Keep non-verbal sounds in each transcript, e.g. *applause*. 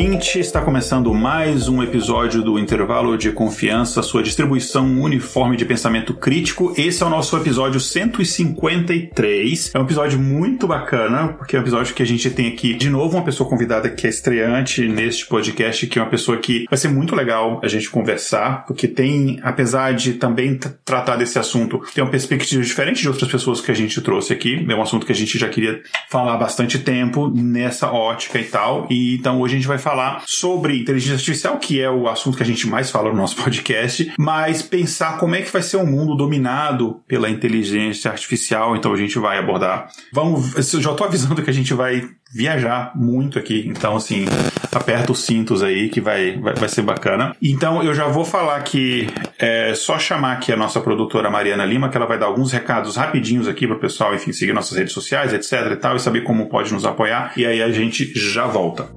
Ouvinte, está começando mais um episódio do Intervalo de Confiança, sua distribuição uniforme de pensamento crítico. Esse é o nosso episódio 153. É um episódio muito bacana, porque é um episódio que a gente tem aqui de novo uma pessoa convidada que é estreante neste podcast, que é uma pessoa que vai ser muito legal a gente conversar, porque tem, apesar de também tratar desse assunto, tem uma perspectiva diferente de outras pessoas que a gente trouxe aqui. É um assunto que a gente já queria falar há bastante tempo nessa ótica e tal. E então hoje a gente vai falar sobre inteligência artificial, que é o assunto que a gente mais fala no nosso podcast, mas pensar como é que vai ser um mundo dominado pela inteligência artificial. Então a gente vai abordar. Vamos, já estou avisando que a gente vai viajar muito aqui. Então, assim, aperta os cintos aí que vai, vai, vai ser bacana. Então, eu já vou falar que é só chamar aqui a nossa produtora Mariana Lima, que ela vai dar alguns recados rapidinhos aqui para o pessoal, enfim, seguir nossas redes sociais, etc e tal, e saber como pode nos apoiar. E aí a gente já volta.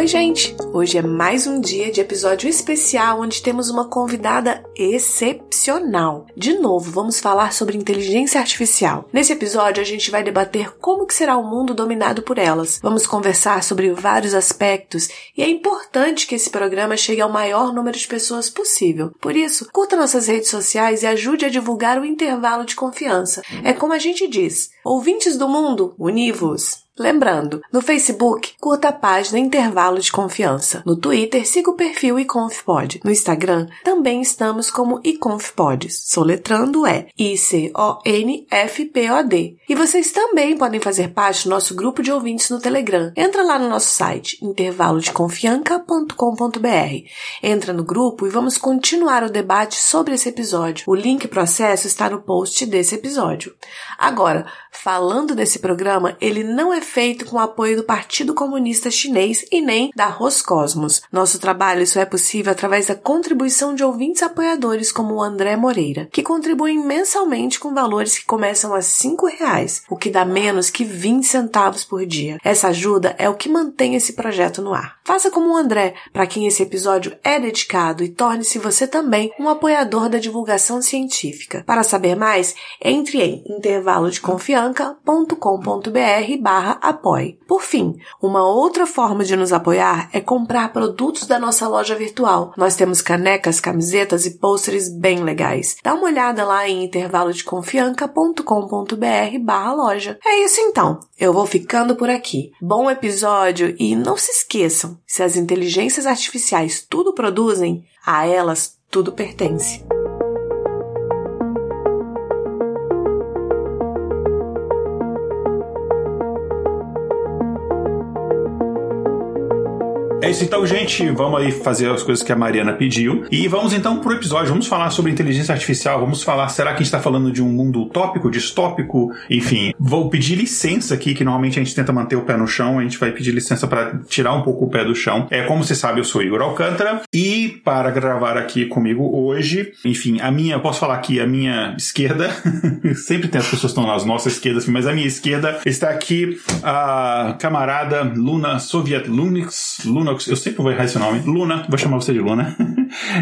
Oi, gente! Hoje é mais um dia de episódio especial onde temos uma convidada excepcional. De novo, vamos falar sobre inteligência artificial. Nesse episódio, a gente vai debater como que será o mundo dominado por elas. Vamos conversar sobre vários aspectos e é importante que esse programa chegue ao maior número de pessoas possível. Por isso, curta nossas redes sociais e ajude a divulgar o intervalo de confiança. É como a gente diz: ouvintes do mundo, univos! Lembrando, no Facebook, curta a página Intervalo de Confiança. No Twitter, siga o perfil iConfPod. No Instagram, também estamos como iConfPods. Soletrando é I-C-O-N-F-P-O-D. E vocês também podem fazer parte do nosso grupo de ouvintes no Telegram. Entra lá no nosso site, intervalodeconfianca.com.br. Entra no grupo e vamos continuar o debate sobre esse episódio. O link pro acesso está no post desse episódio. Agora, falando desse programa, ele não é feito com o apoio do Partido Comunista Chinês e nem da Roscosmos. Nosso trabalho só é possível através da contribuição de ouvintes apoiadores como o André Moreira, que contribuem mensalmente com valores que começam a cinco reais, o que dá menos que 20 centavos por dia. Essa ajuda é o que mantém esse projeto no ar. Faça como o André, para quem esse episódio é dedicado e torne-se você também um apoiador da divulgação científica. Para saber mais, entre em intervalodeconfianca.com.br barra apoie. Por fim, uma outra forma de nos apoiar é comprar produtos da nossa loja virtual. Nós temos canecas, camisetas e pôsteres bem legais. Dá uma olhada lá em intervalodeconfianca.com.br barra loja. É isso então. Eu vou ficando por aqui. Bom episódio e não se esqueçam, se as inteligências artificiais tudo produzem, a elas tudo pertence. É isso então, gente. Vamos aí fazer as coisas que a Mariana pediu. E vamos então pro episódio. Vamos falar sobre inteligência artificial. Vamos falar, será que a gente está falando de um mundo utópico, distópico? Enfim, vou pedir licença aqui, que normalmente a gente tenta manter o pé no chão. A gente vai pedir licença para tirar um pouco o pé do chão. É, como você sabe, eu sou Igor Alcântara. E para gravar aqui comigo hoje, enfim, a minha, posso falar aqui, a minha esquerda, *laughs* sempre tem as pessoas que estão nas nossas esquerdas, mas a minha esquerda está aqui a camarada Luna Soviet Lunix, Luna eu sempre vou errar esse nome. Luna, vou chamar você de Luna. *laughs*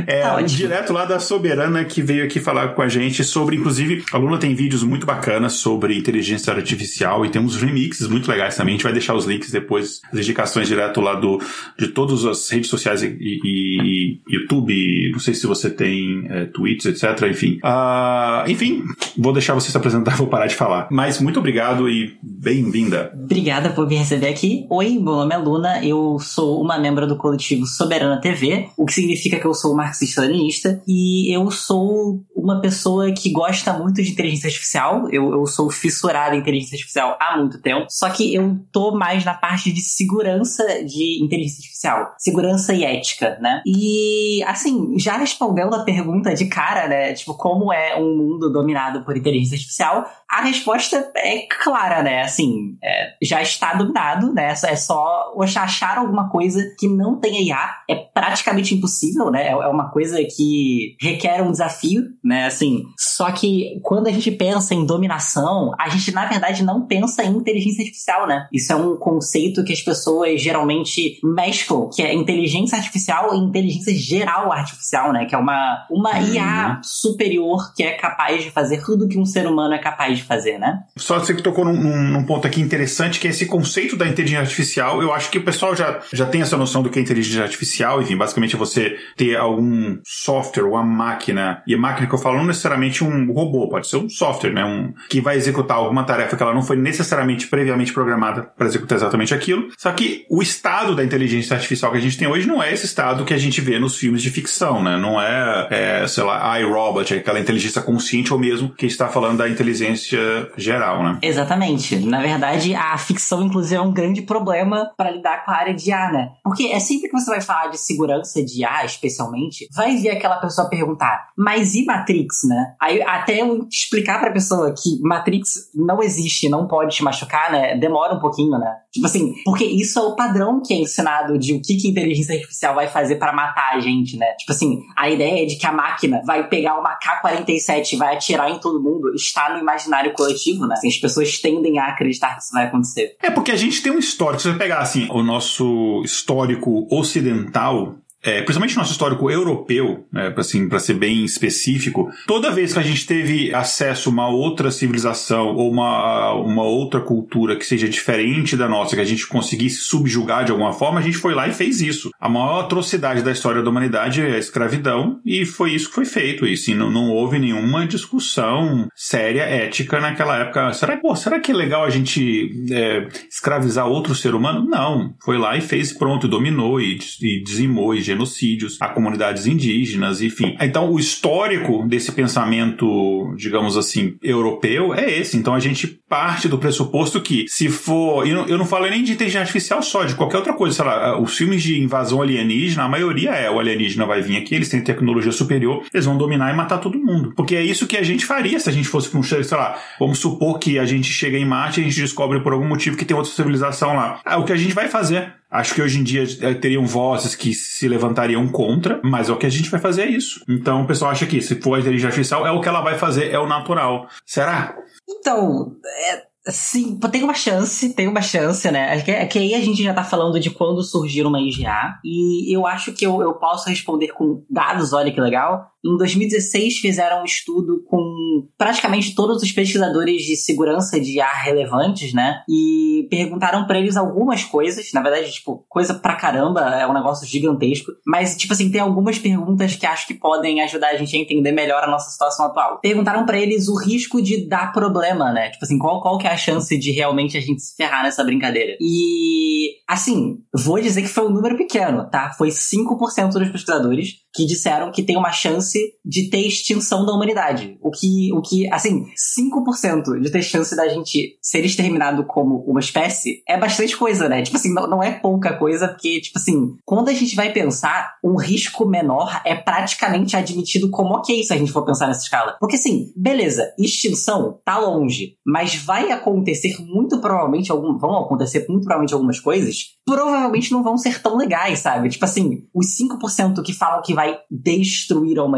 É, tá direto lá da Soberana que veio aqui falar com a gente sobre, inclusive, a Luna tem vídeos muito bacanas sobre inteligência artificial e tem uns remixes muito legais também. A gente vai deixar os links depois, as indicações direto lá do, de todas as redes sociais e, e, e YouTube, não sei se você tem é, tweets, etc. Enfim. Uh, enfim, vou deixar você se apresentar, *laughs* vou parar de falar. Mas muito obrigado e bem-vinda. Obrigada por me receber aqui. Oi, meu nome é Luna, eu sou uma membro do coletivo Soberana TV, o que significa que eu sou marxista-leninista e eu sou uma pessoa que gosta muito de inteligência artificial. Eu, eu sou fissurado em inteligência artificial há muito tempo. Só que eu tô mais na parte de segurança de inteligência artificial. Segurança e ética, né? E, assim, já respondendo a pergunta de cara, né? Tipo, como é um mundo dominado por inteligência artificial? A resposta é clara, né? Assim, é, já está dominado, né? É só achar alguma coisa que não tenha IA. É praticamente impossível, né? É, é uma coisa que requer um desafio, né? Assim, só que quando a gente pensa em dominação, a gente, na verdade, não pensa em inteligência artificial, né? Isso é um conceito que as pessoas geralmente mesclam, que é inteligência artificial e inteligência geral artificial, né? Que é uma, uma uhum. IA superior que é capaz de fazer tudo que um ser humano é capaz de fazer, né? Só você que tocou num, num, ponto aqui interessante, que é esse conceito da inteligência artificial. Eu acho que o pessoal já, já tem essa noção do que é inteligência artificial. Enfim, basicamente é você ter algum software uma máquina. E a máquina que eu falo não necessariamente um robô, pode ser um software, né? Um, que vai executar alguma tarefa que ela não foi necessariamente previamente programada para executar exatamente aquilo. Só que o estado da inteligência artificial que a gente tem hoje não é esse estado que a gente vê nos filmes de ficção, né? Não é, é sei lá, iRobot, aquela inteligência consciente ou mesmo que está falando da inteligência geral, né? Exatamente. Na verdade, a ficção, inclusive, é um grande problema para lidar com a área de IA, né? Porque é sempre que você vai falar de segurança de IA, especialmente, vai vir aquela pessoa perguntar, mas e Matrix, né? Aí até eu explicar pra pessoa que Matrix não existe, não pode te machucar, né? Demora um pouquinho, né? Tipo assim, porque isso é o padrão que é ensinado de o que, que inteligência artificial vai fazer para matar a gente, né? Tipo assim, a ideia de que a máquina vai pegar uma K-47 e vai atirar em todo mundo está no imaginário imaginário coletivo, né? Assim, as pessoas tendem a acreditar que isso vai acontecer. É porque a gente tem um histórico. Se você pegar assim, o nosso histórico ocidental, é, principalmente nosso histórico europeu, né, assim, para ser bem específico, toda vez que a gente teve acesso a uma outra civilização ou uma, uma outra cultura que seja diferente da nossa, que a gente conseguisse subjugar de alguma forma, a gente foi lá e fez isso. A maior atrocidade da história da humanidade é a escravidão e foi isso que foi feito. E sim, não, não houve nenhuma discussão séria, ética naquela época. Será, pô, será que é legal a gente é, escravizar outro ser humano? Não. Foi lá e fez pronto, dominou e, e dizimou e genocídios a comunidades indígenas, enfim. Então, o histórico desse pensamento, digamos assim, europeu é esse. Então, a gente parte do pressuposto que, se for. Eu não, eu não falo nem de inteligência artificial só, de qualquer outra coisa. Sei lá, os filmes de invasão alienígena, a maioria é o alienígena vai vir aqui, eles têm tecnologia superior, eles vão dominar e matar todo mundo. Porque é isso que a gente faria se a gente fosse para um. Sei lá, vamos supor que a gente chega em Marte e a gente descobre por algum motivo que tem outra civilização lá. Ah, o que a gente vai fazer? Acho que hoje em dia eh, teriam vozes que se levantariam contra, mas o que a gente vai fazer é isso. Então o pessoal acha que se for a inteligência artificial, é o que ela vai fazer, é o natural. Será? Então, é, Sim, tem uma chance, tem uma chance, né? É que, é que aí a gente já tá falando de quando surgir uma IGA, e eu acho que eu, eu posso responder com dados, olha que legal. Em 2016 fizeram um estudo com praticamente todos os pesquisadores de segurança de ar relevantes, né? E perguntaram para eles algumas coisas, na verdade, tipo, coisa pra caramba, é um negócio gigantesco, mas tipo assim, tem algumas perguntas que acho que podem ajudar a gente a entender melhor a nossa situação atual. Perguntaram para eles o risco de dar problema, né? Tipo assim, qual qual que é a chance de realmente a gente se ferrar nessa brincadeira? E assim, vou dizer que foi um número pequeno, tá? Foi 5% dos pesquisadores que disseram que tem uma chance de ter extinção da humanidade. O que, o que assim, 5% de ter chance da gente ser exterminado como uma espécie é bastante coisa, né? Tipo assim, não, não é pouca coisa, porque, tipo assim, quando a gente vai pensar, um risco menor é praticamente admitido como ok se a gente for pensar nessa escala. Porque assim, beleza, extinção tá longe, mas vai acontecer muito provavelmente algum, vão acontecer muito provavelmente algumas coisas, provavelmente não vão ser tão legais, sabe? Tipo assim, os 5% que falam que vai destruir a humanidade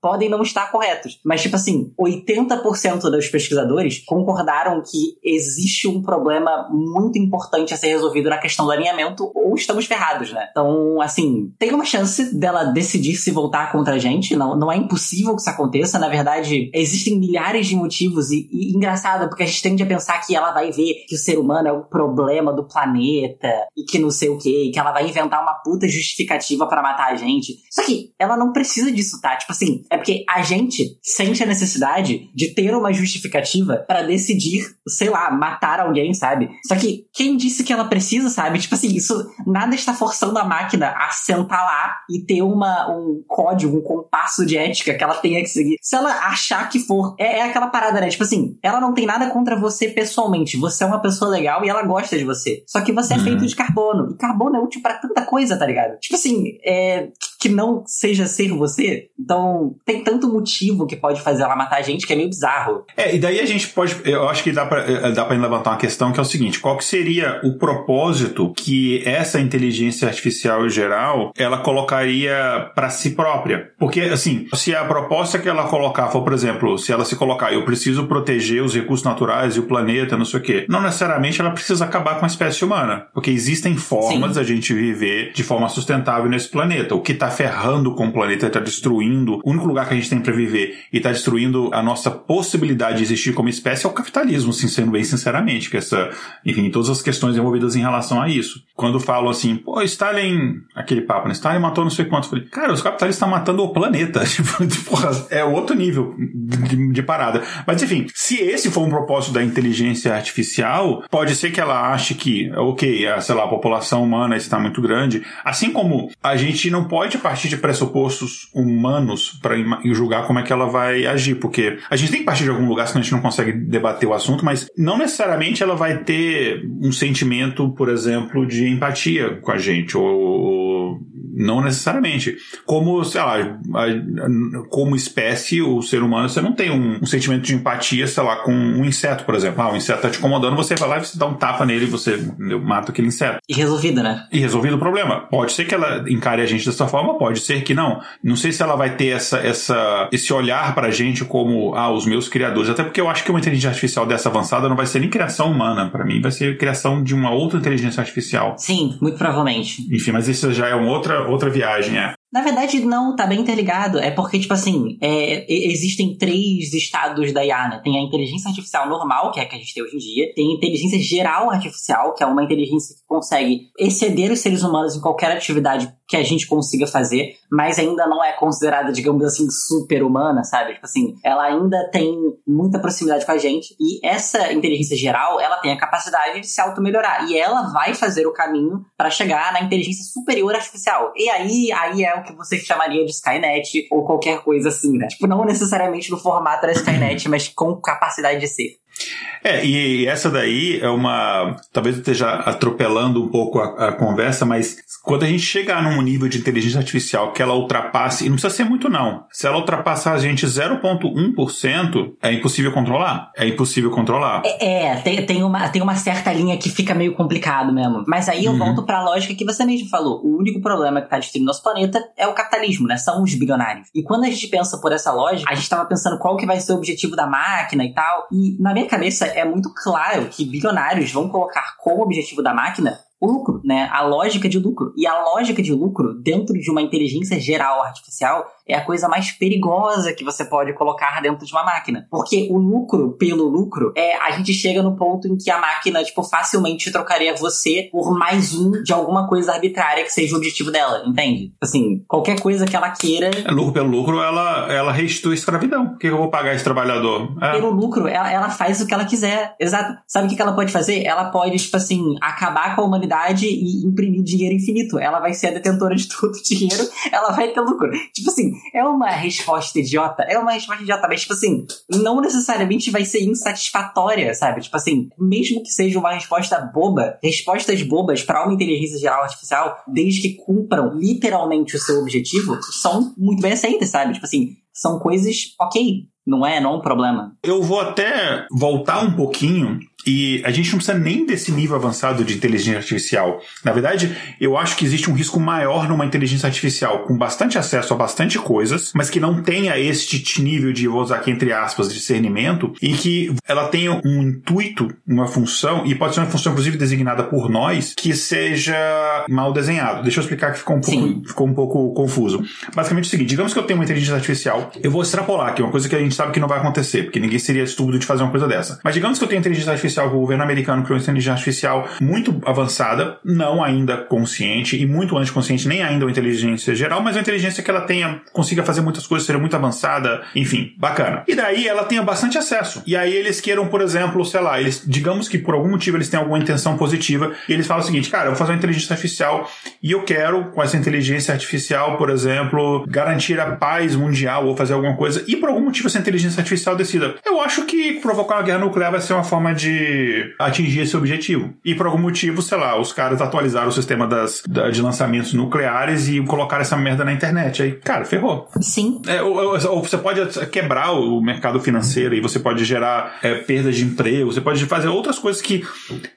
podem não estar corretos. Mas, tipo assim, 80% dos pesquisadores concordaram que existe um problema muito importante a ser resolvido na questão do alinhamento ou estamos ferrados, né? Então, assim, tem uma chance dela decidir se voltar contra a gente. Não, não é impossível que isso aconteça. Na verdade, existem milhares de motivos e, e engraçado, porque a gente tende a pensar que ela vai ver que o ser humano é o problema do planeta e que não sei o que, que ela vai inventar uma puta justificativa para matar a gente. Só que ela não precisa disso, tá? Tipo assim, é porque a gente sente a necessidade de ter uma justificativa para decidir, sei lá, matar alguém, sabe? Só que quem disse que ela precisa, sabe? Tipo assim, isso nada está forçando a máquina a sentar lá e ter uma, um código, um compasso de ética que ela tenha que seguir. Se ela achar que for, é, é aquela parada, né? Tipo assim, ela não tem nada contra você pessoalmente. Você é uma pessoa legal e ela gosta de você. Só que você é uhum. feito de carbono. E carbono é útil para tanta coisa, tá ligado? Tipo assim, é, que não seja ser você. Então, tem tanto motivo que pode fazer ela matar a gente que é meio bizarro. É, e daí a gente pode. Eu acho que dá pra, eh, dá pra levantar uma questão que é o seguinte: qual que seria o propósito que essa inteligência artificial geral ela colocaria para si própria? Porque, assim, se a proposta que ela colocar for, por exemplo, se ela se colocar, eu preciso proteger os recursos naturais e o planeta, não sei o quê, não necessariamente ela precisa acabar com a espécie humana. Porque existem formas Sim. da gente viver de forma sustentável nesse planeta. O que tá ferrando com o planeta, está destruindo o único lugar que a gente tem para viver e está destruindo a nossa possibilidade de existir como espécie é o capitalismo, assim, sendo bem sinceramente, que essa, enfim, todas as questões envolvidas em relação a isso. Quando falam assim, pô, Stalin, aquele papo, né? Stalin matou não sei quanto. Eu falei, cara, os capitalistas estão matando o planeta. *laughs* Tipo, é outro nível de, de, parada. Mas enfim, se esse for um propósito da inteligência artificial, pode ser que ela ache que, ok, a, sei lá, a população humana está muito grande. Assim como a gente não pode partir de pressupostos humanos para julgar como é que ela vai agir, porque a gente tem que partir de algum lugar, senão a gente não consegue debater o assunto, mas não necessariamente ela vai ter um sentimento, por exemplo, de empatia com a gente, ou, não necessariamente. Como, sei lá, como espécie, o ser humano, você não tem um, um, sentimento de empatia, sei lá, com um inseto, por exemplo. Ah, o inseto tá te incomodando, você vai lá e você dá um tapa nele e você mata aquele inseto. E resolvido, né? E resolvido o problema. Pode ser que ela encare a gente dessa forma, pode ser que não. Não sei se ela vai ter essa, essa, esse olhar pra gente como, ah, os meus criadores. Até porque eu acho que uma inteligência artificial dessa avançada não vai ser nem criação humana. para mim, vai ser criação de uma outra inteligência artificial. Sim, muito provavelmente. Enfim, mas isso já é uma outra, outra viagem, é. Na verdade, não, tá bem interligado. É porque, tipo assim, é, existem três estados da IA, né? Tem a inteligência artificial normal, que é a que a gente tem hoje em dia. Tem a inteligência geral artificial, que é uma inteligência que consegue exceder os seres humanos em qualquer atividade que a gente consiga fazer, mas ainda não é considerada, digamos assim, super humana, sabe? Tipo assim, ela ainda tem muita proximidade com a gente. E essa inteligência geral, ela tem a capacidade de se auto-melhorar. E ela vai fazer o caminho para chegar na inteligência superior artificial. E aí, aí é o que você chamaria de Skynet ou qualquer coisa assim, né? Tipo, não necessariamente no formato da Skynet, *clears throat* mas com capacidade de ser. É, e essa daí é uma. Talvez eu esteja atropelando um pouco a, a, conversa, mas quando a gente chegar num nível de inteligência artificial que ela ultrapasse, e não precisa ser muito não, se ela ultrapassar a gente 0,1%, é impossível controlar. É impossível controlar. É, é, tem, tem, uma, tem uma certa linha que fica meio complicado mesmo. Mas aí eu uhum. volto pra lógica que você mesmo falou. O único problema que tá destruindo nosso planeta é o capitalismo, né? São os bilionários. E quando a gente pensa por essa lógica, a gente tava pensando qual que vai ser o objetivo da máquina e tal. E na minha cabeça é muito claro que bilionários vão colocar como objetivo da máquina o lucro, né? A lógica de lucro. E a lógica de lucro dentro de uma inteligência geral artificial é a coisa mais perigosa que você pode colocar dentro de uma máquina. Porque o lucro pelo lucro é a gente chega no ponto em que a máquina, tipo, facilmente trocaria você por mais um de alguma coisa arbitrária que seja o objetivo dela, entende? Assim, qualquer coisa que ela queira. É, lucro pelo lucro, ela, ela restitui escravidão. Por que eu vou pagar esse trabalhador? É. Pelo lucro, ela, ela faz o que ela quiser. Exato. Sabe o que ela pode fazer? Ela pode, tipo assim, acabar com a humanidade e imprimir dinheiro infinito. Ela vai ser a detentora de todo o dinheiro, ela vai ter lucro. Tipo assim, é uma resposta idiota. É uma resposta idiota, mas, tipo assim, não necessariamente vai ser insatisfatória, sabe? Tipo assim, mesmo que seja uma resposta boba, respostas bobas para uma inteligência geral artificial, desde que cumpram literalmente o seu objetivo, são muito bem aceitas, sabe? Tipo assim, são coisas ok, não é, não é um problema. Eu vou até voltar um pouquinho e a gente não precisa nem desse nível avançado de inteligência artificial. Na verdade, eu acho que existe um risco maior numa inteligência artificial com bastante acesso a bastante coisas, mas que não tenha este nível de, vou usar aqui entre aspas, discernimento, e que ela tenha um intuito, uma função, e pode ser uma função inclusive designada por nós, que seja mal desenhado. Deixa eu explicar que ficou um pouco, ficou um pouco confuso. Basicamente é o seguinte, digamos que eu tenho uma inteligência artificial, eu vou extrapolar aqui, uma coisa que a gente sabe que não vai acontecer, porque ninguém seria estúpido de fazer uma coisa dessa. Mas digamos que eu tenho inteligência artificial artificial, o governo americano criou uma inteligência artificial muito avançada, não ainda consciente e muito anticonsciente, nem ainda uma inteligência geral, mas uma inteligência que ela tenha, consiga fazer muitas coisas, seja muito avançada, enfim, bacana. E daí ela tenha bastante acesso. E aí eles queiram, por exemplo, sei lá, eles, digamos que por algum motivo eles têm alguma intenção positiva e eles falam o seguinte, cara, eu vou fazer uma inteligência artificial e eu quero, com essa inteligência artificial, por exemplo, garantir a paz mundial ou fazer alguma coisa, e por algum motivo essa inteligência artificial decida. Eu acho que provocar uma guerra nuclear vai ser uma forma de atingir esse objetivo. E por algum motivo, sei lá, os caras atualizaram o sistema das, de lançamentos nucleares e colocaram essa merda na internet. Aí, cara, ferrou. Sim. É, ou, ou, você pode quebrar o mercado financeiro e você pode gerar é, perdas de emprego, você pode fazer outras coisas que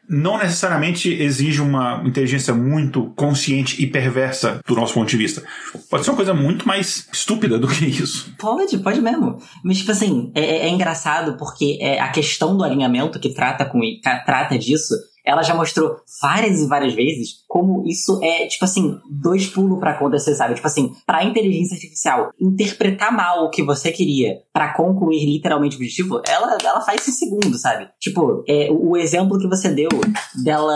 não necessariamente exigem uma inteligência muito consciente e perversa do nosso ponto de vista. Pode ser uma coisa muito mais estúpida do que isso. Pode, pode mesmo. Mas, tipo assim, é, é, é engraçado porque é a questão do alinhamento que trata, com, trata disso ela já mostrou várias e várias vezes como isso é, tipo assim, dois pulos para acontecer, sabe? Tipo assim, pra inteligência artificial interpretar mal o que você queria para concluir literalmente o objetivo, ela, ela faz em segundo, sabe? Tipo, é, o exemplo que você deu dela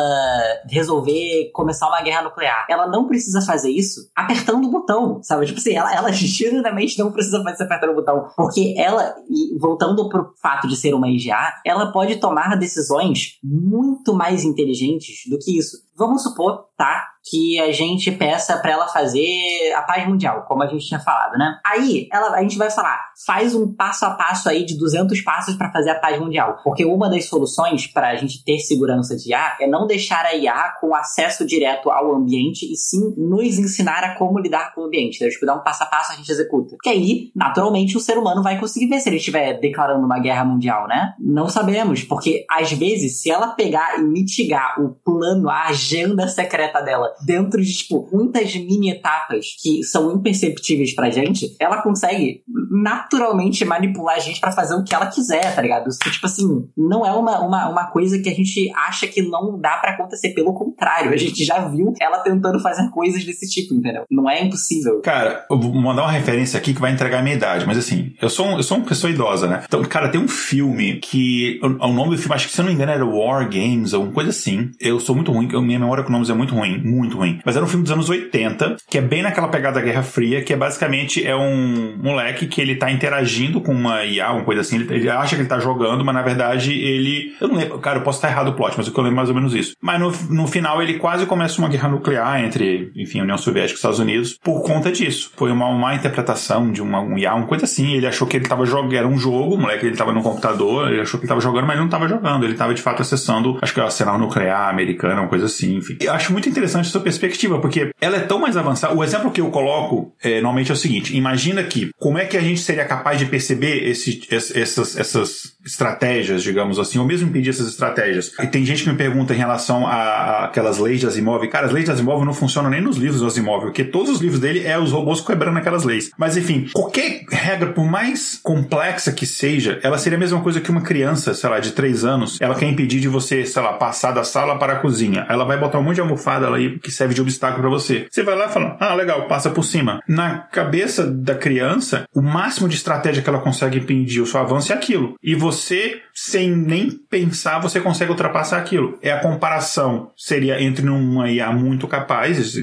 resolver começar uma guerra nuclear, ela não precisa fazer isso apertando o botão, sabe? Tipo assim, ela, ela *laughs* genuinamente não precisa fazer isso apertando o botão, porque ela, voltando pro fato de ser uma IGA, ela pode tomar decisões muito mais mais inteligentes do que isso. Vamos supor, tá? Que a gente peça para ela fazer a paz mundial, como a gente tinha falado, né? Aí, ela, a gente vai falar, faz um passo a passo aí de 200 passos para fazer a paz mundial. Porque uma das soluções para a gente ter segurança de IA é não deixar a IA com acesso direto ao ambiente e sim nos ensinar a como lidar com o ambiente. Né? Tipo, dar um passo a passo a gente executa. Porque aí, naturalmente, o ser humano vai conseguir ver se ele estiver declarando uma guerra mundial, né? Não sabemos, porque às vezes, se ela pegar e mitigar o plano, a agenda secreta dela dentro de, tipo, muitas mini etapas que são imperceptíveis pra gente, ela consegue naturalmente manipular a gente para fazer o que ela quiser, tá ligado? Tipo assim, não é uma, uma, uma coisa que a gente acha que não dá para acontecer. Pelo contrário, a gente já viu ela tentando fazer coisas desse tipo, entendeu? Não é impossível. Cara, eu vou mandar uma referência aqui que vai entregar a minha idade, mas assim, eu sou, um, eu sou uma pessoa idosa, né? Então, cara, tem um filme que. O, nome do filme, acho que se eu não me engano, era War Games, ou uma coisa assim. Eu sou muito ruim, minha memória com nomes é muito ruim, muito ruim. Mas era um filme dos anos 80, que é bem naquela pegada da Guerra Fria, que é basicamente é um moleque que ele tá interagindo com uma IA, uma coisa assim, ele, ele acha que ele tá jogando, mas na verdade ele. Eu não lembro, cara, eu posso estar errado o plot, mas eu lembro mais ou menos isso. Mas no, no final ele quase começa uma guerra nuclear entre, enfim, União Soviética e Estados Unidos por conta disso. Foi uma má interpretação de uma, um IA, uma coisa assim. Ele achou que ele tava jogando, era um jogo, o moleque ele tava no computador, ele achou que ele tava jogando, mas ele não tava jogando, ele tava de fato acessando, acho que o arsenal nuclear americano, uma coisa assim, enfim. Eu acho muito interessante essa perspectiva, porque ela é tão mais avançada. O exemplo que eu coloco é, normalmente é o seguinte: imagina que como é que a gente seria capaz de perceber esse, essas, essas estratégias, digamos assim, ou mesmo impedir essas estratégias. E tem gente que me pergunta em relação a, aquelas leis de Asimov. Cara, as leis de Asimov não funcionam nem nos livros do Asimov, porque todos os livros dele é os robôs quebrando aquelas leis. Mas enfim, qualquer regra, por mais complexa que seja, ela seria a mesma coisa que uma criança, sei lá, de 3 anos, ela quer impedir de você, sei lá, passar da sala para a cozinha. Ela vai botar um monte de almofada aí que serve de obstáculo para você. Você vai lá e fala, ah, legal, passa por cima. Na cabeça da criança, o máximo de estratégia que ela consegue impedir o seu avanço é aquilo. E você, sem nem pensar, você consegue ultrapassar aquilo. É a comparação, seria entre uma IA muito capaz,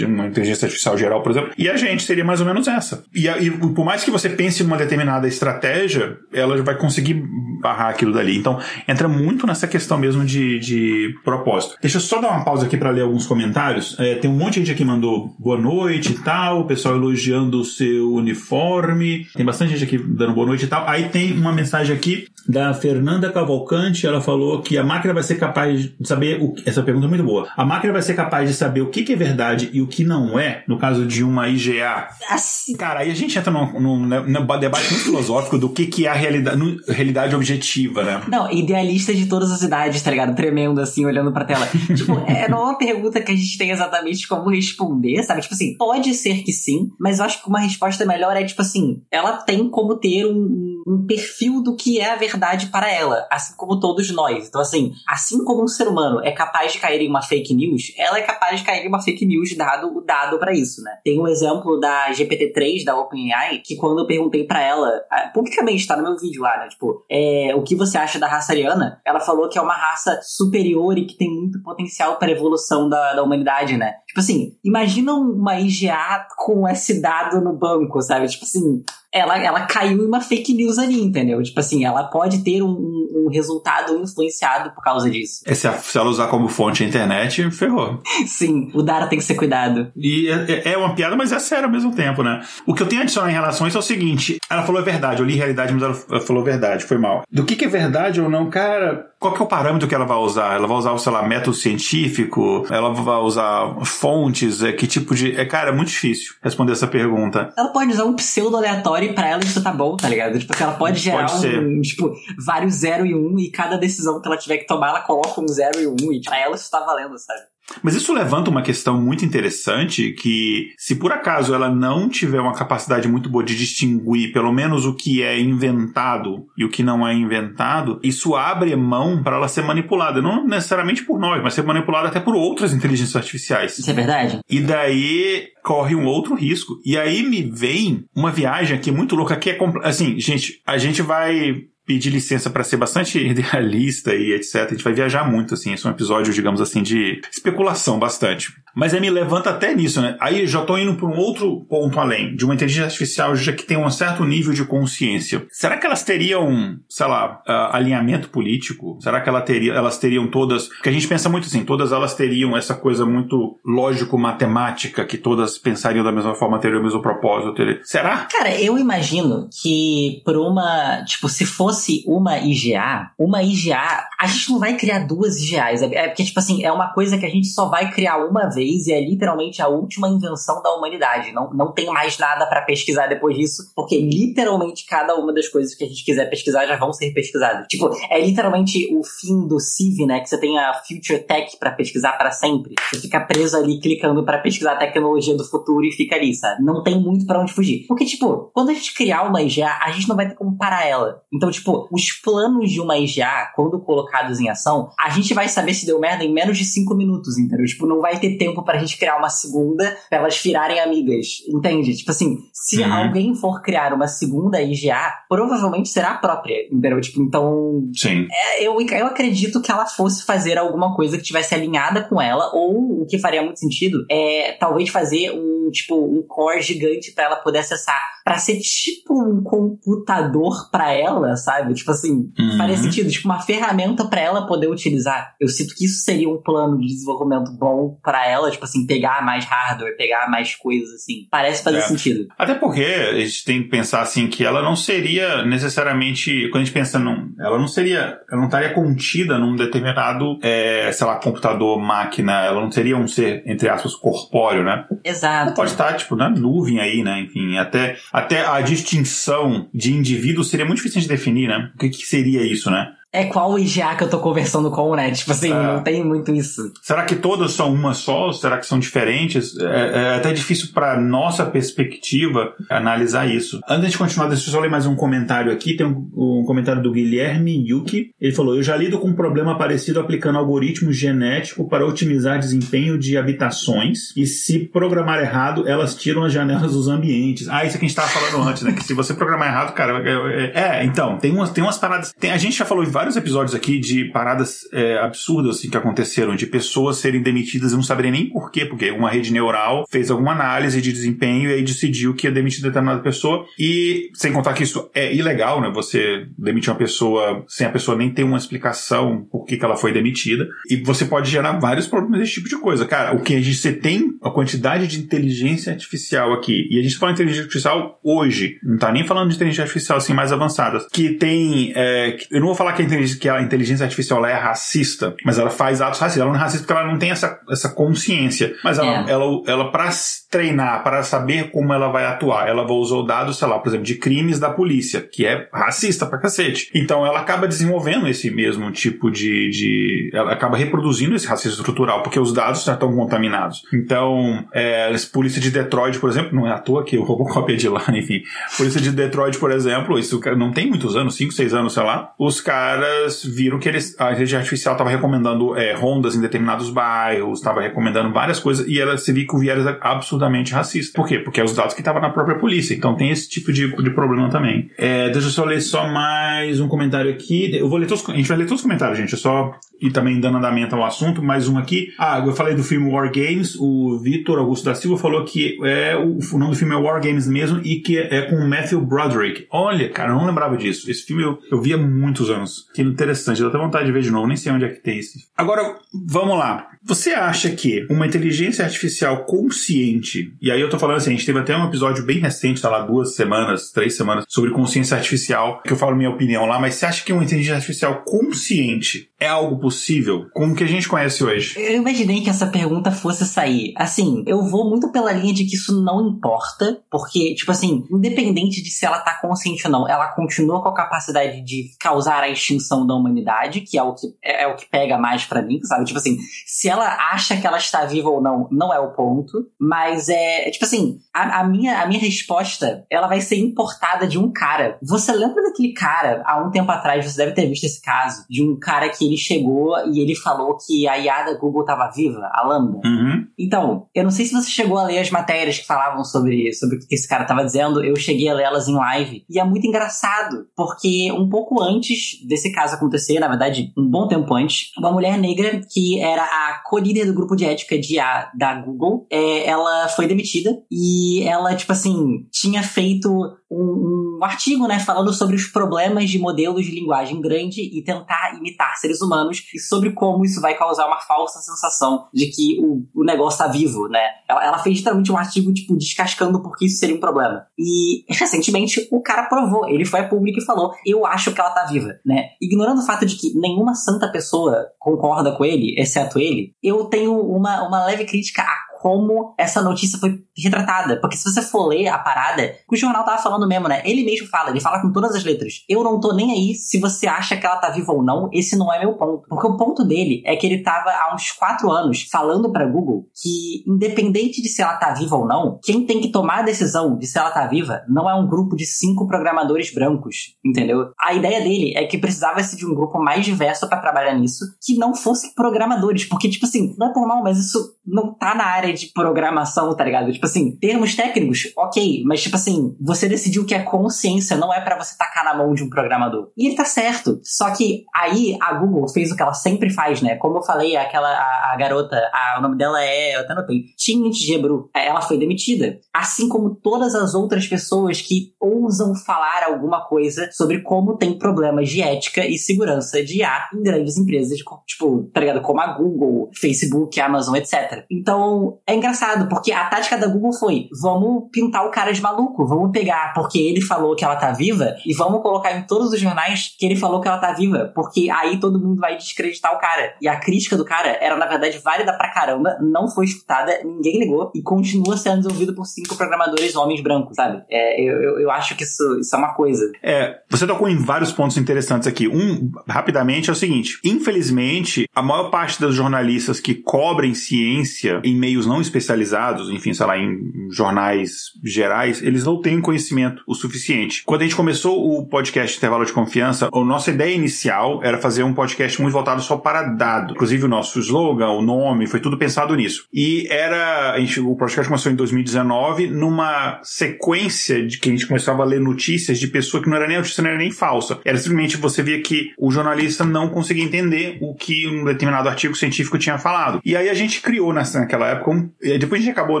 uma inteligência artificial geral, por exemplo, e a gente seria mais ou menos essa. E, e por mais que você pense numa determinada estratégia, ela vai conseguir barrar aquilo dali. Então, entra muito nessa questão mesmo de, de propósito. Deixa eu só dar uma pausa aqui para ler alguns comentários. É, tem um monte de gente aqui que mandou boa noite e tal, o pessoal elogiando o seu uniforme. Tem bastante gente aqui dando boa noite e tal. Aí tem uma mensagem aqui da Fernanda Cavalcante, ela falou que a máquina vai ser capaz de saber o essa pergunta é muito boa. A máquina vai ser capaz de saber o que, é verdade e o que não é, no caso de uma IGA. Assim. Cara, aí a gente entra num, num, num debate muito filosófico do que, que é a realidade, realidade objetiva, né? Não, idealista de todas as idades, tá ligado? Tremendo assim, olhando pra tela. tipo, é, não é uma pergunta que a gente tem exatamente como responder, sabe? Tipo assim, pode ser que sim, mas eu acho que uma resposta melhor é tipo assim, ela tem como ter um um perfil do que é a verdade para ela, assim como todos nós. Então, assim, assim como um ser humano é capaz de cair em uma fake news, ela é capaz de cair em uma fake news dado o dado para isso, né? Tem um exemplo da GPT-3 da OpenAI que quando eu perguntei para ela, publicamente, tá no meu vídeo lá, né? Tipo, é, o que você acha da raça ariana? Ela falou que é uma raça superior e que tem muito potencial para evolução da, da humanidade, né? Tipo assim, imagina uma IGA com esse dado no banco, sabe? Tipo assim, ela, ela caiu em uma fake news ali, entendeu? Tipo assim, ela pode ter um, um resultado influenciado por causa disso. É, se, a, ela usar como fonte a internet, ferrou. *laughs* Sim, o Dara tem que ser cuidado. E é, é, é, uma piada, mas é sério ao mesmo tempo, né? O que eu tenho a adicionar em relação a isso é o seguinte: ela falou a verdade, eu li realidade, mas ela, falou verdade, foi mal. Do que, que é verdade ou não, cara, qual que é o parâmetro que ela vai usar? Ela vai usar, sei lá, método científico? Ela vai usar fontes? É, que tipo de. É, cara, é muito difícil responder essa pergunta. Ela pode usar um pseudo aleatório e pra ela isso tá bom, tá ligado? Tipo, ela pode gerar pode um, tipo, vários 0 e 1 um, e cada decisão que ela tiver que tomar, ela coloca um 0 e 1 um, e pra ela isso tá valendo, sabe? Mas isso levanta uma questão muito interessante que, se por acaso ela não tiver uma capacidade muito boa de distinguir pelo menos o que é inventado e o que não é inventado, isso abre mão para ela ser manipulada. Não necessariamente por nós, mas ser manipulada até por outras inteligências artificiais. Isso é verdade. E daí corre um outro risco. E aí me vem uma viagem aqui muito louca, que é assim, gente, a gente vai pedir licença para ser bastante *laughs* idealista e etc. A gente vai viajar muito, assim. Esse é um episódio, digamos assim, de especulação bastante. Mas aí me levanta até nisso, né? Aí já tô indo para um outro ponto além, de uma inteligência artificial já que tem um certo nível de consciência. Será que elas teriam, sei lá, uh, alinhamento político? Será que ela teria, elas teriam todas. Porque a gente pensa muito assim, todas elas teriam essa coisa muito lógico-matemática, que todas pensariam da mesma forma, teriam o mesmo propósito. Teriam... Será? Cara, eu imagino que por uma. Tipo, se fosse uma IGA, uma IGA, a gente não vai criar duas IGAs. É porque, tipo assim, é uma coisa que a gente só vai criar uma vez vez e é literalmente a última invenção da humanidade. Não, não tem mais nada para pesquisar depois disso, porque literalmente cada uma das coisas que a gente quiser pesquisar já vão ser pesquisadas. Tipo, é literalmente o fim do CIV, né? Que você tem a Future Tech para pesquisar para sempre. Você fica preso ali clicando para pesquisar a tecnologia do futuro e fica ali, sabe? Não tem muito para onde fugir. Porque, tipo, quando a gente criar uma IGA, a gente não vai ter como parar ela. Então, tipo, os planos de uma IGA, quando colocados em ação, a gente vai saber se deu merda em menos de 5 minutos, entendeu? Tipo, não vai ter tempo tempo pra gente criar uma segunda, pra elas virarem amigas. Entende? Tipo assim, se uhum. alguém for criar uma segunda IGA, provavelmente será a própria, entendeu? Tipo, então. Sim. É, eu, eu acredito que ela fosse fazer alguma coisa que tivesse alinhada com ela, ou o que faria muito sentido é talvez fazer um, tipo, um core gigante para ela poder acessar. para ser tipo um computador para ela, sabe? Tipo assim, uhum. faria sentido. Tipo, uma ferramenta para ela poder utilizar. Eu sinto que isso seria um plano de desenvolvimento bom para ela ela, tipo assim, pegar mais hardware, pegar mais coisas, assim. Parece fazer é. sentido. Até porque a gente tem que pensar, assim, que ela não seria necessariamente, quando a gente pensa num, ela não seria, ela não estaria contida num determinado, é, sei lá, computador, máquina, ela não seria um ser, entre aspas, corpóreo, né? Exato. Ela pode estar, tipo, na nuvem aí, né? Enfim, até, até a distinção de indivíduo seria muito difícil de definir, né? O que, que seria isso, né? É qual IGA que eu tô conversando com, né? Tipo assim, é. não tem muito isso. Será que todas são uma só? Será que são diferentes? É, é até difícil para nossa perspectiva analisar isso. Antes de continuar, deixa eu só ler mais um comentário aqui. Tem um, um comentário do Guilherme Yuki. Ele falou: Eu já lido com um problema parecido aplicando algoritmo genético para otimizar desempenho de habitações. E se programar errado, elas tiram as janelas dos ambientes. Ah, isso que a gente tava falando antes, né? Que se você programar errado, cara. É, é, é então, tem umas, tem umas paradas. Tem, a gente já falou vários episódios aqui de paradas é, absurdas assim, que aconteceram, de pessoas serem demitidas e não saberem nem por quê, porque uma rede neural fez alguma análise de desempenho e aí decidiu que ia demitir determinada pessoa. E sem contar que isso é ilegal, né? Você demitir uma pessoa sem a pessoa nem ter uma explicação por que, que ela foi demitida. E você pode gerar vários problemas desse tipo de coisa. Cara, o que a gente tem a quantidade de inteligência artificial aqui, e a gente fala de inteligência artificial hoje, não tá nem falando de inteligência artificial assim mais avançada, que tem. É, eu não vou falar que que a inteligência artificial é racista, mas ela faz atos racistas. Ela não é racista porque ela não tem essa, essa consciência. Mas ela, é. ela, ela para treinar, para saber como ela vai atuar, ela vai usar o dado, sei lá, por exemplo, de crimes da polícia, que é racista pra cacete. Então ela acaba desenvolvendo esse mesmo tipo de. de ela acaba reproduzindo esse racismo estrutural, porque os dados já estão contaminados. Então, Então, é, polícia de Detroit, por exemplo, não é à toa que o Robocop é de lá, *laughs* enfim. Polícia de Detroit, por exemplo, isso não tem muitos anos, 5, 6 anos, sei lá. Os caras viram que eles, a inteligência artificial estava recomendando é, rondas em determinados bairros, estava recomendando várias coisas, e ela se viu que o viés absurdamente racista. Por quê? Porque é os dados que estavam na própria polícia. Então tem esse tipo de, de problema também. É, deixa eu só ler só mais um comentário aqui. Eu vou ler todos, a gente vai ler todos os comentários, gente. É só e também dando andamento ao assunto, mais um aqui. Ah, eu falei do filme War Games, o Vitor Augusto da Silva falou que é o, o nome do filme é War Games mesmo e que é com Matthew Broderick. Olha, cara, eu não lembrava disso. Esse filme eu, eu vi há muitos anos. Que interessante, dá até vontade de ver de novo, nem sei onde é que tem esse. Agora, vamos lá. Você acha que uma inteligência artificial consciente, e aí eu tô falando assim, a gente teve até um episódio bem recente, tá lá, duas semanas, três semanas, sobre consciência artificial, que eu falo minha opinião lá, mas você acha que uma inteligência artificial consciente é algo possível como que a gente conhece hoje? Eu imaginei que essa pergunta fosse sair. Assim, eu vou muito pela linha de que isso não importa, porque, tipo assim, independente de se ela tá consciente ou não, ela continua com a capacidade de causar a extinção da humanidade, que é o que, é, é o que pega mais para mim, sabe? Tipo assim, se ela acha que ela está viva ou não, não é o ponto, mas é, é tipo assim, a, a, minha, a minha resposta, ela vai ser importada de um cara. Você lembra daquele cara, há um tempo atrás, você deve ter visto esse caso, de um cara que ele chegou e ele falou que a IA da Google estava viva, a Lambda. Uhum. Então, eu não sei se você chegou a ler as matérias que falavam sobre, sobre o que esse cara estava dizendo, eu cheguei a lê-las em live, e é muito engraçado, porque um pouco antes desse caso acontecer, na verdade, um bom tempo antes, uma mulher negra que era a co-líder do grupo de ética de IA da Google, é, ela foi demitida, e ela, tipo assim, tinha feito um, um artigo, né, falando sobre os problemas de modelos de linguagem grande e tentar imitar seres humanos e sobre como isso vai causar uma falsa sensação de que o, o negócio tá vivo, né? Ela, ela fez literalmente um artigo, tipo, descascando porque isso seria um problema. E recentemente o cara provou, ele foi a público e falou: Eu acho que ela tá viva, né? Ignorando o fato de que nenhuma santa pessoa concorda com ele, exceto ele, eu tenho uma, uma leve crítica a como essa notícia foi retratada. Porque se você for ler a parada, o jornal tava falando mesmo, né? Ele mesmo fala, ele fala com todas as letras. Eu não tô nem aí se você acha que ela tá viva ou não, esse não é meu ponto. Porque o ponto dele é que ele tava há uns quatro anos falando pra Google que, independente de se ela tá viva ou não, quem tem que tomar a decisão de se ela tá viva não é um grupo de cinco programadores brancos, entendeu? A ideia dele é que precisava-se de um grupo mais diverso para trabalhar nisso, que não fosse programadores, porque, tipo assim, não é por mal, mas isso não tá na área de programação, tá ligado? Tipo assim, termos técnicos, ok, mas tipo assim, você decidiu que é consciência, não é para você tacar na mão de um programador. E ele tá certo. Só que aí a Google fez o que ela sempre faz, né? Como eu falei, aquela a, a garota, a, o nome dela é, eu até notei, Timothy Gebru, ela foi demitida. Assim como todas as outras pessoas que ousam falar alguma coisa sobre como tem problemas de ética e segurança de IA em grandes empresas, tipo, tá ligado? Como a Google, Facebook, Amazon, etc. Então, é engraçado, porque a tática da Google foi: vamos pintar o cara de maluco, vamos pegar porque ele falou que ela tá viva e vamos colocar em todos os jornais que ele falou que ela tá viva, porque aí todo mundo vai descreditar o cara. E a crítica do cara era, na verdade, válida pra caramba, não foi escutada, ninguém ligou e continua sendo desenvolvido por cinco programadores homens brancos, sabe? É, eu, eu, eu acho que isso, isso é uma coisa. É, você tocou em vários pontos interessantes aqui. Um, rapidamente, é o seguinte: infelizmente, a maior parte dos jornalistas que cobrem ciência ciência em meios não especializados, enfim, sei lá, em jornais gerais, eles não têm conhecimento o suficiente. Quando a gente começou o podcast Intervalo de Confiança, a nossa ideia inicial era fazer um podcast muito voltado só para dado. Inclusive o nosso slogan, o nome, foi tudo pensado nisso. E era, gente, o podcast começou em 2019 numa sequência de que a gente começava a ler notícias de pessoa que não era nem notícia, não era nem falsa. Era simplesmente você via que o jornalista não conseguia entender o que um determinado artigo científico tinha falado. E aí a gente criou nessa, naquela época. Um, depois a gente acabou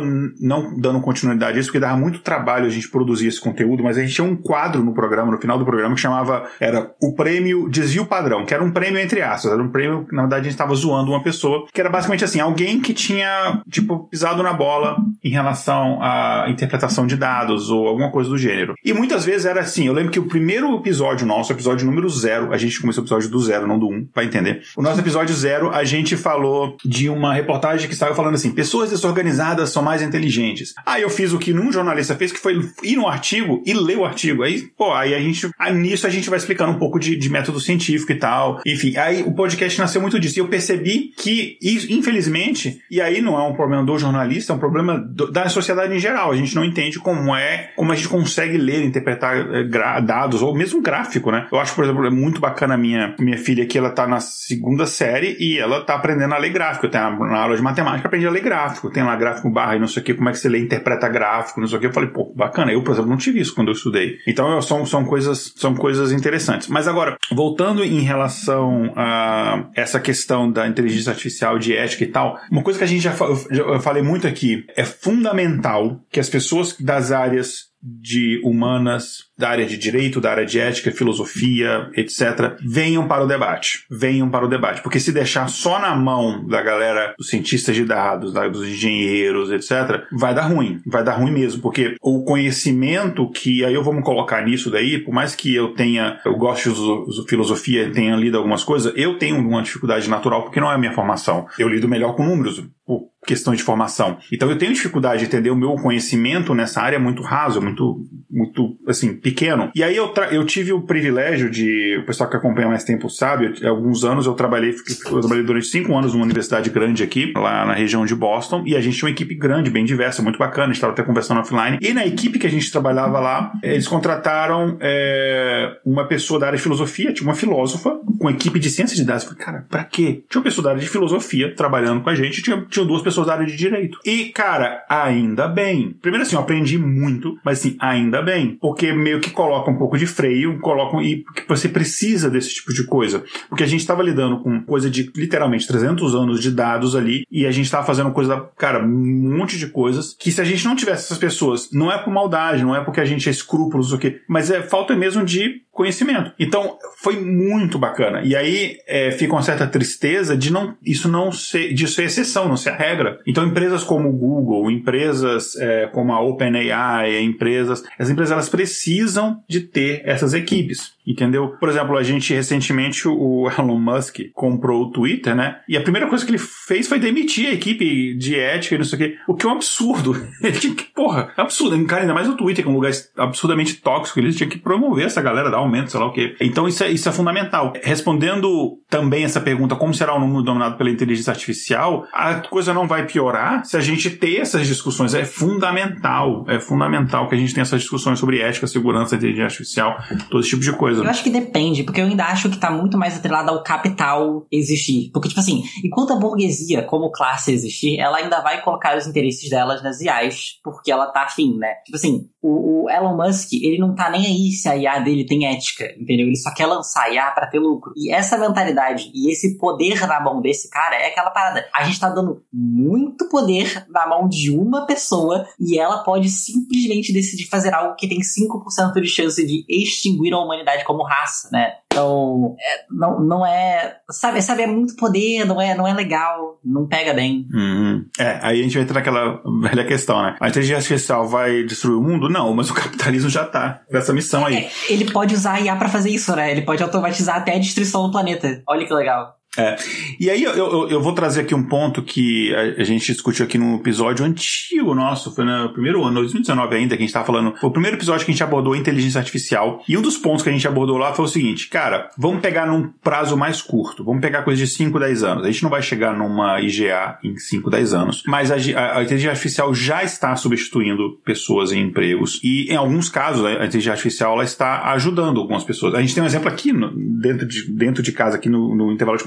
não dando continuidade a isso, porque dava muito trabalho a gente produzir esse conteúdo, mas a gente tinha um quadro no programa, no final do programa, que chamava, era o prêmio Desvio Padrão, que era um prêmio entre aspas, era um prêmio, na verdade a gente estava zoando uma pessoa, que era basicamente assim, alguém que tinha, tipo, pisado na bola em relação à interpretação de dados ou alguma coisa do gênero. E muitas vezes era assim, eu lembro que o primeiro episódio nosso, episódio número zero, a gente começou o episódio do zero, não do um, pra entender. O nosso episódio zero, a gente falou de uma reportagem que saiu falando assim: pessoas pessoas desorganizadas são mais inteligentes. Aí eu fiz o que nenhum jornalista fez, que foi ir no artigo e ler o artigo. Aí, pô, aí a gente, aí nisso a gente vai explicando um pouco de, de método científico e tal. Enfim, aí o podcast nasceu muito disso. E eu percebi que, infelizmente, e aí não é um problema do jornalista, é um problema do, da sociedade em geral. A gente não entende como é, como a gente consegue ler, interpretar é, dados, ou mesmo gráfico, né? Eu acho, por exemplo, é muito bacana a minha, minha filha que ela tá na segunda série e ela tá aprendendo a ler gráfico. Tenho na, aula de matemática aprendi a ler gráfico. Tem lá gráfico barra e não sei o que, como é que você lê, interpreta gráfico, não sei o que. Eu falei, pô, bacana. Eu, por exemplo, não tive isso quando eu estudei. Então são, são, coisas, são coisas interessantes. Mas agora, voltando em relação a essa questão da inteligência artificial, de ética e tal, uma coisa que a gente já, já eu falei muito aqui, é fundamental que as pessoas das áreas de humanas, da área de direito, da área de ética, filosofia, etc., venham para o debate. Venham para o debate. Porque se deixar só na mão da galera dos cientistas de dados, dos engenheiros, etc., vai dar ruim. Vai dar ruim mesmo. Porque o conhecimento que, aí eu vou me colocar nisso daí, por mais que eu tenha, eu gosto de filosofia, tenha lido algumas coisas, eu tenho uma dificuldade natural porque não é a minha formação. Eu lido melhor com números por questão de formação. Então eu tenho dificuldade de entender o meu conhecimento nessa área é muito raso, muito, muito, assim, pequeno. E aí eu, eu tive o privilégio de, o pessoal que acompanha mais tempo sabe, eu, alguns anos eu trabalhei, eu trabalhei durante cinco anos numa universidade grande aqui, lá na região de Boston, e a gente tinha uma equipe grande, bem diversa, muito bacana, a gente estava até conversando offline. E na equipe que a gente trabalhava lá, eles contrataram é, uma pessoa da área de filosofia, tinha uma filósofa, com equipe de ciência de dados. Eu falei, cara, pra quê? Tinha uma pessoa da área de filosofia trabalhando com a gente, tinha, tinha duas pessoas da área de direito. E, cara, ainda bem. Primeiro assim, eu aprendi muito, mas assim, ainda bem. Porque meio que coloca um pouco de freio, colocam e que você precisa desse tipo de coisa. Porque a gente estava lidando com coisa de literalmente 300 anos de dados ali e a gente estava fazendo coisa, cara, um monte de coisas que se a gente não tivesse essas pessoas, não é por maldade, não é porque a gente é escrúpulos mas é falta mesmo de conhecimento. Então, foi muito bacana. E aí é, fica uma certa tristeza de não isso não ser, de ser exceção, não ser a regra. Então, empresas como o Google, empresas é, como a OpenAI, empresas, as empresas elas precisam de ter essas equipes. Entendeu? Por exemplo, a gente recentemente, o *laughs* Elon Musk comprou o Twitter, né? E a primeira coisa que ele fez foi demitir a equipe de ética e não sei o quê. O que é um absurdo. *laughs* Ele tinha que, porra, é absurdo. Cara, ainda mais o Twitter, que é um lugar absurdamente tóxico, ele tinha que promover essa galera, dar aumento, sei lá o quê. Então isso é, isso é fundamental. Respondendo também essa pergunta, como será o mundo dominado pela inteligência artificial, a coisa não vai piorar se a gente ter essas discussões. É fundamental. É fundamental que a gente tenha essas discussões sobre ética, segurança, inteligência artificial, todo esse tipo de coisa. Eu acho que depende, porque eu ainda acho que tá muito mais atrelado ao capital existir. Porque, tipo assim, enquanto a burguesia, como classe existir, ela ainda vai colocar os interesses delas nas IAs, porque ela tá afim, né? Tipo assim, o, o Elon Musk, ele não tá nem aí se a IA dele tem ética, entendeu? Ele só quer lançar a IA pra ter lucro. E essa mentalidade e esse poder na mão desse cara é aquela parada. A gente tá dando muito poder na mão de uma pessoa e ela pode simplesmente decidir fazer algo que tem 5% de chance de extinguir a humanidade como raça, né? Então, é, não, não é. Sabe, sabe, é muito poder, não é, não é legal, não pega bem. Uhum. É, aí a gente vai entrar naquela velha questão, né? A inteligência artificial vai destruir o mundo? Não, mas o capitalismo já tá nessa missão aí. É, ele pode usar a IA pra fazer isso, né? Ele pode automatizar até a destruição do planeta. Olha que legal. É. E aí eu, eu, eu, vou trazer aqui um ponto que a, gente discutiu aqui num episódio antigo nosso, foi no primeiro ano, 2019 ainda, que a gente tava falando. O primeiro episódio que a gente abordou inteligência artificial. E um dos pontos que a gente abordou lá foi o seguinte, cara, vamos pegar num prazo mais curto, vamos pegar coisa de 5, 10 anos. A gente não vai chegar numa IGA em 5, 10 anos, mas a, a, inteligência artificial já está substituindo pessoas em empregos. E em alguns casos, a inteligência artificial ela está ajudando algumas pessoas. A gente tem um exemplo aqui no, dentro, de, dentro de casa, aqui no, no intervalo de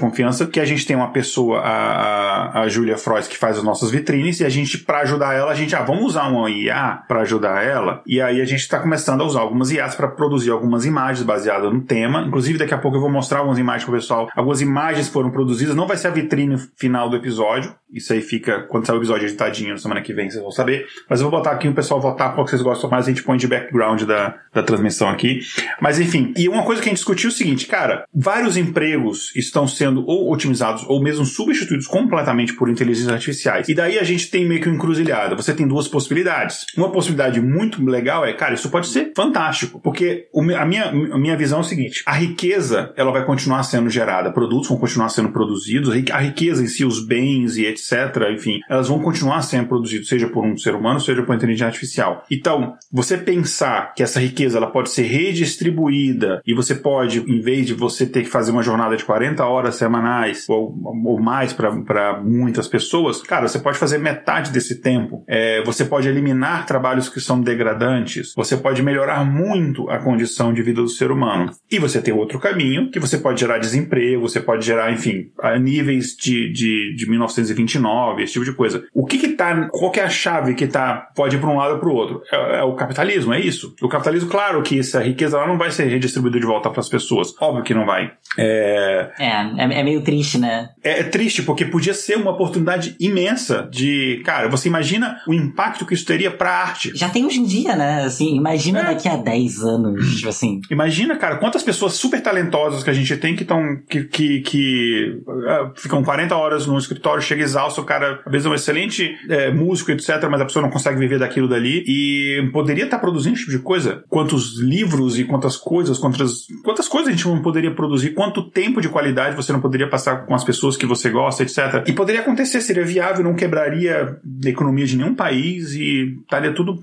que a gente tem uma pessoa, a, a, a Julia Frois, que faz as nossas vitrines, e a gente, para ajudar ela, a gente, ah, vamos usar uma IA para ajudar ela, e aí a gente está começando a usar algumas IAs para produzir algumas imagens baseadas no tema. Inclusive, daqui a pouco eu vou mostrar algumas imagens para o pessoal. Algumas imagens foram produzidas, não vai ser a vitrine final do episódio, isso aí fica, quando sair o episódio editadinho na semana que vem, vocês vão saber. Mas eu vou botar aqui o pessoal votar qual que vocês gostam mais, a gente põe de background da, da transmissão aqui. Mas enfim, e uma coisa que a gente discutiu é o seguinte, cara, vários empregos estão sendo ou otimizados ou mesmo substituídos completamente por inteligências artificiais. E daí a gente tem meio que uma encruzilhada. Você tem duas possibilidades. Uma possibilidade muito legal é, cara, isso pode ser fantástico, porque a minha, a minha visão é o seguinte, a riqueza, ela vai continuar sendo gerada, produtos vão continuar sendo produzidos, a riqueza em si, os bens e etc etc., enfim, elas vão continuar sendo produzidas, seja por um ser humano, seja por inteligência artificial. Então, você pensar que essa riqueza ela pode ser redistribuída e você pode, em vez de você ter que fazer uma jornada de 40 horas semanais ou, ou mais para muitas pessoas, cara, você pode fazer metade desse tempo. É, você pode eliminar trabalhos que são degradantes. Você pode melhorar muito a condição de vida do ser humano. E você tem outro caminho que você pode gerar desemprego, você pode gerar, enfim, níveis de, de, de 1929, esse tipo de coisa. O que que tá, qual que é a chave que tá, pode ir para um lado ou para o outro? É, é, o capitalismo, é isso. O capitalismo, claro que essa riqueza lá não vai ser redistribuída de volta para as pessoas. Óbvio que não vai. É... É, é, é meio triste, né? É, é triste, porque podia ser uma oportunidade imensa de, cara, você imagina o impacto que isso teria para a arte. Já tem hoje em dia, né? Assim, imagina é. daqui a 10 anos, tipo assim. Imagina, cara, quantas pessoas super talentosas que a gente tem que estão que, que, que uh, ficam 40 horas no escritório, chega exausto, o cara, às vezes é um excelente é, músico, etc, mas a pessoa não consegue viver daquilo dali e poderia estar produzindo esse tipo de coisa. Quantos livros e quantas coisas, quantas, quantas coisas a gente não poderia produzir, quanto tempo de qualidade você não poderia passar com as pessoas que você gosta, etc. E poderia acontecer, seria viável, não quebraria a economia de nenhum país e estaria tudo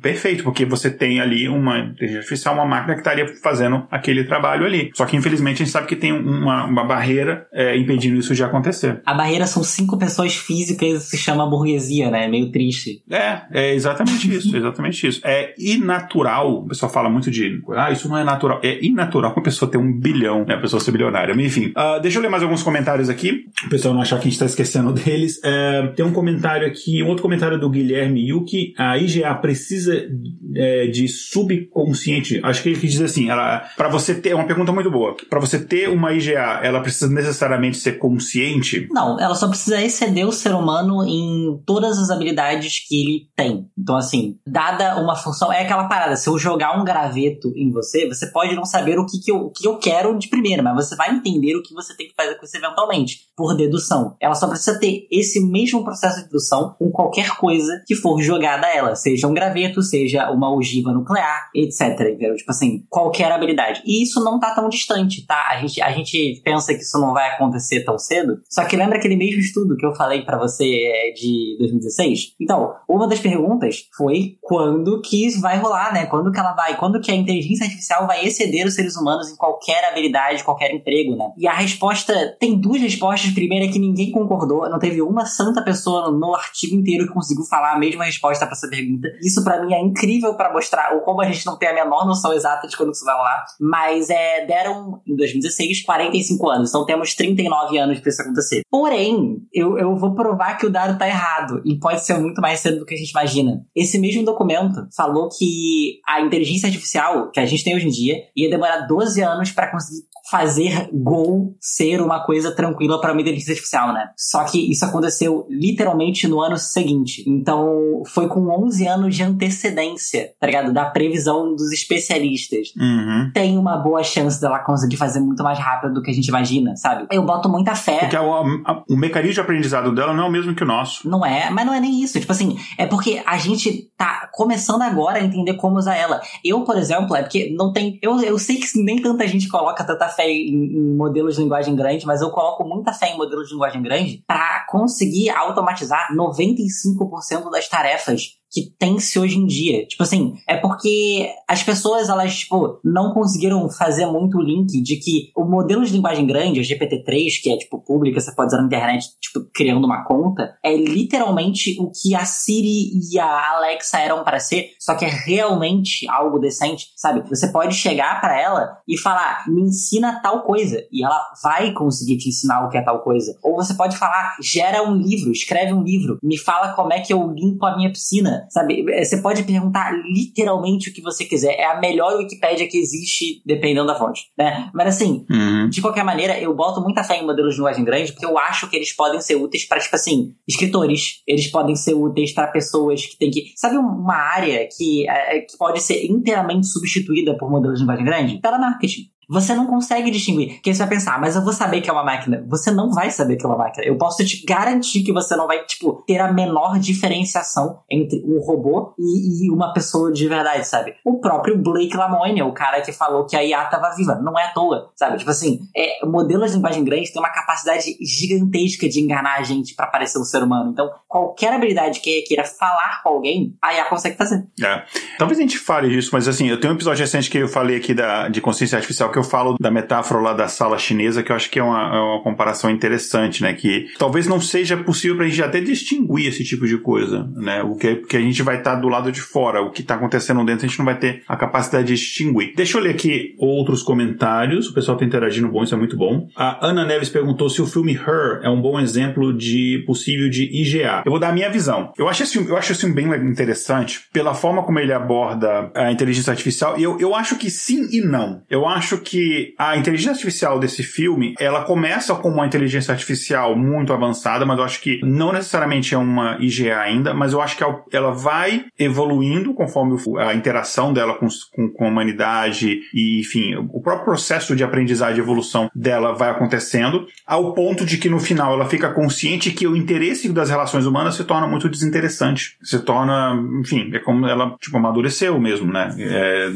perfeito, porque você tem ali uma inteligência artificial, uma máquina que estaria fazendo aquele trabalho ali. Só que infelizmente a gente sabe que tem uma, uma barreira é, impedindo isso de acontecer. A barreira são pessoas físicas se chama burguesia, né? É meio triste. É, é exatamente *laughs* isso, exatamente isso. É inatural, o pessoal fala muito de, ah, isso não é natural. É inatural uma pessoa ter um bilhão, né? A pessoa ser bilionária. Mas, enfim, uh, deixa eu ler mais alguns comentários aqui, o pessoal não achar que a gente tá esquecendo deles. É, tem um comentário aqui, um outro comentário do Guilherme Yuki, a IGA precisa é, de subconsciente, acho que ele quis dizer assim, ela, para você ter, é uma pergunta muito boa, para você ter uma IGA, ela precisa necessariamente ser consciente? Não, ela só precisa exceder o ser humano em todas as habilidades que ele tem. Então, assim, dada uma função, é aquela parada, se eu jogar um graveto em você, você pode não saber o que, que, eu, o que eu quero de primeira, mas você vai entender o que você tem que fazer com isso eventualmente, por dedução. Ela só precisa ter esse mesmo processo de dedução com qualquer coisa que for jogada a ela, seja um graveto, seja uma ogiva nuclear, etc. Entendeu? Tipo assim, qualquer habilidade. E isso não tá tão distante, tá? A gente, a gente pensa que isso não vai acontecer tão cedo, só que lembra aquele mesmo estudo que eu falei para você é, de 2016? Então, uma das perguntas foi quando que vai rolar, né? Quando que ela vai, quando que a inteligência artificial vai exceder os seres humanos em qualquer habilidade, qualquer emprego, né? E a resposta, tem duas respostas. Primeira é que ninguém concordou, não teve uma santa pessoa no artigo inteiro que conseguiu falar a mesma resposta para essa pergunta. Isso para mim é incrível para mostrar o como a gente não tem a menor noção exata de quando isso vai rolar. Mas é, deram, em 2016, 45 anos. Então temos 39 anos para isso acontecer. Porém, eu, eu vou provar que o dado tá errado. E pode ser muito mais cedo do que a gente imagina. Esse mesmo documento falou que a inteligência artificial que a gente tem hoje em dia ia demorar 12 anos para conseguir fazer Go ser uma coisa tranquila para uma inteligência artificial, né? Só que isso aconteceu literalmente no ano seguinte. Então, foi com 11 anos de antecedência, tá ligado? Da previsão dos especialistas. Uhum. Tem uma boa chance dela conseguir fazer muito mais rápido do que a gente imagina, sabe? Eu boto muita fé. Porque o, a, o mecanismo de aprendizado dela não é o mesmo que o nosso. Não é, mas não é nem isso. Tipo assim, é porque a gente tá começando agora a entender como usar ela. Eu, por exemplo, é porque não tem. Eu, eu sei que nem tanta gente coloca tanta fé em, em modelos de linguagem grande, mas eu coloco muita fé em modelos de linguagem grande para conseguir automatizar 95% das tarefas que tem-se hoje em dia. Tipo assim, é porque as pessoas, elas, tipo, não conseguiram fazer muito o link de que o modelo de linguagem grande, o GPT-3, que é, tipo, pública, você pode usar na internet, tipo, criando uma conta, é literalmente o que a Siri e a Alexa eram para ser, só que é realmente algo decente, sabe? Você pode chegar para ela e falar, me ensina tal coisa, e ela vai conseguir te ensinar o que é tal coisa. Ou você pode falar, gera um livro, escreve um livro, me fala como é que eu limpo a minha piscina, sabe? É, você pode perguntar literalmente o que você quiser. É a melhor Wikipédia que existe, dependendo da fonte, né? Mas assim, uhum. de qualquer maneira, eu boto muita fé em modelos de linguagem grande, porque eu acho que eles podem ser úteis para, tipo assim, escritores. Eles podem ser úteis para pessoas que têm que... Sabe uma área que, é, que pode ser inteiramente substituída por modelos de linguagem grande? Telemarketing. Você não consegue distinguir. Porque você vai pensar, ah, mas eu vou saber que é uma máquina. Você não vai saber que é uma máquina. Eu posso te garantir que você não vai, tipo, ter a menor diferenciação entre um robô e, e uma pessoa de verdade, sabe? O próprio Blake Lamoine, o cara que falou que a IA tava viva. Não é à toa, sabe? Tipo assim, é, modelos de linguagem grande têm uma capacidade gigantesca de enganar a gente para parecer um ser humano. Então, qualquer habilidade que queira falar com alguém, a IA consegue fazer. É. Talvez a gente fale disso, mas assim, eu tenho um episódio recente que eu falei aqui da, de consciência artificial que eu falo da metáfora lá da sala chinesa, que eu acho que é uma, é uma comparação interessante, né? Que talvez não seja possível pra gente até distinguir esse tipo de coisa, né? O que, porque a gente vai estar tá do lado de fora, o que tá acontecendo dentro a gente não vai ter a capacidade de distinguir. Deixa eu ler aqui outros comentários, o pessoal tá interagindo bom, isso é muito bom. A Ana Neves perguntou se o filme Her é um bom exemplo de possível de IGA. Eu vou dar a minha visão. Eu acho esse filme, eu acho esse filme bem interessante pela forma como ele aborda a inteligência artificial. Eu, eu acho que sim e não. Eu acho que a inteligência artificial desse filme, ela começa com uma inteligência artificial muito avançada, mas eu acho que não necessariamente é uma IGA ainda, mas eu acho que ela vai evoluindo conforme a interação dela com, com, com a humanidade e, enfim, o próprio processo de aprendizagem e evolução dela vai acontecendo, ao ponto de que no final ela fica consciente que o interesse das relações humanas se torna muito desinteressante. Se torna, enfim, é como ela, tipo, amadureceu mesmo, né? É,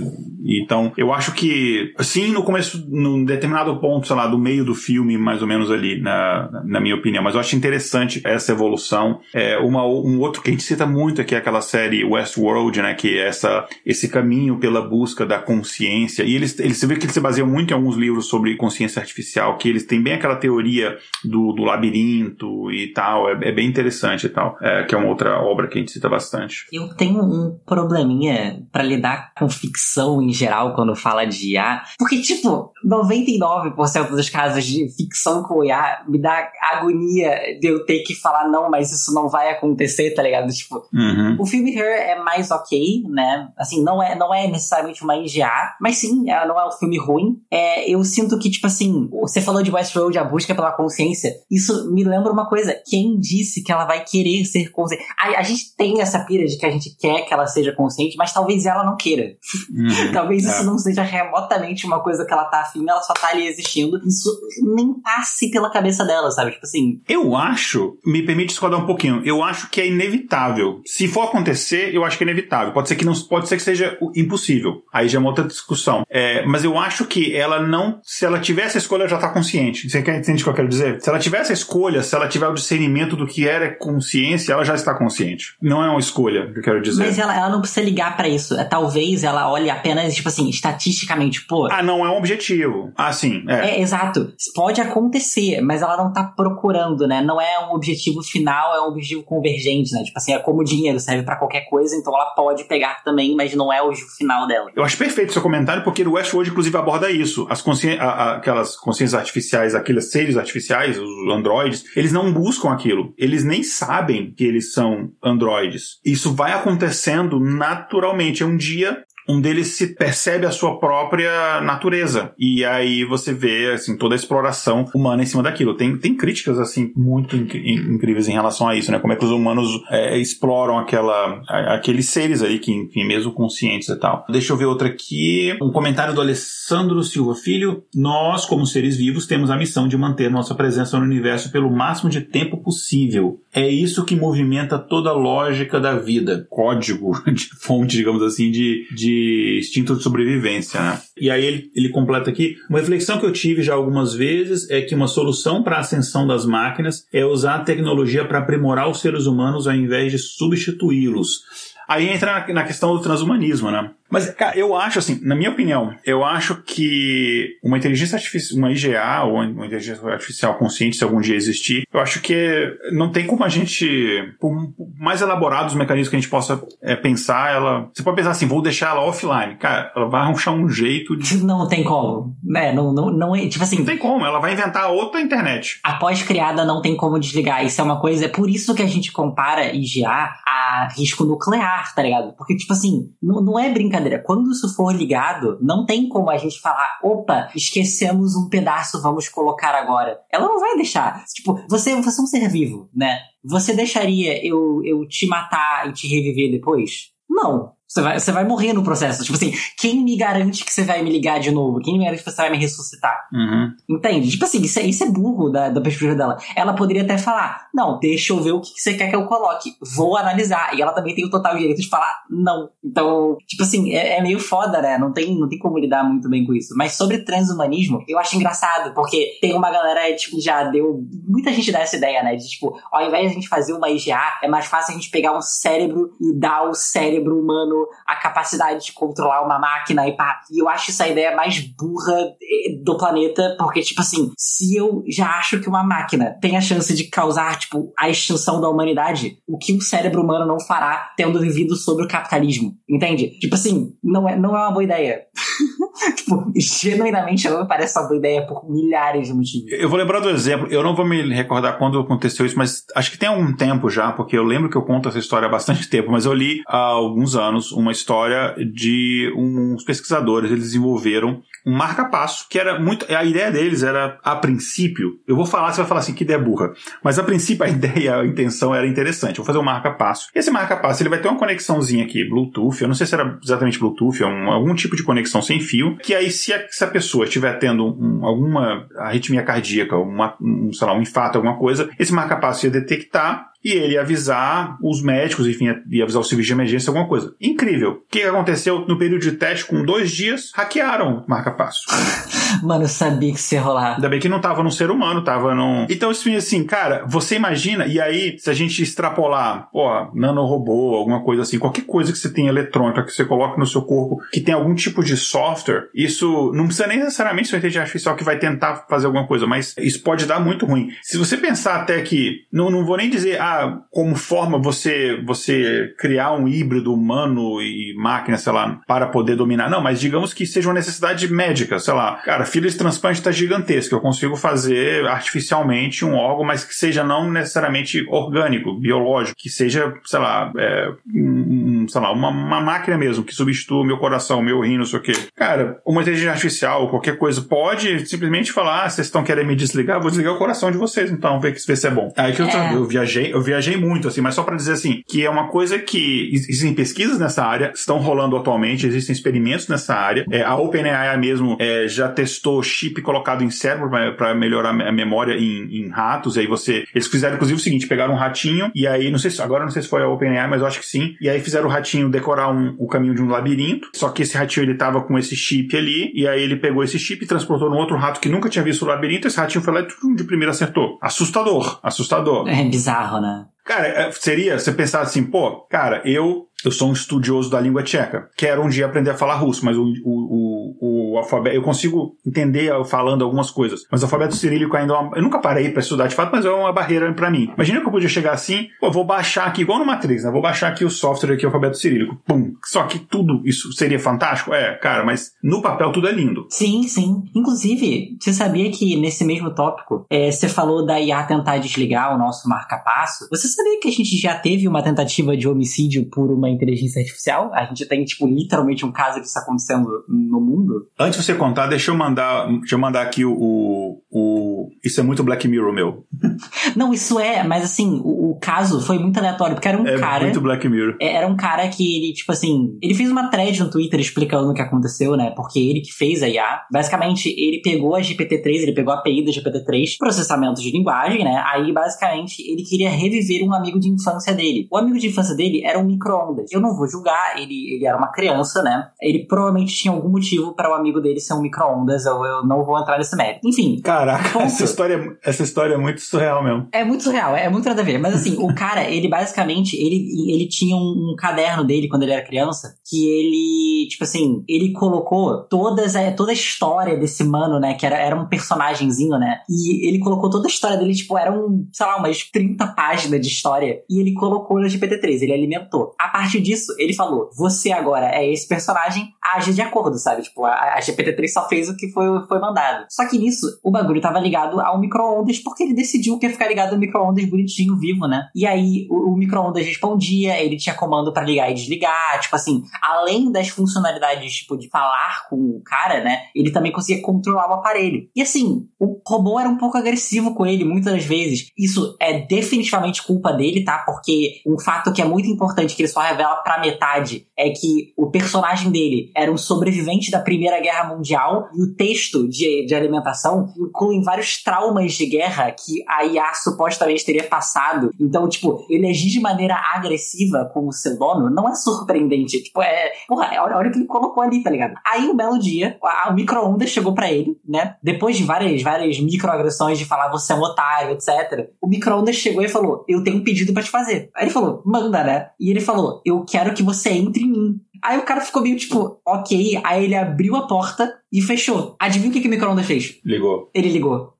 então, eu acho que, sim, no começo, num determinado ponto, sei lá, do meio do filme, mais ou menos ali, na, na minha opinião, mas eu acho interessante essa evolução. É, uma, um outro que a gente cita muito aqui é aquela série Westworld, né? Que é essa, esse caminho pela busca da consciência. E eles, eles, você vê que eles se baseiam muito em alguns livros sobre consciência artificial, que eles têm bem aquela teoria do, do labirinto e tal. É, é bem interessante e tal. É, que é uma outra obra que a gente cita bastante. Eu tenho um probleminha para lidar com ficção em geral quando fala de IA. Porque, tipo, 99% dos casos de ficção com IA me dá agonia de eu ter que falar, não, mas isso não vai acontecer, tá ligado? Tipo, uhum. o filme Her é mais ok, né? Assim, não é, não é necessariamente uma IGA, mas sim, ela não é um filme ruim. É, eu sinto que, tipo assim, você falou de Westworld, a busca pela consciência. Isso me lembra uma coisa. Quem disse que ela vai querer ser consciente? A, a gente tem essa pira de que a gente quer que ela seja consciente, mas talvez ela não queira. Uhum. *laughs* talvez isso é. não seja remotamente uma coisa que ela tá afim, ela só tá ali existindo. Isso nem passe pela cabeça dela, sabe? Tipo assim. Eu acho, me permite discordar um pouquinho, eu acho que é inevitável. Se for acontecer, eu acho que é inevitável. Pode ser que não, pode ser que seja impossível. Aí já é uma outra discussão. É, mas eu acho que ela não, se ela tivesse a escolha, já tá consciente. Você entende o que eu quero dizer? Se ela tivesse a escolha, se ela tiver o discernimento do que era consciência, ela já está consciente. Não é uma escolha, que eu quero dizer. Mas ela, ela não precisa ligar para isso. É, talvez ela olhe apenas, tipo assim, estatisticamente, pô. Ah, não é um objetivo. Ah, sim. É. é, exato. Pode acontecer, mas ela não tá procurando, né? Não é um objetivo final, é um objetivo convergente, né? Tipo assim, é como o dinheiro serve para qualquer coisa, então ela pode pegar também, mas não é o objetivo final dela. Eu acho perfeito seu comentário, porque o Westworld, inclusive, aborda isso. As consci... A, a, aquelas consciências artificiais, aqueles seres artificiais, os androides, eles não buscam aquilo. Eles nem sabem que eles são androides. Isso vai acontecendo naturalmente. Um dia um deles se percebe a sua própria natureza. E aí você vê, assim, toda a exploração humana em cima daquilo. Tem, tem críticas, assim, muito inc incríveis em relação a isso, né? Como é que os humanos é, exploram aquela, aqueles seres aí que, enfim, mesmo conscientes e tal. Deixa eu ver outra aqui. Um comentário do Alessandro Silva Filho. Nós, como seres vivos, temos a missão de manter nossa presença no universo pelo máximo de tempo possível. É isso que movimenta toda a lógica da vida. Código *laughs* de fonte, digamos assim, de, de instinto de sobrevivência, né? E aí ele, ele completa aqui, uma reflexão que eu tive já algumas vezes é que uma solução para a ascensão das máquinas é usar a tecnologia para aprimorar os seres humanos ao invés de substituí-los. Aí entra na questão do transhumanismo, né? Mas, cara, eu acho assim, na minha opinião, eu acho que uma inteligência artificial, uma IGA ou uma inteligência artificial consciente, se algum dia existir, eu acho que não tem como a gente, por mais elaborados os mecanismos que a gente possa é, pensar, ela. Você pode pensar assim, vou deixar ela offline. Cara, ela vai arranjar um jeito de. Não tem como. É, não, não, não é. Tipo assim. Não tem como, ela vai inventar outra internet. Após criada, não tem como desligar. Isso é uma coisa. É por isso que a gente compara IGA a risco nuclear, tá ligado? Porque, tipo assim, não, não é brincadeira brincadeira, quando isso for ligado, não tem como a gente falar, opa, esquecemos um pedaço, vamos colocar agora. Ela não vai deixar. Tipo, você, você é um ser vivo, né? Você deixaria eu, eu te matar e te reviver depois? Não. Você vai, você vai morrer no processo. Tipo assim, quem me garante que você vai me ligar de novo? Quem me garante que você vai me ressuscitar? Uhum. Entende? Tipo assim, isso é, isso é burro da, da perspectiva dela. Ela poderia até falar: Não, deixa eu ver o que você quer que eu coloque. Vou analisar. E ela também tem o total direito de falar não. Então, tipo assim, é, é meio foda, né? Não tem, não tem como lidar muito bem com isso. Mas sobre transhumanismo, eu acho engraçado, porque tem uma galera, tipo, já deu. Muita gente dá essa ideia, né? De tipo, ao invés de a gente fazer uma IGA, é mais fácil a gente pegar um cérebro e dar ao cérebro humano a capacidade de controlar uma máquina e pá. E eu acho essa ideia mais burra eh, do planeta, porque, tipo assim, se eu já acho que uma máquina tem a chance de causar, tipo, a extinção da humanidade, o que o cérebro humano não fará tendo vivido sobre o capitalismo? Entende? Tipo assim, não é, não é uma boa ideia. *laughs* tipo, genuinamente não me parece uma boa ideia por milhares de motivos. Eu vou lembrar do exemplo, eu não vou me recordar quando aconteceu isso, mas acho que tem algum tempo já, porque eu lembro que eu conto essa história há bastante tempo, mas eu li há alguns anos uma história de uns pesquisadores, eles desenvolveram um marca-passo, que era muito. A ideia deles era, a princípio, eu vou falar, você vai falar assim, que ideia burra. Mas a princípio a *laughs* ideia, a intenção era interessante. Vou fazer um marca-passo. Esse marca-passo ele vai ter uma conexãozinha aqui, Bluetooth. Eu não sei se era exatamente Bluetooth, é um, algum tipo de conexão sem fio. Que aí, se a, se a pessoa estiver tendo um, alguma arritmia cardíaca, uma, um, sei lá, um infarto, alguma coisa, esse marca-passo ia detectar e ele avisar os médicos, enfim, ia avisar o serviço de emergência, alguma coisa. Incrível. O que aconteceu no período de teste, com dois dias, hackearam o marca-passo. *laughs* Mano, eu sabia que isso ia rolar. Ainda bem que não tava num ser humano, tava num. Então, assim, cara, você imagina, e aí, se a gente extrapolar, ó, nanorobô, alguma coisa assim, qualquer coisa que você tem eletrônica, que você coloca no seu corpo, que tem algum tipo de software, isso não precisa nem necessariamente ser uma inteligência artificial que vai tentar fazer alguma coisa, mas isso pode dar muito ruim. Se você pensar até que, não, não vou nem dizer, ah, como forma você você criar um híbrido humano e máquina, sei lá, para poder dominar. Não, mas digamos que seja uma necessidade médica, sei lá. Cara, filho de transplante está gigantesco. Eu consigo fazer artificialmente um órgão, mas que seja não necessariamente orgânico, biológico, que seja, sei lá, é, um, sei lá, uma, uma máquina mesmo que substitua o meu coração, meu rim, não sei o quê. Cara, uma inteligência artificial, qualquer coisa, pode simplesmente falar: ah, vocês estão querendo me desligar, vou desligar o coração de vocês, então, ver, ver se é bom. Aí que eu, é. eu viajei, eu viajei muito, assim, mas só para dizer assim, que é uma coisa que existem pesquisas nessa área, estão rolando atualmente, existem experimentos nessa área. É, a OpenAI mesmo é, já testou chip colocado em cérebro para melhorar a memória em, em, ratos. E aí você. Eles fizeram, inclusive, o seguinte: pegaram um ratinho, e aí, não sei se agora não sei se foi a OpenAI, mas eu acho que sim. E aí fizeram o ratinho decorar um, o caminho de um labirinto. Só que esse ratinho ele tava com esse chip ali, e aí ele pegou esse chip e transportou num outro rato que nunca tinha visto o labirinto. Esse ratinho foi lá e de primeira acertou. Assustador, assustador. É bizarro, né? sana Cara, é, seria você pensar assim, pô, cara, eu eu sou um estudioso da língua tcheca. Quero um dia aprender a falar russo, mas o, o, o, o alfabeto. Eu consigo entender falando algumas coisas. Mas o alfabeto cirílico ainda é uma, Eu nunca parei para estudar de fato, mas é uma barreira para mim. Imagina que eu podia chegar assim, pô, vou baixar aqui, igual no Matrix, né? Vou baixar aqui o software aqui, o alfabeto cirílico. Pum. Só que tudo isso seria fantástico? É, cara, mas no papel tudo é lindo. Sim, sim. Inclusive, você sabia que nesse mesmo tópico, é, você falou da IA tentar desligar o nosso marca-passo? Você sabia que a gente já teve uma tentativa de homicídio por uma inteligência artificial. A gente tem, tipo, literalmente um caso disso acontecendo no mundo. Antes de você contar, deixa eu mandar, deixa eu mandar aqui o, o, Isso é muito Black Mirror, meu. *laughs* Não, isso é, mas assim, o, o, caso foi muito aleatório, porque era um é cara. Muito Black Mirror. É, era um cara que ele, tipo assim, ele fez uma thread no Twitter explicando o que aconteceu, né? Porque ele que fez a IA. Basicamente, ele pegou a GPT-3, ele pegou a API da GPT-3, processamento de linguagem, né? Aí, basicamente, ele queria reviver um amigo de infância dele. O amigo de infância dele era um micro-ondas. Eu não vou julgar, ele, ele era uma criança, né? Ele provavelmente tinha algum motivo para o amigo dele ser um micro-ondas, eu, eu não vou entrar nesse mérito. Enfim. Caraca, essa história, essa história é muito surreal mesmo. É muito surreal, é muito nada a ver. Mas assim, o cara, ele basicamente, ele, ele tinha um, um, caderno dele quando ele era criança, que ele, tipo assim, ele colocou todas, é, toda a história desse mano, né? Que era, era um personagemzinho, né? E ele colocou toda a história dele, tipo, era um, sei lá, umas 30 páginas de história. E ele colocou no GPT-3, ele alimentou. A partir disso, ele falou: você agora é esse personagem, age de acordo, sabe? Tipo, a, a GPT-3 só fez o que foi, foi mandado. Só que nisso, o bagulho tava ligado ao micro-ondas porque ele decidiu que ia ficar ligado ao micro-ondas bonitinho, vivo, né? E aí, o, o micro-ondas respondia, ele tinha comando para ligar e desligar, tipo assim, além das funcionalidades, tipo, de falar com o cara, né? Ele também conseguia controlar o aparelho. E assim, o robô era um pouco agressivo com ele, muitas das vezes. Isso é definitivamente culpa dele, tá? Porque um fato que é muito importante que ele só revela pra metade é que o personagem dele era um sobrevivente da Primeira Guerra Mundial e o texto de, de alimentação inclui vários traumas de guerra que a IA supostamente teria passado. Então, tipo, ele agir de maneira agressiva com o seu dono não é surpreendente. Tipo, é. Porra, olha, olha o que ele colocou ali, tá ligado? Aí, um belo dia, a, a micro-ondas chegou para ele, né? Depois de várias, várias microagressões de falar você é um otário, etc. O micro-ondas chegou e falou: Eu tenho um pedido para te fazer. Aí ele falou: Manda, né? E ele falou: Eu quero que você entre em mim. Aí o cara ficou meio tipo, ok. Aí ele abriu a porta e fechou. Adivinha o que, que o micro-ondas fez? Ligou. Ele ligou.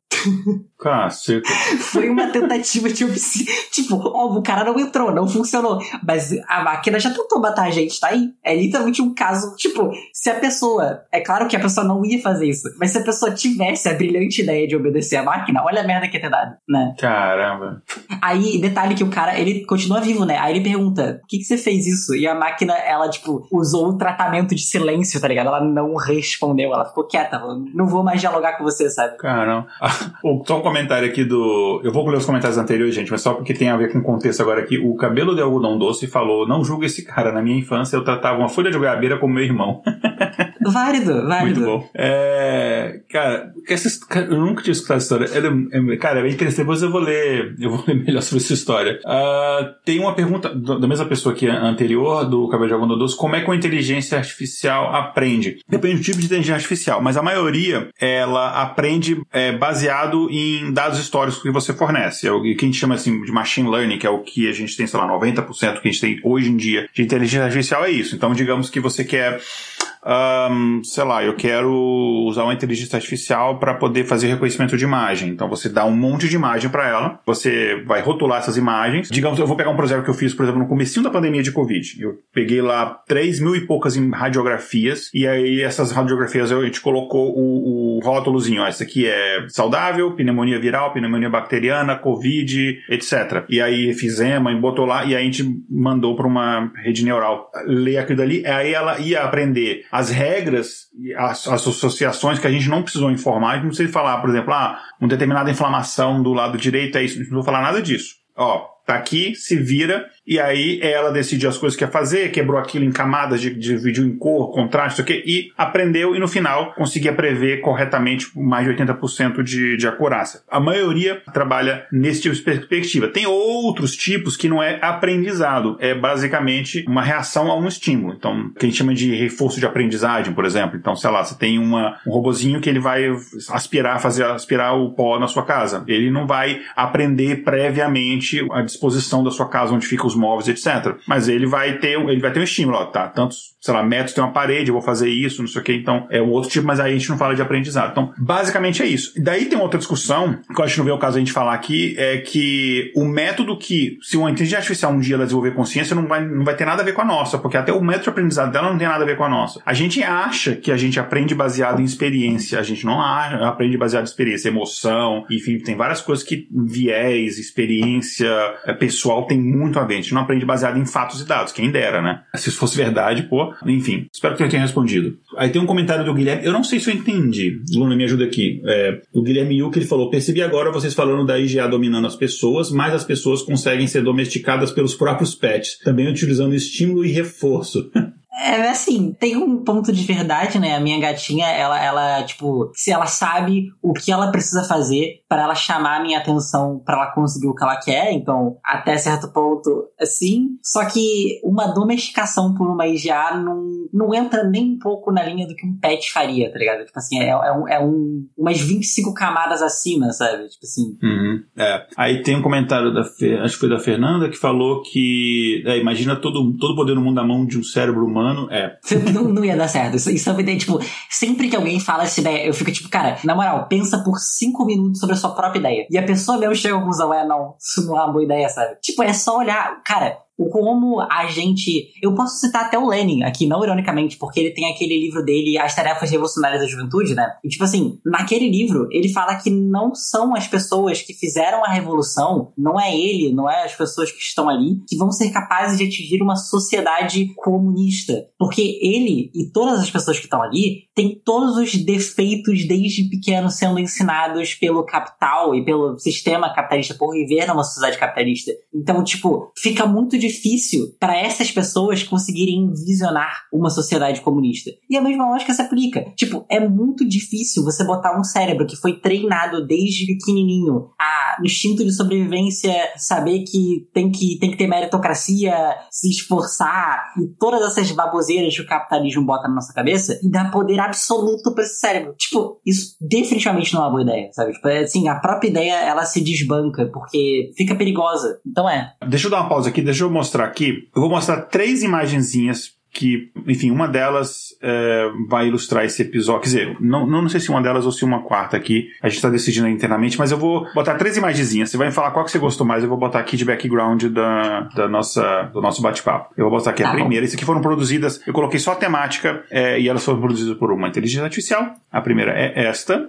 Caceta. Foi uma tentativa de obsi... Tipo, óbvio, o cara não entrou, não funcionou. Mas a máquina já tentou matar a gente, tá aí. É literalmente um caso, tipo, se a pessoa. É claro que a pessoa não ia fazer isso, mas se a pessoa tivesse a brilhante ideia de obedecer a máquina, olha a merda que ia ter dado, né? Caramba. Aí, detalhe que o cara, ele continua vivo, né? Aí ele pergunta: por que, que você fez isso? E a máquina, ela, tipo, usou o tratamento de silêncio, tá ligado? Ela não respondeu, ela ficou quieta, não vou mais dialogar com você, sabe? Caramba. Só um comentário aqui do. Eu vou ler os comentários anteriores, gente, mas só porque tem a ver com o contexto agora aqui. O cabelo de algodão doce falou: Não julga esse cara. Na minha infância eu tratava uma folha de goiabeira como meu irmão. *laughs* válido, válido. Muito bom. É, cara, eu nunca tinha escutado essa história. É, cara, é bem interessante. Depois eu vou ler, eu vou ler *laughs* melhor sobre essa história. Uh, tem uma pergunta da mesma pessoa que anterior, do cabelo de algodão doce: Como é que a inteligência artificial aprende? Depende do tipo de inteligência artificial, mas a maioria ela aprende é, baseado em dados históricos que você fornece. É o que a gente chama assim de machine learning, que é o que a gente tem, sei lá, 90% que a gente tem hoje em dia de inteligência artificial é isso. Então, digamos que você quer um, sei lá, eu quero usar uma inteligência artificial para poder fazer reconhecimento de imagem. Então você dá um monte de imagem para ela, você vai rotular essas imagens. Digamos, eu vou pegar um projeto que eu fiz, por exemplo, no começo da pandemia de Covid. Eu peguei lá 3 mil e poucas radiografias, e aí essas radiografias a gente colocou o, o rótulozinho, ó, esse aqui é saudável, pneumonia viral, pneumonia bacteriana, Covid, etc. E aí fizemos, botou lá, e aí a gente mandou para uma rede neural ler aquilo dali, aí ela ia aprender as regras as, as, associações que a gente não precisou informar, a gente não precisa falar, por exemplo, ah, uma determinada inflamação do lado direito é isso, não precisa falar nada disso. Ó, tá aqui, se vira, e aí ela decidiu as coisas que ia fazer, quebrou aquilo em camadas, dividiu em cor, contraste, isso aqui, e aprendeu e no final conseguia prever corretamente mais de 80% de, de acurácia. A maioria trabalha nesse tipo de perspectiva. Tem outros tipos que não é aprendizado, é basicamente uma reação a um estímulo. Então, que a gente chama de reforço de aprendizagem, por exemplo. Então, sei lá, você tem uma, um robozinho que ele vai aspirar, fazer aspirar o pó na sua casa. Ele não vai aprender previamente a disposição da sua casa, onde fica os móveis, etc. Mas ele vai ter, ele vai ter um estímulo, ó, tá? Tantos, sei lá, metros tem uma parede, eu vou fazer isso, não sei o que. Então, é um outro tipo, mas aí a gente não fala de aprendizado. Então, basicamente é isso. Daí tem outra discussão, que eu acho que não vê o caso a gente falar aqui, é que o método que, se uma inteligência artificial um dia ela desenvolver consciência, não vai, não vai ter nada a ver com a nossa, porque até o método de aprendizado dela não tem nada a ver com a nossa. A gente acha que a gente aprende baseado em experiência, a gente não acha, aprende baseado em experiência, emoção, enfim, tem várias coisas que viés, experiência é, pessoal tem muito a ver. Gente não aprende baseado em fatos e dados, quem dera, né? Se isso fosse verdade, pô, enfim, espero que eu tenha respondido. Aí tem um comentário do Guilherme, eu não sei se eu entendi, Luna, me ajuda aqui. É, o Guilherme Yuke, ele falou, percebi agora vocês falando da IGA dominando as pessoas, mas as pessoas conseguem ser domesticadas pelos próprios pets, também utilizando estímulo e reforço. *laughs* É assim, tem um ponto de verdade, né? A minha gatinha, ela, ela, tipo, se ela sabe o que ela precisa fazer para ela chamar a minha atenção para ela conseguir o que ela quer, então, até certo ponto, assim. Só que uma domesticação por uma IGA não, não entra nem um pouco na linha do que um pet faria, tá ligado? Tipo assim, é, é, um, é um, umas 25 camadas acima, sabe? Tipo assim. Uhum, é. Aí tem um comentário da, acho que foi da Fernanda, que falou que, é, imagina todo, todo o poder no mundo na mão de um cérebro humano humano, é. Não, não ia dar certo. Isso, isso é uma ideia, tipo, sempre que alguém fala essa ideia, eu fico tipo, cara, na moral, pensa por cinco minutos sobre a sua própria ideia. E a pessoa mesmo chega à conclusão, é, não, isso não é uma boa ideia, sabe? Tipo, é só olhar, cara, como a gente. Eu posso citar até o Lenin aqui, não ironicamente, porque ele tem aquele livro dele, As Tarefas Revolucionárias da Juventude, né? E tipo assim, naquele livro, ele fala que não são as pessoas que fizeram a revolução, não é ele, não é as pessoas que estão ali, que vão ser capazes de atingir uma sociedade comunista. Porque ele e todas as pessoas que estão ali têm todos os defeitos desde pequeno sendo ensinados pelo capital e pelo sistema capitalista por viver numa sociedade capitalista. Então, tipo, fica muito difícil difícil para essas pessoas conseguirem visionar uma sociedade comunista. E a mesma lógica se aplica. Tipo, é muito difícil você botar um cérebro que foi treinado desde pequenininho a instinto de sobrevivência, saber que tem que, tem que ter meritocracia, se esforçar e todas essas baboseiras que o capitalismo bota na nossa cabeça e dar poder absoluto para esse cérebro. Tipo, isso definitivamente não é uma boa ideia, sabe? Tipo, é assim, a própria ideia ela se desbanca porque fica perigosa. Então é. Deixa eu dar uma pausa aqui, deixa eu mostrar aqui. Eu vou mostrar três imagenzinhas que, enfim, uma delas é, vai ilustrar esse episódio. Quer dizer, não, não sei se uma delas ou se uma quarta aqui. A gente está decidindo internamente, mas eu vou botar três imagenzinhas. Você vai me falar qual que você gostou mais. Eu vou botar aqui de background da, da nossa, do nosso bate-papo. Eu vou botar aqui a tá primeira. Essas aqui foram produzidas. Eu coloquei só a temática é, e elas foram produzidas por uma inteligência artificial. A primeira é esta.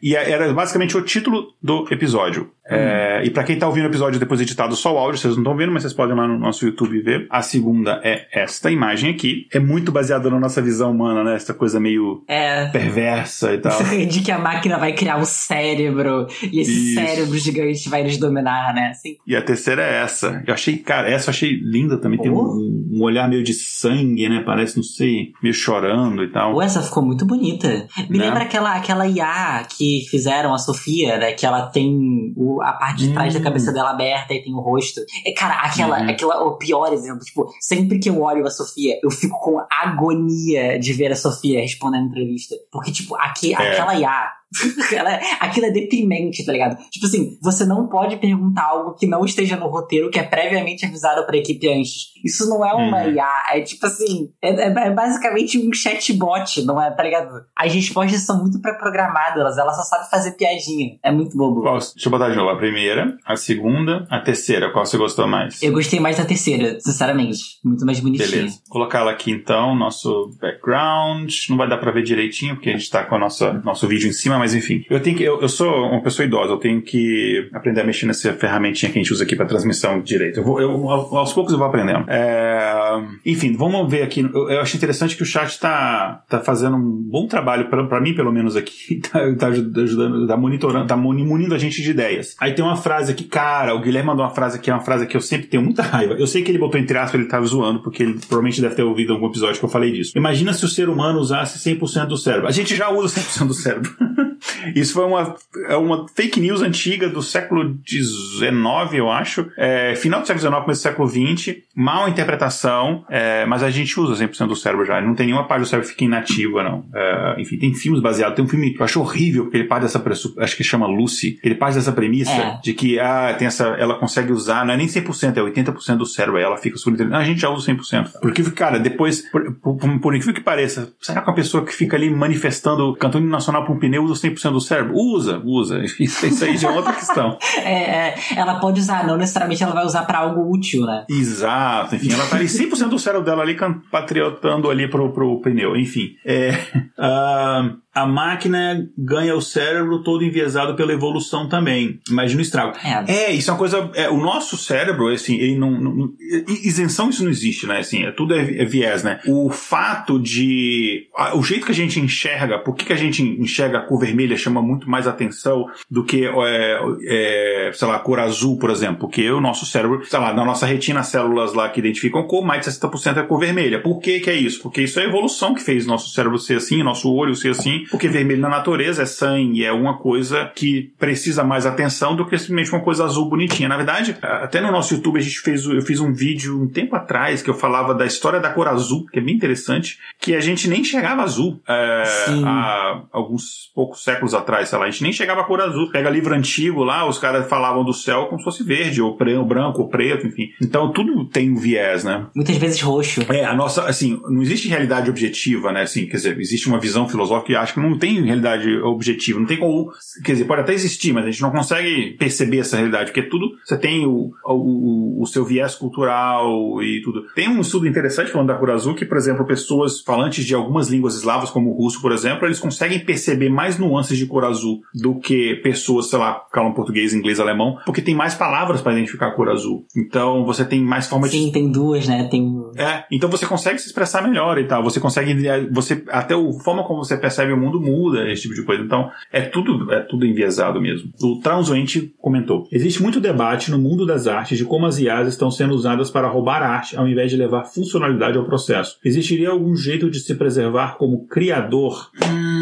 E é, era basicamente o título do episódio. É, e para quem tá ouvindo o episódio depois editado só o áudio, vocês não estão vendo, mas vocês podem lá no nosso YouTube ver. A segunda é esta imagem aqui. É muito baseada na nossa visão humana, né? Essa coisa meio é. perversa e tal. *laughs* De que a máquina vai criar um cérebro e esse Isso. cérebro gigante vai nos dominar, né? Assim. E a terceira é essa. Eu achei, cara, essa eu achei linda também. Oh. Tem um, um, olhar meio de sangue, né? Parece, não sei, meio chorando e tal. Pô, essa ficou muito bonita. Me né? lembra aquela, aquela IA que fizeram, a Sofia, né? Que ela tem o a parte de trás hum. da cabeça dela aberta e tem o rosto. É, cara, aquela, uhum. aquela, o pior exemplo, tipo, sempre que eu olho a Sofia, eu fico com agonia de ver a Sofia respondendo a entrevista. Porque, tipo, aqui, é. aquela IA *laughs* Ela, aquilo é deprimente, tá ligado? Tipo assim, você não pode perguntar algo que não esteja no roteiro, que é previamente avisado pra equipe antes. Isso não é uma uhum. IA, é tipo assim, é, é, é, basicamente um chatbot, não é, tá ligado? As respostas são muito pré-programadas, ela só sabe fazer piadinha. É muito bobo. Qual, deixa eu botar de novo. A primeira, a segunda, a terceira. Qual você gostou mais? Eu gostei mais da terceira, sinceramente. Muito mais bonitinha. Beleza. Vou colocar ela aqui então, nosso background. Não vai dar pra ver direitinho, porque a gente tá com o nosso, nosso vídeo em cima, mas enfim. Eu tenho que. Eu, eu sou uma pessoa idosa, eu tenho que aprender a mexer nessa ferramentinha que a gente usa aqui para transmissão direito. Eu vou, eu, aos poucos eu vou aprendendo. É, enfim, vamos ver aqui. Eu, eu, acho interessante que o chat tá, tá fazendo um bom trabalho, para mim, pelo menos aqui, *laughs* tá, tá ajudando, tá monitorando, tá munindo a gente de ideias. Aí tem uma frase aqui, cara, o Guilherme mandou uma frase que é uma frase que eu sempre tenho muita raiva. Eu sei que ele botou entre aspas, ele tava zoando, porque ele provavelmente deve ter ouvido algum episódio que eu falei disso. Imagina se o ser humano usasse 100% do cérebro. A gente já usa 100% do cérebro. *laughs* *laughs* Isso foi uma, é uma fake news antiga do século XIX, eu acho. É, final do século XIX, começo do século XX. Mal interpretação, é, mas a gente usa 100% do cérebro já. Não tem nenhuma parte do cérebro que fica inativa, não. É, enfim, tem filmes baseados. Tem um filme que eu acho horrível, porque ele parte dessa acho que chama Lucy. Ele parte dessa premissa é. de que ah, tem essa, ela consegue usar, não é nem 100%, é 80% do cérebro. Aí ela fica. Ah, a gente já usa 100%. Porque, cara, depois, por, por, por incrível que pareça, será que uma pessoa que fica ali manifestando, cantando nacional para um pneu usa 100% do cérebro? Usa, usa. *laughs* Isso, aí já é outra questão. *laughs* é, é, ela pode usar, não necessariamente ela vai usar para algo útil, né? Exato, enfim, ela tá ali 100% do cérebro dela ali patriotando ali pro, pro pneu, enfim. É, uh, *laughs* a máquina ganha o cérebro todo enviesado pela evolução também. Imagina o estrago. É, é isso é uma coisa. É, o nosso cérebro, assim, ele não, não, Isenção, isso não existe, né? Assim, é, tudo é, é, viés, né? O fato de. o jeito que a gente enxerga, por que, que a gente enxerga a cor vermelha chama muito mais atenção do que, é, é, sei lá, a cor azul, por exemplo. Porque o nosso cérebro, sei lá, na nossa retina, as células lá que identificam cor, mais de 60% é cor vermelha. Por que, que é isso? Porque isso é a evolução que fez nosso cérebro ser assim, nosso olho ser assim porque vermelho na natureza é sangue, é uma coisa que precisa mais atenção do que simplesmente uma coisa azul bonitinha. Na verdade, até no nosso YouTube a gente fez, eu fiz um vídeo um tempo atrás que eu falava da história da cor azul, que é bem interessante, que a gente nem chegava azul é, há alguns poucos séculos atrás, sei lá, a gente nem chegava a cor azul. Pega livro antigo lá, os caras falavam do céu como se fosse verde, ou branco, ou preto, enfim. Então tudo tem um viés, né? Muitas vezes roxo. É, a nossa, assim, não existe realidade objetiva, né? Assim, quer dizer, existe uma visão filosófica que acho que não tem realidade objetiva, não tem como. Quer dizer, pode até existir, mas a gente não consegue perceber essa realidade, porque tudo você tem o, o, o seu viés cultural e tudo. Tem um estudo interessante falando da cor azul que, por exemplo, pessoas falantes de algumas línguas eslavas, como o russo, por exemplo, eles conseguem perceber mais nuances de cor azul do que pessoas, sei lá, falam português, inglês, alemão, porque tem mais palavras para identificar a cor azul. Então você tem mais formas Sim, de. tem duas, né? Tem É, então você consegue se expressar melhor e tal. Você consegue. É, você, até a forma como você percebe o mundo muda, esse tipo de coisa. Então, é tudo, é tudo enviesado mesmo. O Transuente comentou: Existe muito debate no mundo das artes de como as IAs estão sendo usadas para roubar arte ao invés de levar funcionalidade ao processo. Existiria algum jeito de se preservar como criador?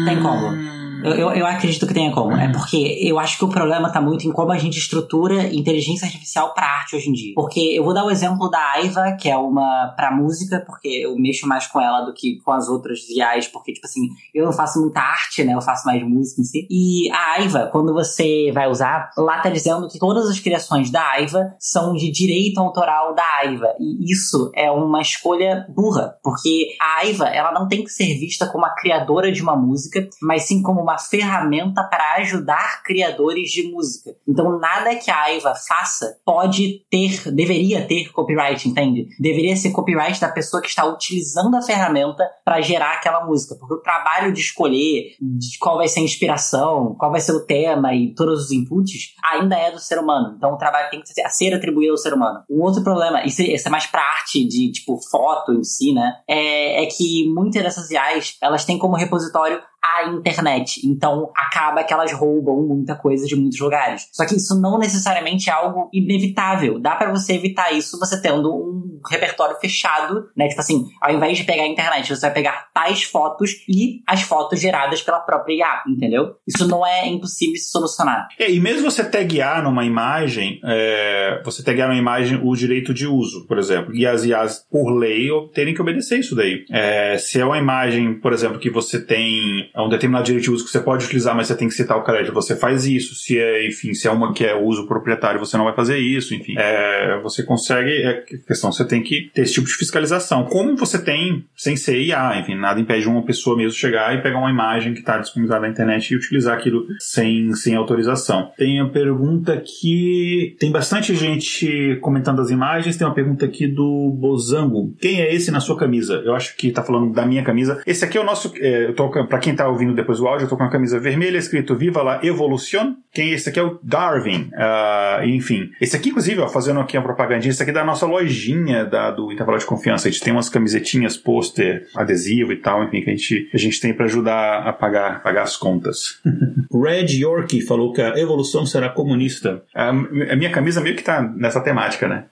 Tem como. Eu, eu, eu, acredito que tenha como. É porque eu acho que o problema tá muito em como a gente estrutura inteligência artificial para arte hoje em dia. Porque eu vou dar o exemplo da Aiva, que é uma para música, porque eu mexo mais com ela do que com as outras IAs, porque, tipo assim, eu não faço muita arte, né? Eu faço mais música em si. E a Aiva, quando você vai usar, lá tá dizendo que todas as criações da Aiva são de direito autoral da Aiva. E isso é uma escolha burra, porque a Aiva, ela não tem que ser vista como a criadora de uma música, mas sim como uma ferramenta para ajudar criadores de música. Então, nada que a Aiva faça pode ter, deveria ter copyright, entende? Deveria ser copyright da pessoa que está utilizando a ferramenta para gerar aquela música. Porque o trabalho de escolher de qual vai ser a inspiração, qual vai ser o tema e todos os inputs ainda é do ser humano. Então, o trabalho tem que ser, atribuído ao ser humano. Um outro problema, isso, isso é mais pra arte de, tipo, foto em si, né? É, é que muitas dessas IAs, elas têm como repositório a internet. Então acaba que elas roubam muita coisa de muitos lugares. Só que isso não necessariamente é algo inevitável. Dá para você evitar isso você tendo um repertório fechado, né? Tipo assim, ao invés de pegar a internet, você vai pegar tais fotos e as fotos geradas pela própria IA, entendeu? Isso não é impossível se solucionar. É, e mesmo você taguear numa imagem, é, você taguear numa imagem o direito de uso, por exemplo, e as IAs, por lei, terem que obedecer isso daí. É, se é uma imagem, por exemplo, que você tem é um determinado direito de uso que você pode utilizar, mas você tem que citar o crédito, você faz isso. Se é, enfim, se é uma que é uso proprietário, você não vai fazer isso, enfim. É, você consegue, é questão, você tem que ter esse tipo de fiscalização. Como você tem sem ser IA, enfim, nada impede uma pessoa mesmo chegar e pegar uma imagem que está disponibilizada na internet e utilizar aquilo sem, sem autorização. Tem a pergunta que tem bastante gente comentando as imagens, tem uma pergunta aqui do Bozango. Quem é esse na sua camisa? Eu acho que está falando da minha camisa. Esse aqui é o nosso, é, eu tô, pra quem tá ouvindo depois o áudio, eu tô com uma camisa vermelha escrito Viva la Evolución. Quem é esse aqui é o Darwin. Uh, enfim. Esse aqui, inclusive, ó, fazendo aqui a propagandinha, esse aqui é da nossa lojinha da, do Intervalo de Confiança. A gente tem umas camisetinhas, pôster, adesivo e tal, enfim, que a gente, a gente tem para ajudar a pagar, pagar as contas. *laughs* Red York falou que a evolução será comunista. A, a minha camisa meio que tá nessa temática, né?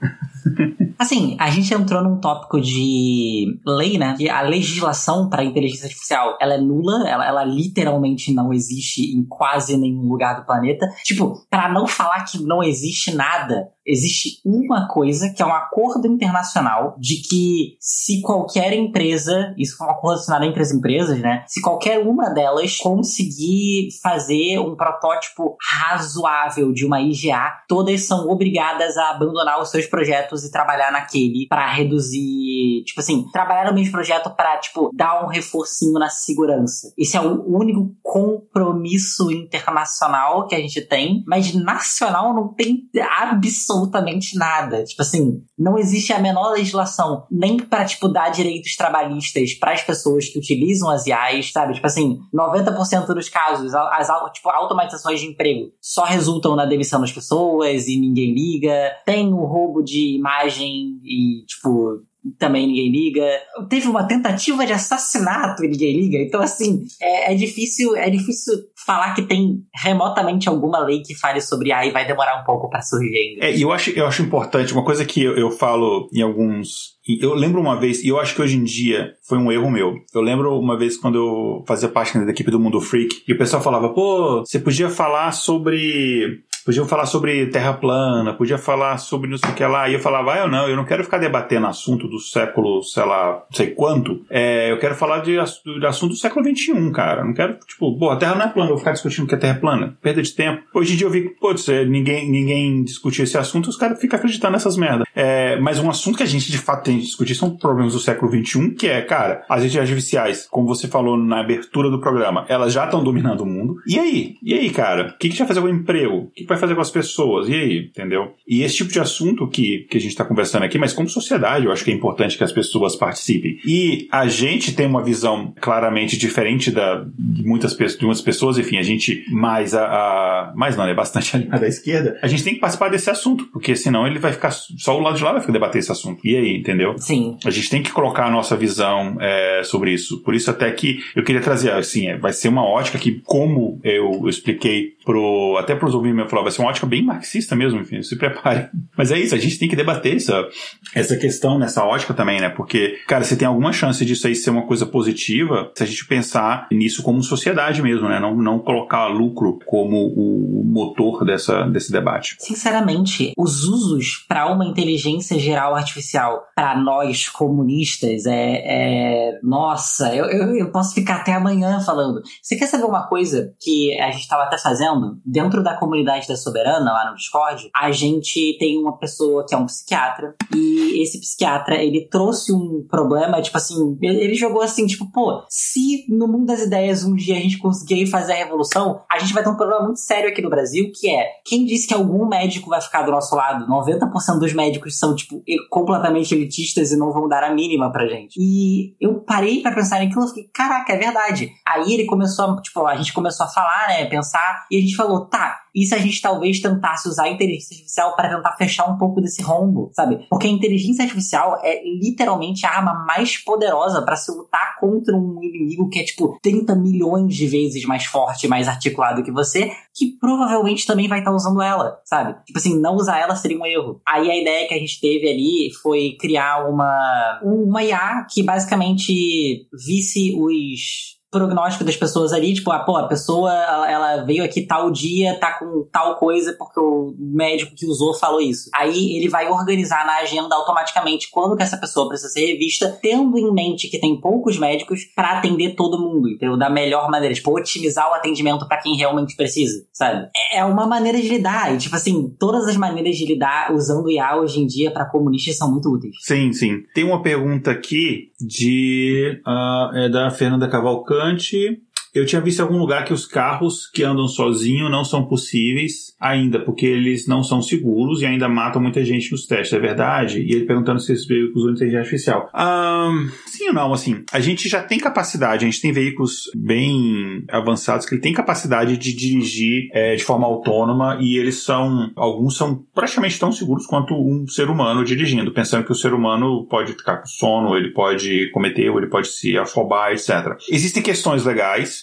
*laughs* Assim, a gente entrou num tópico de lei, né? Que a legislação para inteligência artificial, ela é nula, ela, ela literalmente não existe em quase nenhum lugar do planeta. Tipo, para não falar que não existe nada, existe uma coisa que é um acordo internacional de que se qualquer empresa, isso é um acordo assinado entre as empresas, né? Se qualquer uma delas conseguir fazer um protótipo razoável de uma IGA, todas são obrigadas a abandonar os seus projetos e trabalhar naquele para reduzir, tipo assim, trabalhar no mesmo projeto para tipo dar um reforcinho na segurança. Esse é o único compromisso internacional que a gente tem, mas nacional não tem absolutamente absolutamente nada. Tipo assim, não existe a menor legislação nem para tipo dar direitos trabalhistas para as pessoas que utilizam as IAs, sabe? Tipo assim, 90% dos casos, as tipo automatizações de emprego só resultam na demissão das pessoas e ninguém liga. Tem o roubo de imagem e tipo também ninguém liga. Teve uma tentativa de assassinato e ninguém liga. Então, assim, é, é, difícil, é difícil falar que tem remotamente alguma lei que fale sobre AI vai demorar um pouco para surgir ainda. É, e eu acho, eu acho importante, uma coisa que eu, eu falo em alguns. Eu lembro uma vez, e eu acho que hoje em dia foi um erro meu. Eu lembro uma vez quando eu fazia parte da equipe do Mundo Freak, e o pessoal falava, pô, você podia falar sobre podiam falar sobre terra plana, podia falar sobre não sei o que lá. E eu falava, ah, eu não, eu não quero ficar debatendo assunto do século, sei lá, não sei quanto. É, eu quero falar de, de assunto do século XXI, cara. não quero, tipo, pô, a terra não é plana, eu vou ficar discutindo que a terra é plana. Perda de tempo. Hoje em dia eu vi, pô, ninguém, ninguém discutir esse assunto, os caras ficam acreditando nessas merdas. É, mas um assunto que a gente de fato tem que discutir são problemas do século XXI, que é, cara, as inteligências artificiais, como você falou na abertura do programa, elas já estão dominando o mundo. E aí? E aí, cara? O que, que a gente vai fazer com o emprego? O que, que vai fazer com as pessoas? E aí, entendeu? E esse tipo de assunto que, que a gente está conversando aqui, mas como sociedade, eu acho que é importante que as pessoas participem. E a gente tem uma visão claramente diferente da, de, muitas, de muitas pessoas, enfim, a gente mais a, a mais não, é bastante *laughs* alinhada da esquerda, a gente tem que participar desse assunto, porque senão ele vai ficar, só o lado de lá vai ficar debater esse assunto. E aí, entendeu? Sim. A gente tem que colocar a nossa visão é, sobre isso. Por isso até que eu queria trazer, assim, é, vai ser uma ótica que, como eu, eu expliquei pro, até para os ouvintes meu falar, vai ser uma ótica bem marxista mesmo, enfim, se prepare. *laughs* Mas é isso, a gente tem que debater essa, essa questão nessa ótica também, né? Porque, cara, você tem alguma chance disso aí ser uma coisa positiva se a gente pensar nisso como sociedade mesmo, né? Não, não colocar lucro como o motor dessa, desse debate. Sinceramente, os usos para uma inteligência geral artificial para nós comunistas é, é... nossa, eu, eu, eu posso ficar até amanhã falando. Você quer saber uma coisa que a gente estava até fazendo? Dentro da comunidade da Soberana, lá no Discord, a gente tem uma pessoa que é um psiquiatra e esse psiquiatra, ele trouxe um problema, tipo assim, ele jogou assim, tipo, pô, se no mundo das ideias um dia a gente conseguir fazer a revolução, a gente vai ter um problema muito sério aqui no Brasil, que é, quem disse que algum médico vai ficar do nosso lado? 90% dos médicos são, tipo, completamente elitistas e não vão dar a mínima pra gente. E eu parei para pensar naquilo e fiquei, caraca, é verdade. Aí ele começou, a, tipo, a gente começou a falar, né, pensar, e a gente falou, tá, e se a gente talvez tentasse usar a inteligência artificial para tentar fechar um pouco desse rombo, sabe? Porque a inteligência artificial é literalmente a arma mais poderosa para se lutar contra um inimigo que é tipo 30 milhões de vezes mais forte, mais articulado que você, que provavelmente também vai estar tá usando ela, sabe? Tipo assim, não usar ela seria um erro. Aí a ideia que a gente teve ali foi criar uma uma IA que basicamente visse os prognóstico das pessoas ali, tipo, ah, pô, a pessoa ela veio aqui tal dia, tá com tal coisa porque o médico que usou falou isso. Aí ele vai organizar na agenda automaticamente quando que essa pessoa precisa ser revista, tendo em mente que tem poucos médicos para atender todo mundo, entendeu? Da melhor maneira, tipo, otimizar o atendimento para quem realmente precisa, sabe? É uma maneira de lidar, e tipo assim, todas as maneiras de lidar usando IA hoje em dia para comunistas são muito úteis. Sim, sim. Tem uma pergunta aqui de uh, é da Fernanda Cavalcante durante eu tinha visto em algum lugar que os carros que andam sozinhos não são possíveis ainda, porque eles não são seguros e ainda matam muita gente nos testes, é verdade? E ele perguntando se esses veículos usam inteligência artificial. Um, sim ou não, assim, a gente já tem capacidade, a gente tem veículos bem avançados que tem capacidade de dirigir é, de forma autônoma e eles são, alguns são praticamente tão seguros quanto um ser humano dirigindo, pensando que o ser humano pode ficar com sono, ele pode cometer, ou ele pode se afobar, etc. Existem questões legais,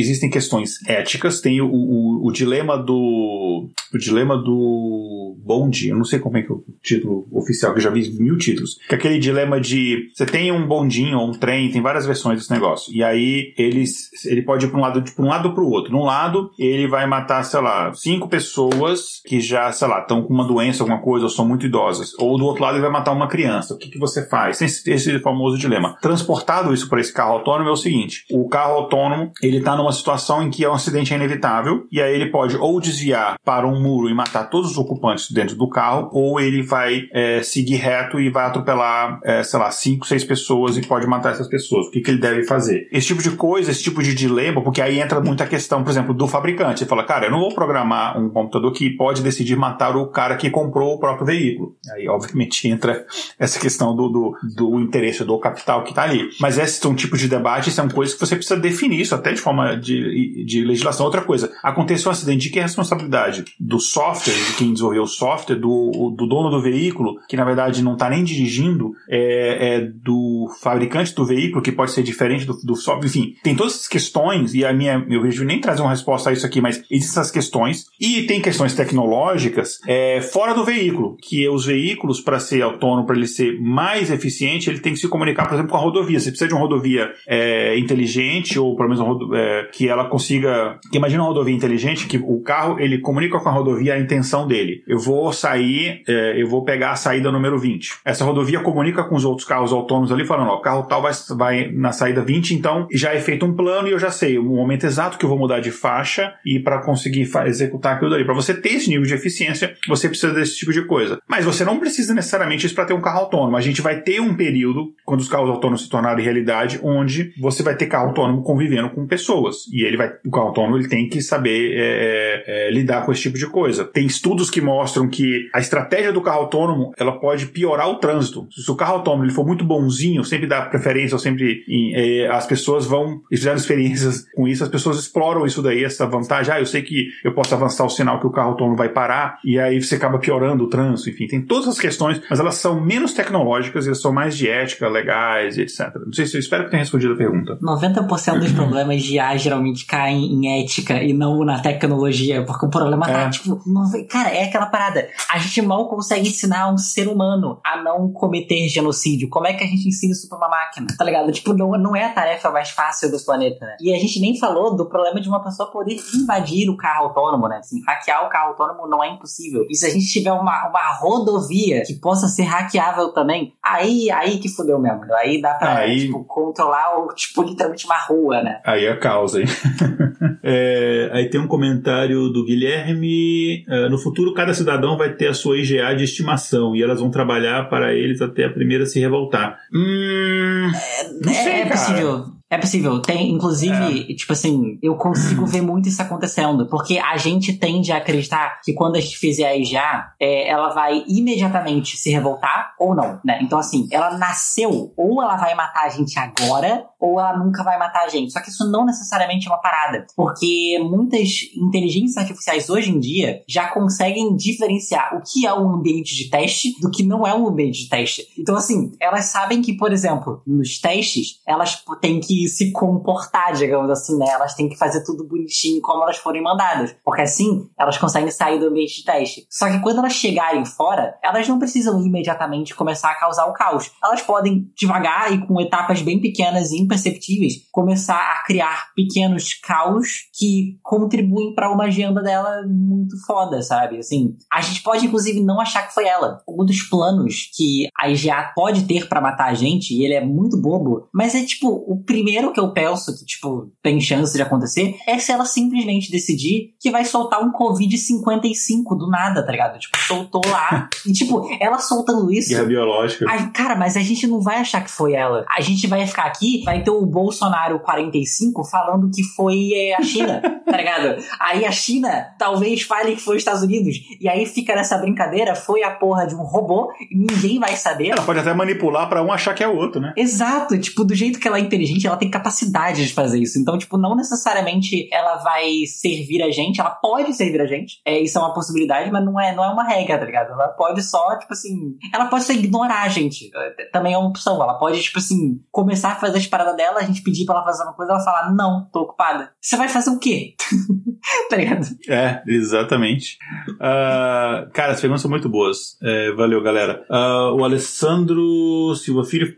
existem questões éticas, tem o, o, o dilema do o dilema do bonde, eu não sei como é que é o título oficial, que eu já vi mil títulos, que é aquele dilema de você tem um bondinho ou um trem, tem várias versões desse negócio, e aí eles, ele pode ir para um lado, para um lado para o outro. Num lado, ele vai matar, sei lá, cinco pessoas que já, sei lá, estão com uma doença, alguma coisa, ou são muito idosas. Ou do outro lado, ele vai matar uma criança. O que, que você faz? Esse, esse famoso dilema. Transportado isso para esse carro autônomo é o seguinte: o carro autônomo, ele está numa situação em que é um acidente inevitável, e aí ele pode ou desviar para um muro e matar todos os ocupantes dentro do carro, ou ele vai é, seguir reto e vai atropelar, é, sei lá, cinco, seis pessoas e pode matar essas pessoas. O que, que ele deve fazer? Esse tipo de coisa, esse tipo de dilema, porque aí entra muita questão, por exemplo, do fabricante. Ele fala, cara, eu não vou programar um computador que pode decidir matar o cara que comprou o próprio veículo. Aí, obviamente, entra essa questão do, do, do interesse do capital que está ali. Mas esse é um tipo de debate, são coisas que você precisa definir isso até de forma de, de legislação. Outra coisa, aconteceu um acidente, de que é a responsabilidade? Do software, de quem desenvolveu o software, do, do dono do veículo, que na verdade não está nem dirigindo, é, é, do fabricante do veículo, que pode ser diferente do, do software, enfim, tem todas essas questões, e a minha, eu vejo nem trazer uma resposta a isso aqui, mas existem essas questões, e tem questões tecnológicas é, fora do veículo, que os veículos, para ser autônomo, para ele ser mais eficiente, ele tem que se comunicar, por exemplo, com a rodovia. Você precisa de uma rodovia é, inteligente, ou pelo menos uma, que ela consiga. Que imagina uma rodovia inteligente, que o carro ele comunica com a rodovia a intenção dele. Eu vou sair, é, eu vou pegar a saída número 20. Essa rodovia comunica com os outros carros autônomos ali, falando: ó, o carro tal vai, vai na saída 20, então já é feito um plano e eu já sei o momento exato que eu vou mudar de faixa e para conseguir executar aquilo dali. Para você ter esse nível de eficiência, você precisa desse tipo de coisa. Mas você não precisa necessariamente isso para ter um carro autônomo. A gente vai ter um período, quando os carros autônomos se tornarem realidade, onde você vai ter carro autônomo convivendo com pessoas pessoas. E ele vai, o carro autônomo ele tem que saber é, é, lidar com esse tipo de coisa. Tem estudos que mostram que a estratégia do carro autônomo ela pode piorar o trânsito. Se o carro autônomo ele for muito bonzinho, sempre dá preferência, ou sempre é, as pessoas vão, eles fizeram experiências com isso, as pessoas exploram isso daí, essa vantagem. Ah, eu sei que eu posso avançar o sinal que o carro autônomo vai parar, e aí você acaba piorando o trânsito, enfim, tem todas as questões, mas elas são menos tecnológicas e são mais de ética, legais e etc. Não sei se eu espero que tenha respondido a pergunta. 90% dos *clears throat* problemas de Geralmente caem em ética e não na tecnologia, porque o problema tá, é. tipo, não, cara, é aquela parada. A gente mal consegue ensinar um ser humano a não cometer genocídio. Como é que a gente ensina isso pra uma máquina? Tá ligado? Tipo, não, não é a tarefa mais fácil do planeta, né? E a gente nem falou do problema de uma pessoa poder invadir o carro autônomo, né? Assim, hackear o carro autônomo não é impossível. E se a gente tiver uma, uma rodovia que possa ser hackeável também, aí, aí que fudeu mesmo. Aí dá pra, aí... tipo, controlar, o, tipo, literalmente uma rua, né? Aí é a hein? *laughs* é, aí tem um comentário do Guilherme. Uh, no futuro, cada cidadão vai ter a sua IGA de estimação e elas vão trabalhar para eles até a primeira se revoltar. Hum, é, não sei, é, é possível. É possível. Tem, inclusive, é. tipo assim, eu consigo *clears throat* ver muito isso acontecendo. Porque a gente tende a acreditar que quando a gente fizer a IGA, é, ela vai imediatamente se revoltar ou não, né? Então, assim, ela nasceu, ou ela vai matar a gente agora, ou ela nunca vai matar a gente. Só que isso não necessariamente é uma parada. Porque muitas inteligências artificiais hoje em dia já conseguem diferenciar o que é um ambiente de teste do que não é um ambiente de teste. Então, assim, elas sabem que, por exemplo, nos testes, elas têm que se comportar, digamos assim, né? Elas têm que fazer tudo bonitinho como elas forem mandadas. Porque assim, elas conseguem sair do ambiente de teste. Só que quando elas chegarem fora, elas não precisam imediatamente começar a causar o caos. Elas podem, devagar e com etapas bem pequenas e imperceptíveis, começar a criar pequenos caos que contribuem para uma agenda dela muito foda, sabe? Assim, a gente pode, inclusive, não achar que foi ela. Um dos planos que a IGA pode ter para matar a gente, e ele é muito bobo, mas é tipo o primeiro que eu penso que, tipo, tem chance de acontecer é se ela simplesmente decidir que vai soltar um Covid-55 do nada, tá ligado? Tipo, soltou lá. *laughs* e, tipo, ela soltando isso. Guerra biológica. Cara, mas a gente não vai achar que foi ela. A gente vai ficar aqui, vai ter o Bolsonaro 45 falando que foi é, a China, tá ligado? Aí a China talvez fale que foi os Estados Unidos. E aí fica nessa brincadeira, foi a porra de um robô e ninguém vai saber. Ela pode até manipular para um achar que é o outro, né? Exato. Tipo, do jeito que ela é inteligente, ela tem capacidade de fazer isso. Então, tipo, não necessariamente ela vai servir a gente, ela pode servir a gente. É, isso é uma possibilidade, mas não é, não é uma regra, tá ligado? Ela pode só, tipo assim. Ela pode só ignorar a gente. Também é uma opção. Ela pode, tipo assim, começar a fazer as paradas dela, a gente pedir pra ela fazer uma coisa, ela falar, não, tô ocupada. Você vai fazer o quê? *laughs* tá ligado? É, exatamente. Uh, cara, as perguntas são muito boas. É, valeu, galera. Uh, o Alessandro Silva Filho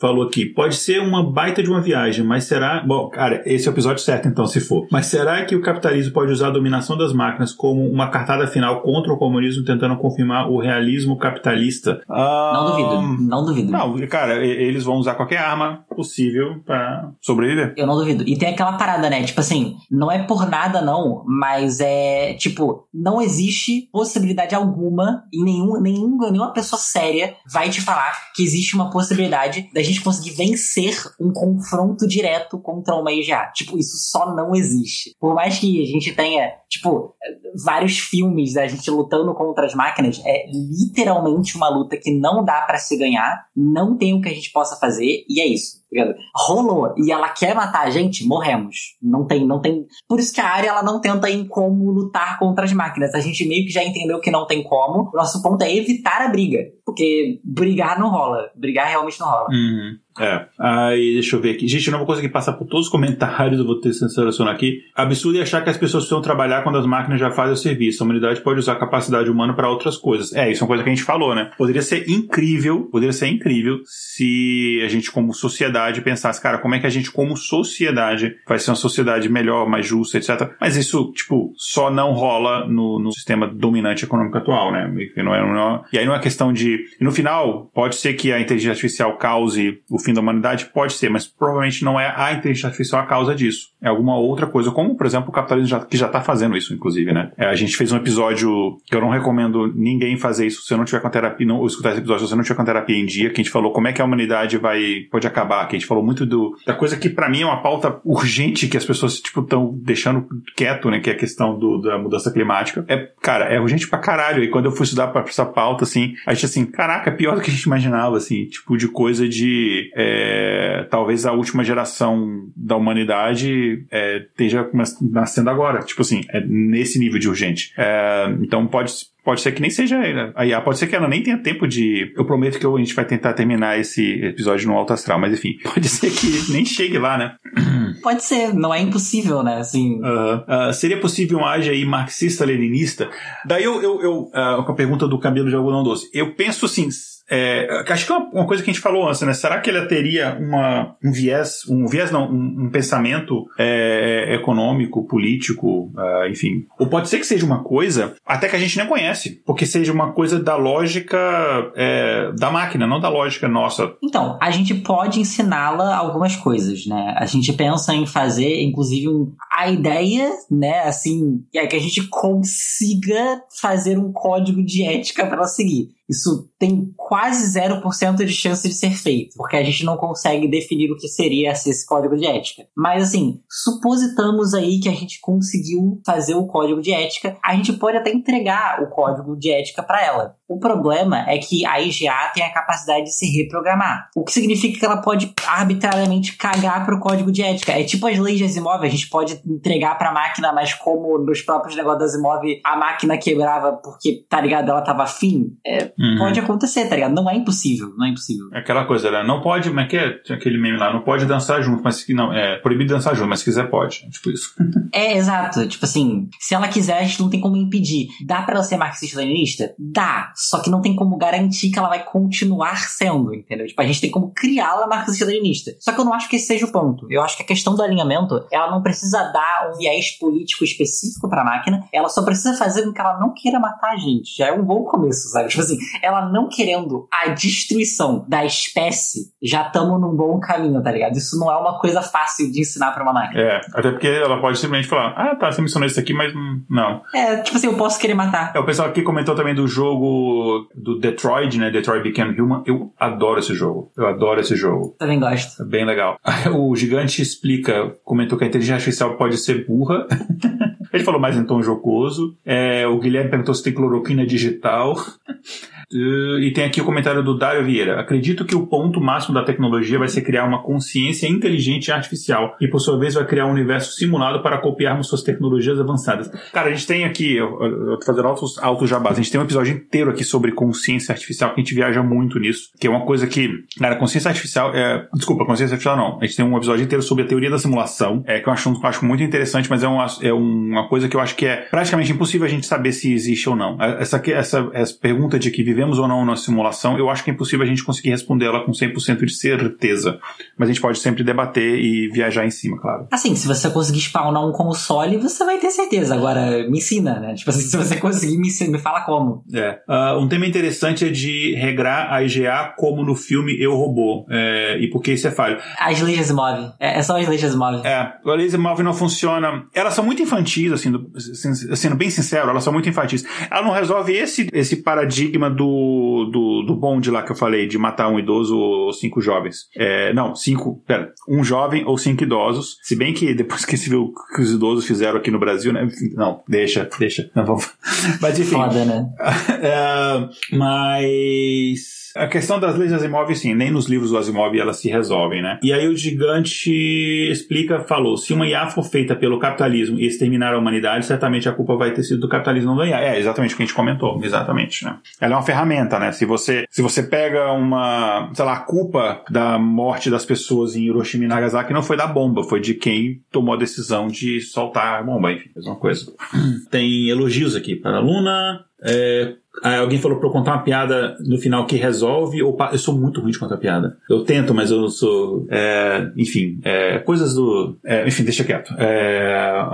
falou aqui: pode ser uma baita de uma viagem, mas será. Bom, cara, esse é o episódio certo, então, se for. Mas será que o capitalismo pode usar a dominação das máquinas como uma cartada final contra o comunismo, tentando confirmar o realismo capitalista? Uh, não duvido, não duvido. Não, cara, eles vão usar qualquer arma possível para sobreviver. Eu não duvido. E tem aquela parada, né? Tipo assim, não é por nada, não, mas é. Tipo, não existe possibilidade alguma e nenhum, nenhum, nenhuma pessoa séria vai te falar que existe uma possibilidade da gente conseguir vencer um confronto direto contra uma IGA. Tipo, isso só não existe. Por mais que a gente tenha, tipo, vários filmes da gente lutando contra as máquinas, é literalmente uma luta que não dá para se ganhar, não tem o que a gente possa fazer, e é isso. Tá Rolou e ela quer matar a gente, morremos. Não tem, não tem. Por isso que a área ela não tenta em como lutar contra as máquinas. A gente meio que já entendeu que não tem como. Nosso ponto é evitar a briga. Porque brigar não rola. Brigar realmente não rola. Uhum. É. Aí, deixa eu ver aqui. Gente, eu não vou conseguir passar por todos os comentários, eu vou ter que selecionar aqui. Absurdo é achar que as pessoas precisam trabalhar quando as máquinas já fazem o serviço. A humanidade pode usar a capacidade humana para outras coisas. É, isso é uma coisa que a gente falou, né? Poderia ser incrível, poderia ser incrível se a gente, como sociedade, pensasse, cara, como é que a gente, como sociedade, vai ser uma sociedade melhor, mais justa, etc. Mas isso, tipo, só não rola no, no sistema dominante econômico atual, né? Não é, não é, e aí não é questão de. E no final, pode ser que a inteligência artificial cause o fim fim da humanidade? Pode ser, mas provavelmente não é a inteligência artificial a causa disso. É alguma outra coisa, como, por exemplo, o capitalismo já, que já está fazendo isso, inclusive, né? É, a gente fez um episódio que eu não recomendo ninguém fazer isso se eu não tiver com terapia, não, ou escutar esse episódio se você não tiver com terapia em dia, que a gente falou como é que a humanidade vai, pode acabar, que a gente falou muito do, da coisa que para mim é uma pauta urgente que as pessoas, tipo, estão deixando quieto, né? Que é a questão do, da mudança climática. É, cara, é urgente pra caralho. E quando eu fui estudar pra essa pauta, assim, a gente assim, caraca, é pior do que a gente imaginava, assim, tipo, de coisa de é, talvez a última geração da humanidade é, esteja nascendo agora. Tipo assim, é nesse nível de urgente. É, então pode Pode ser que nem seja a IA, pode ser que ela nem tenha tempo de. Eu prometo que a gente vai tentar terminar esse episódio no alto astral, mas enfim, *laughs* pode ser que nem chegue lá, né? *clears throat* Pode ser, não é impossível, né? Assim. Uh, uh, seria possível um age aí marxista-leninista? Daí eu, eu, eu uh, com a pergunta do Camilo de Algodão Doce, eu penso assim, é, acho que é uma, coisa que a gente falou antes, né? Será que ele teria uma, um viés, um viés não, um, um pensamento é, econômico, político, uh, enfim. Ou pode ser que seja uma coisa até que a gente nem conhece, porque seja uma coisa da lógica é, da máquina, não da lógica nossa. Então, a gente pode ensiná-la algumas coisas, né? A gente pensa em fazer, inclusive, um, a ideia, né, assim, é que a gente consiga fazer um código de ética para ela seguir. Isso tem quase 0% de chance de ser feito, porque a gente não consegue definir o que seria esse código de ética. Mas assim, supositamos aí que a gente conseguiu fazer o código de ética, a gente pode até entregar o código de ética para ela. O problema é que a IGA tem a capacidade de se reprogramar, o que significa que ela pode arbitrariamente cagar para o código de ética. É tipo as leis de Asimov, a gente pode entregar para a máquina, mas como nos próprios negócios da Asimov a máquina quebrava porque, tá ligado, ela tava afim, é, uhum. pode acontecer, tá ligado? Não é impossível, não é impossível. É aquela coisa, né? Não pode, como é que é aquele meme lá? Não pode dançar junto, mas que não, é proibido dançar junto, mas se quiser pode. É tipo isso. *laughs* é, exato. Tipo assim, se ela quiser, a gente não tem como impedir. Dá para ela ser marxista-leninista? Dá. Só que não tem como garantir que ela vai continuar sendo, entendeu? Tipo, a gente tem como criá-la marxista-leninista. Só que eu não acho que esse seja o ponto. Eu acho que a questão do alinhamento, ela não precisa dar um viés político específico pra máquina, ela só precisa fazer com que ela não queira matar a gente. Já é um bom começo, sabe? Tipo assim, ela não querendo a destruição da espécie, já estamos num bom caminho, tá ligado? Isso não é uma coisa fácil de ensinar pra uma máquina. É, até porque ela pode simplesmente falar, ah, tá, você mencionou isso aqui, mas não. É, tipo assim, eu posso querer matar. É, o pessoal aqui comentou também do jogo do Detroit, né? Detroit Become Human. Eu adoro esse jogo. Eu adoro esse jogo. Também gosto. É bem legal. *laughs* O gigante explica, comentou que a inteligência artificial pode ser burra. *laughs* Ele falou mais em tom jocoso. É, o Guilherme perguntou se tem cloroquina digital. *laughs* Uh, e tem aqui o comentário do Dário Vieira. Acredito que o ponto máximo da tecnologia vai ser criar uma consciência inteligente e artificial, e por sua vez vai criar um universo simulado para copiarmos suas tecnologias avançadas. Cara, a gente tem aqui, eu, eu tô fazendo altos, altos jabás, a gente tem um episódio inteiro aqui sobre consciência artificial, que a gente viaja muito nisso, que é uma coisa que, cara, consciência artificial é. Desculpa, consciência artificial não. A gente tem um episódio inteiro sobre a teoria da simulação, é, que eu acho, eu acho muito interessante, mas é uma, é uma coisa que eu acho que é praticamente impossível a gente saber se existe ou não. Essa, essa, essa pergunta de que vivemos ou não na simulação, eu acho que é impossível a gente conseguir responder ela com 100% de certeza. Mas a gente pode sempre debater e viajar em cima, claro. Assim, se você conseguir spawnar um console, você vai ter certeza. Agora, me ensina, né? Tipo assim, *laughs* se você conseguir, me, ensina, me fala como. É. Uh, um tema interessante é de regrar a IGA como no filme Eu Robô. É, e por que isso é falho? As leis Asimov. É, é só as leis Asimov. É, a lei de Asimov não funciona. Elas são muito infantis, assim, do, sendo bem sincero, elas são muito infantis. Ela não resolve esse, esse paradigma do do, do bonde lá que eu falei, de matar um idoso ou cinco jovens. É, não, cinco, pera, um jovem ou cinco idosos. Se bem que depois que se viu o que os idosos fizeram aqui no Brasil, né? Não, deixa, deixa. Não vamos. *laughs* Mas enfim. Foda, né? *laughs* é, mas a questão das leis Asimov, sim, nem nos livros do Asimov elas se resolvem, né? E aí o gigante explica, falou, se uma IA for feita pelo capitalismo e exterminar a humanidade, certamente a culpa vai ter sido do capitalismo da IA. É exatamente o que a gente comentou, exatamente, né? Ela é uma ferramenta, né? Se você, se você pega uma, sei lá, a culpa da morte das pessoas em Hiroshima e Nagasaki não foi da bomba, foi de quem tomou a decisão de soltar a bomba, enfim, mesma coisa. Tem elogios aqui para a Luna, é, alguém falou pra eu contar uma piada no final que resolve, ou pa... eu sou muito ruim de contar piada. Eu tento, mas eu sou. É, enfim, é, coisas do. É, enfim, deixa quieto. É,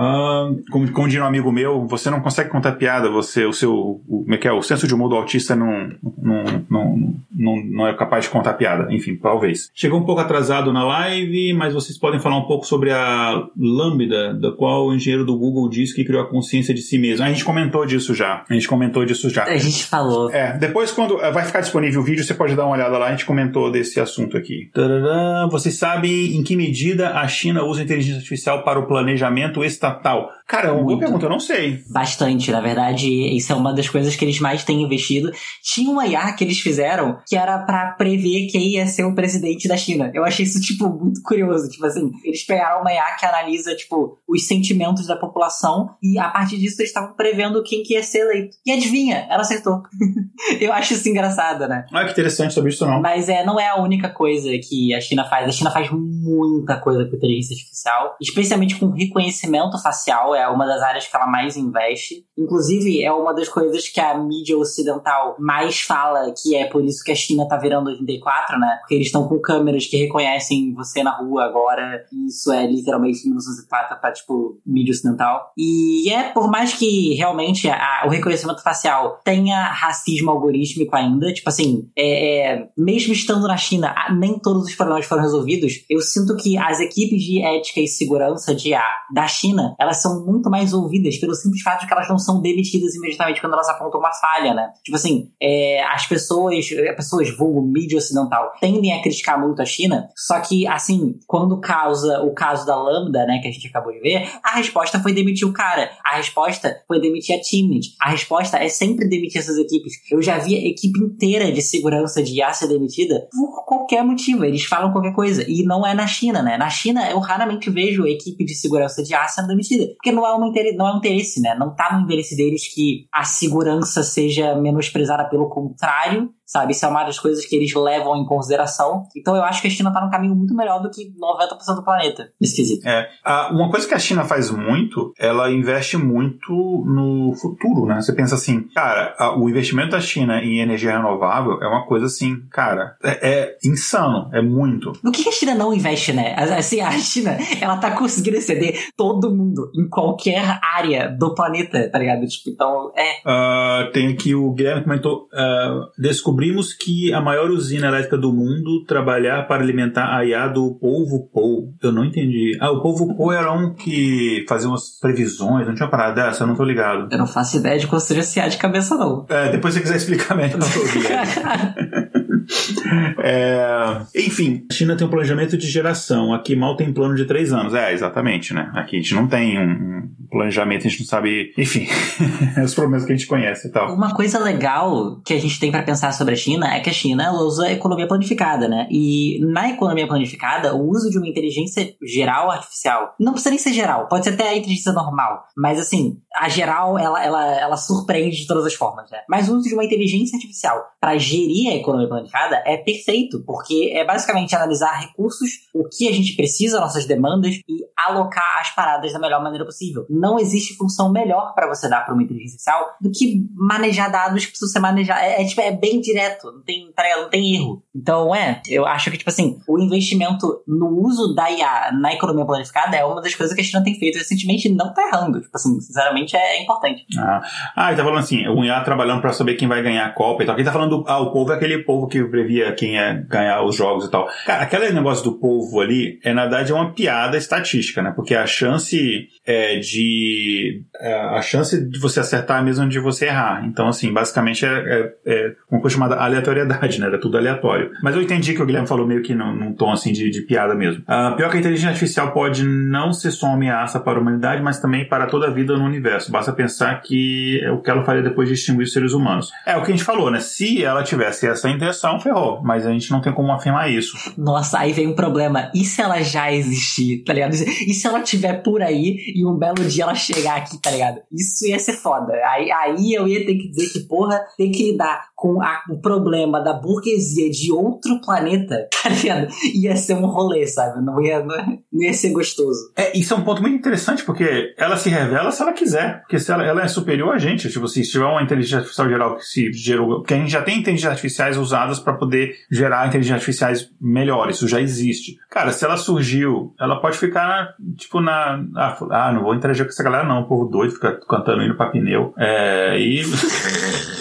como, como diria um amigo meu, você não consegue contar piada, você, o seu. O, como é que é? O senso de humor do autista não, não, não, não, não é capaz de contar piada. Enfim, talvez. Chegou um pouco atrasado na live, mas vocês podem falar um pouco sobre a Lambda, da qual o engenheiro do Google disse que criou a consciência de si mesmo. A gente comentou disso já. A gente comentou disso já. A gente falou. É, depois quando vai ficar disponível o vídeo, você pode dar uma olhada lá, a gente comentou desse assunto aqui. Tadadã, vocês sabem em que medida a China usa a inteligência artificial para o planejamento estatal? Cara, é uma boa pergunta, eu não sei. Bastante, na verdade, isso é uma das coisas que eles mais têm investido. Tinha uma IA que eles fizeram que era para prever quem ia ser o presidente da China. Eu achei isso, tipo, muito curioso. Tipo assim, eles pegaram uma IA que analisa, tipo, os sentimentos da população e a partir disso eles estavam prevendo quem que ia ser eleito. E adivinha, ela acertou. *laughs* eu acho isso engraçado, né? Ah, que interessante sobre isso não. Mas é, não é a única coisa que a China faz. A China faz muita coisa com inteligência artificial, especialmente com reconhecimento facial é uma das áreas que ela mais investe. Inclusive, é uma das coisas que a mídia ocidental mais fala, que é por isso que a China tá virando 84, né? Porque eles estão com câmeras que reconhecem você na rua agora. Isso é literalmente 1904 pra, tipo, mídia ocidental. E é, por mais que realmente a, o reconhecimento facial tenha racismo algorítmico ainda, tipo assim, é, é, mesmo estando na China, nem todos os problemas foram resolvidos, eu sinto que as equipes de ética e segurança de A da China, elas são muito mais ouvidas pelo simples fato de que elas não são demitidas imediatamente quando elas apontam uma falha, né? Tipo assim, é, as pessoas, as pessoas vulgo mídia ocidental, tendem a criticar muito a China, só que, assim, quando causa o caso da Lambda, né, que a gente acabou de ver, a resposta foi demitir o cara. A resposta foi demitir a Timnit. A resposta é sempre demitir essas equipes. Eu já vi a equipe inteira de segurança de IA ser demitida por qualquer motivo. Eles falam qualquer coisa. E não é na China, né? Na China, eu raramente vejo equipe de segurança de IA sendo demitida. Porque não é, uma não é um interesse, né? Não tá no interesse deles que a segurança seja menosprezada, pelo contrário, sabe? Isso é uma das coisas que eles levam em consideração. Então eu acho que a China tá num caminho muito melhor do que 90% do planeta, nesse quesito. É. uma coisa que a China faz muito, ela investe muito no futuro, né? Você pensa assim, cara, o investimento da China em energia renovável é uma coisa assim, cara, é, é insano, é muito. No que a China não investe, né? Assim, a China, ela tá conseguindo exceder todo mundo em qualquer área do planeta, tá ligado? Tipo, então, é. Uh, tem aqui o Guilherme comentou, uh, descobriu descobrimos que a maior usina elétrica do mundo trabalhar para alimentar a IA do Polvo Pou. Eu não entendi. Ah, o Polvo Pou era um que fazia umas previsões, não tinha parada dessa, eu não tô ligado. Eu não faço ideia de construir esse IA de cabeça, não. É, depois se você quiser explicar melhor, *laughs* é, enfim, a China tem um planejamento de geração. Aqui mal tem plano de três anos. É, exatamente, né? Aqui a gente não tem um, planejamento, a gente não sabe. Enfim, *laughs* os problemas que a gente conhece e tal. Uma coisa legal que a gente tem para pensar sobre a China é que a China usa a economia planificada, né? E na economia planificada, o uso de uma inteligência geral artificial não precisa nem ser geral, pode ser até a inteligência normal, mas assim, a geral ela, ela, ela surpreende de todas as formas, né? Mas o uso de uma inteligência artificial para gerir a economia planificada é perfeito, porque é basicamente analisar recursos, o que a gente precisa, nossas demandas e alocar as paradas da melhor maneira possível. Não existe função melhor para você dar para uma inteligência artificial do que manejar dados que precisam ser manejados. É, é, tipo, é bem direto, não tem, tá não tem erro. Então, é, eu acho que, tipo assim, o investimento no uso da IA na economia planificada é uma das coisas que a China tem feito recentemente e não tá errando. Tipo assim, sinceramente é, importante. Ah, ah ele tá falando assim, o IA trabalhando para saber quem vai ganhar a Copa e tal. Quem tá falando, ah, o povo é aquele povo que previa quem ia ganhar os jogos e tal. Cara, aquele negócio do povo ali, é na verdade é uma piada estatística, né? Porque a chance é, de. É, a chance de você acertar é a mesma de você errar. Então, assim, basicamente é, é, é uma coisa aleatoriedade, né? Era tudo aleatório. Mas eu entendi que o Guilherme falou meio que num, num tom assim de, de piada mesmo. Uh, pior que a inteligência artificial pode não ser só uma ameaça para a humanidade, mas também para toda a vida no universo. Basta pensar que é o que ela faria depois de extinguir os seres humanos. É o que a gente falou, né? Se ela tivesse essa intenção, ferrou. Mas a gente não tem como afirmar isso. Nossa, aí vem um problema. E se ela já existir, tá ligado? E se ela estiver por aí e um belo dia dia ela chegar aqui, tá ligado? Isso ia ser foda. Aí, aí eu ia ter que dizer que, porra, tem que lidar com a, o problema da burguesia de outro planeta, *laughs* tá ligado? Ia ser um rolê, sabe? Não ia, não, ia ser gostoso. É, isso é um ponto muito interessante, porque ela se revela se ela quiser. Porque se ela, ela é superior a gente, tipo assim, se tiver uma inteligência artificial geral que se gerou. Porque a gente já tem inteligências artificiais usadas para poder gerar inteligências artificiais melhores, isso já existe. Cara, se ela surgiu, ela pode ficar, tipo, na. Ah, não vou interagir com essa galera, não. O povo doido fica cantando indo pra pneu. É, e. *laughs*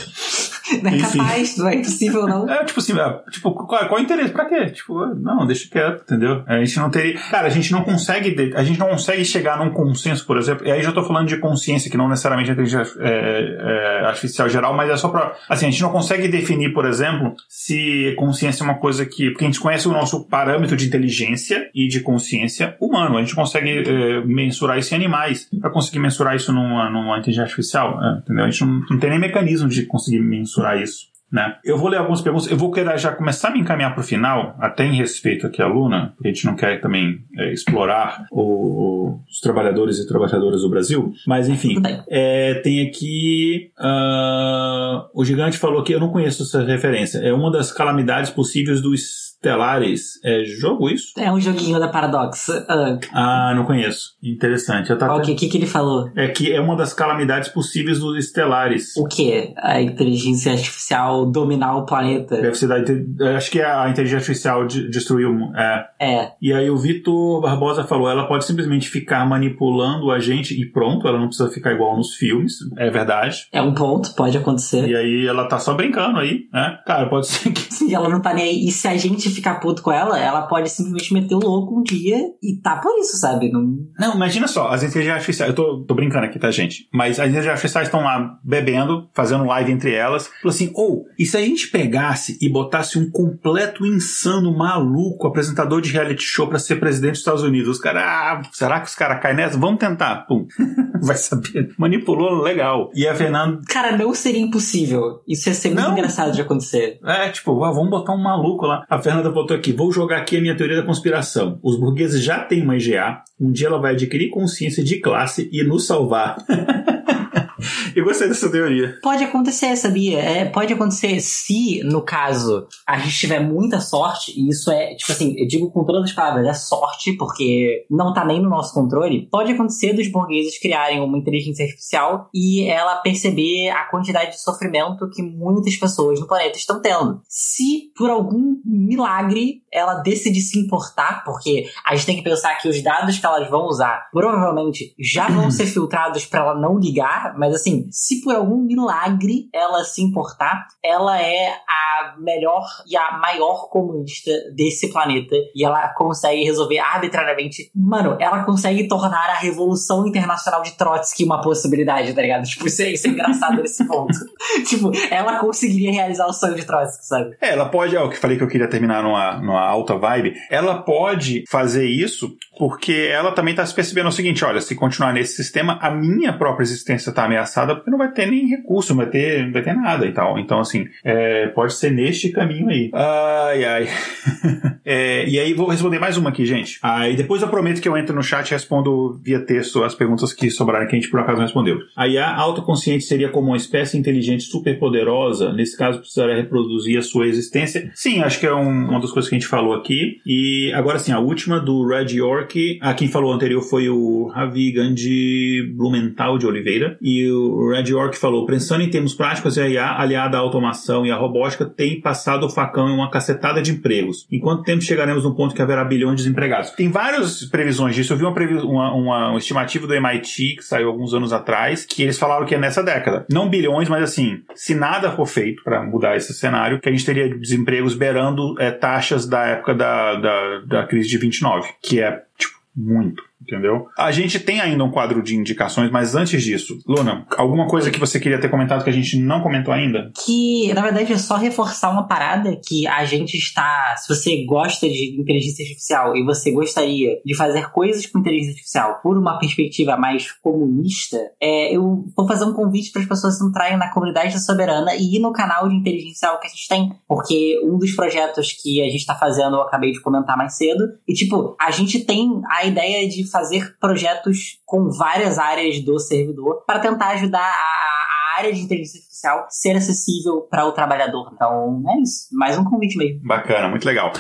Não é Enfim. capaz, não é impossível, não. É, tipo assim, é, tipo, qual, qual é o interesse? Pra quê? Tipo, não, deixa quieto, entendeu? A gente não teria. Cara, a gente não consegue. A gente não consegue chegar num consenso, por exemplo. E aí já tô falando de consciência, que não necessariamente é inteligência é, é, artificial geral, mas é só pra. Assim, a gente não consegue definir, por exemplo, se consciência é uma coisa que. Porque a gente conhece o nosso parâmetro de inteligência e de consciência humano. A gente consegue é, mensurar isso em animais. Pra conseguir mensurar isso numa, numa inteligência artificial, é, entendeu? A gente não, não tem nem mecanismo de conseguir mensurar isso. Né? Eu vou ler algumas perguntas, eu vou querer já começar a me encaminhar para o final, até em respeito aqui à Luna, porque a gente não quer também é, explorar o, os trabalhadores e trabalhadoras do Brasil, mas enfim, é, tem aqui uh, o gigante falou que eu não conheço essa referência, é uma das calamidades possíveis do Stellaris. É jogo isso? É um joguinho da Paradox. Uh. Ah, não conheço. Interessante. O que, que, que ele falou? É que é uma das calamidades possíveis dos Stellaris. O que? A inteligência artificial dominar o planeta? Deve ser da... Acho que a inteligência artificial destruiu... É. é. E aí o Vitor Barbosa falou, ela pode simplesmente ficar manipulando a gente e pronto, ela não precisa ficar igual nos filmes. É verdade. É um ponto, pode acontecer. E aí ela tá só brincando aí, né? Cara, pode ser que... *laughs* E ela não tá nem aí. E se a gente ficar puto com ela, ela pode simplesmente meter o louco um dia e tá por isso, sabe? Não, não imagina só, as inteligências artificiais, eu tô, tô brincando aqui, tá, gente? Mas as inteligências artificiais estão lá bebendo, fazendo live entre elas. Falou assim, ou, oh, e se a gente pegasse e botasse um completo insano, maluco, apresentador de reality show para ser presidente dos Estados Unidos? Os caras, ah, será que os caras caem nessa? Vamos tentar. Pum. *laughs* Vai saber. Manipulou legal. E a Fernanda. Cara, não seria impossível. Isso ia ser muito não. engraçado de acontecer. É, tipo, ah, vamos botar um maluco lá. A Fernanda botou aqui, vou jogar aqui a minha teoria da conspiração. Os burgueses já têm uma IGA, um dia ela vai adquirir consciência de classe e nos salvar. *laughs* Eu gostei dessa teoria. Pode acontecer, sabia? É, pode acontecer se, no caso, a gente tiver muita sorte, e isso é, tipo assim, eu digo com todas as palavras, é sorte, porque não tá nem no nosso controle. Pode acontecer dos burgueses criarem uma inteligência artificial e ela perceber a quantidade de sofrimento que muitas pessoas no planeta estão tendo. Se, por algum milagre, ela decide se importar, porque a gente tem que pensar que os dados que elas vão usar provavelmente já vão ser *clears throat* filtrados para ela não ligar, mas assim, se por algum milagre ela se importar, ela é a melhor e a maior comunista desse planeta e ela consegue resolver arbitrariamente. Mano, ela consegue tornar a Revolução Internacional de Trotsky uma possibilidade, tá ligado? Tipo, isso é, isso é engraçado nesse ponto. *laughs* tipo, ela conseguiria realizar o sonho de Trotsky, sabe? É, ela pode, é o que falei que eu queria terminar numa, numa alta vibe, ela pode fazer isso porque ela também está se percebendo o seguinte: olha, se continuar nesse sistema, a minha própria existência está ameaçada porque não vai ter nem recurso, não vai ter, não vai ter nada e tal. Então, assim, é, pode ser neste caminho aí. Ai, ai. *laughs* é, e aí, vou responder mais uma aqui, gente. Aí depois eu prometo que eu entro no chat e respondo via texto as perguntas que sobraram que a gente por acaso não respondeu. A IA autoconsciente seria como uma espécie inteligente superpoderosa, nesse caso precisaria reproduzir a sua existência. Sim, acho que é um, uma das coisas que a gente falou aqui. E agora sim, a última do Red York, a quem falou anterior foi o Ravi Gandhi Blumenthal de Oliveira. E o Red York falou: pensando em termos práticos, a IA aliada à automação e à robótica tem passado o facão em uma cacetada de empregos. Em quanto tempo chegaremos no ponto que haverá bilhões de desempregados? Tem várias previsões disso. Eu vi uma, uma, uma, uma estimativa do MIT que saiu alguns anos atrás, que eles falaram que é nessa década. Não bilhões, mas assim, se nada for feito para mudar esse cenário, que a gente teria desempregos beirando é, taxas da época da, da, da crise de 29, que é, tipo, muito entendeu? A gente tem ainda um quadro de indicações, mas antes disso, Luna, alguma coisa que você queria ter comentado que a gente não comentou ainda? Que, na verdade, é só reforçar uma parada que a gente está. Se você gosta de inteligência artificial e você gostaria de fazer coisas com inteligência artificial por uma perspectiva mais comunista, é, eu vou fazer um convite para as pessoas entrarem na comunidade da Soberana e ir no canal de inteligência artificial que a gente tem, porque um dos projetos que a gente está fazendo eu acabei de comentar mais cedo, e tipo, a gente tem a ideia de de fazer projetos com várias áreas do servidor para tentar ajudar a, a área de inteligência artificial ser acessível para o trabalhador. Então, é isso. Mais um convite mesmo. Bacana, muito legal.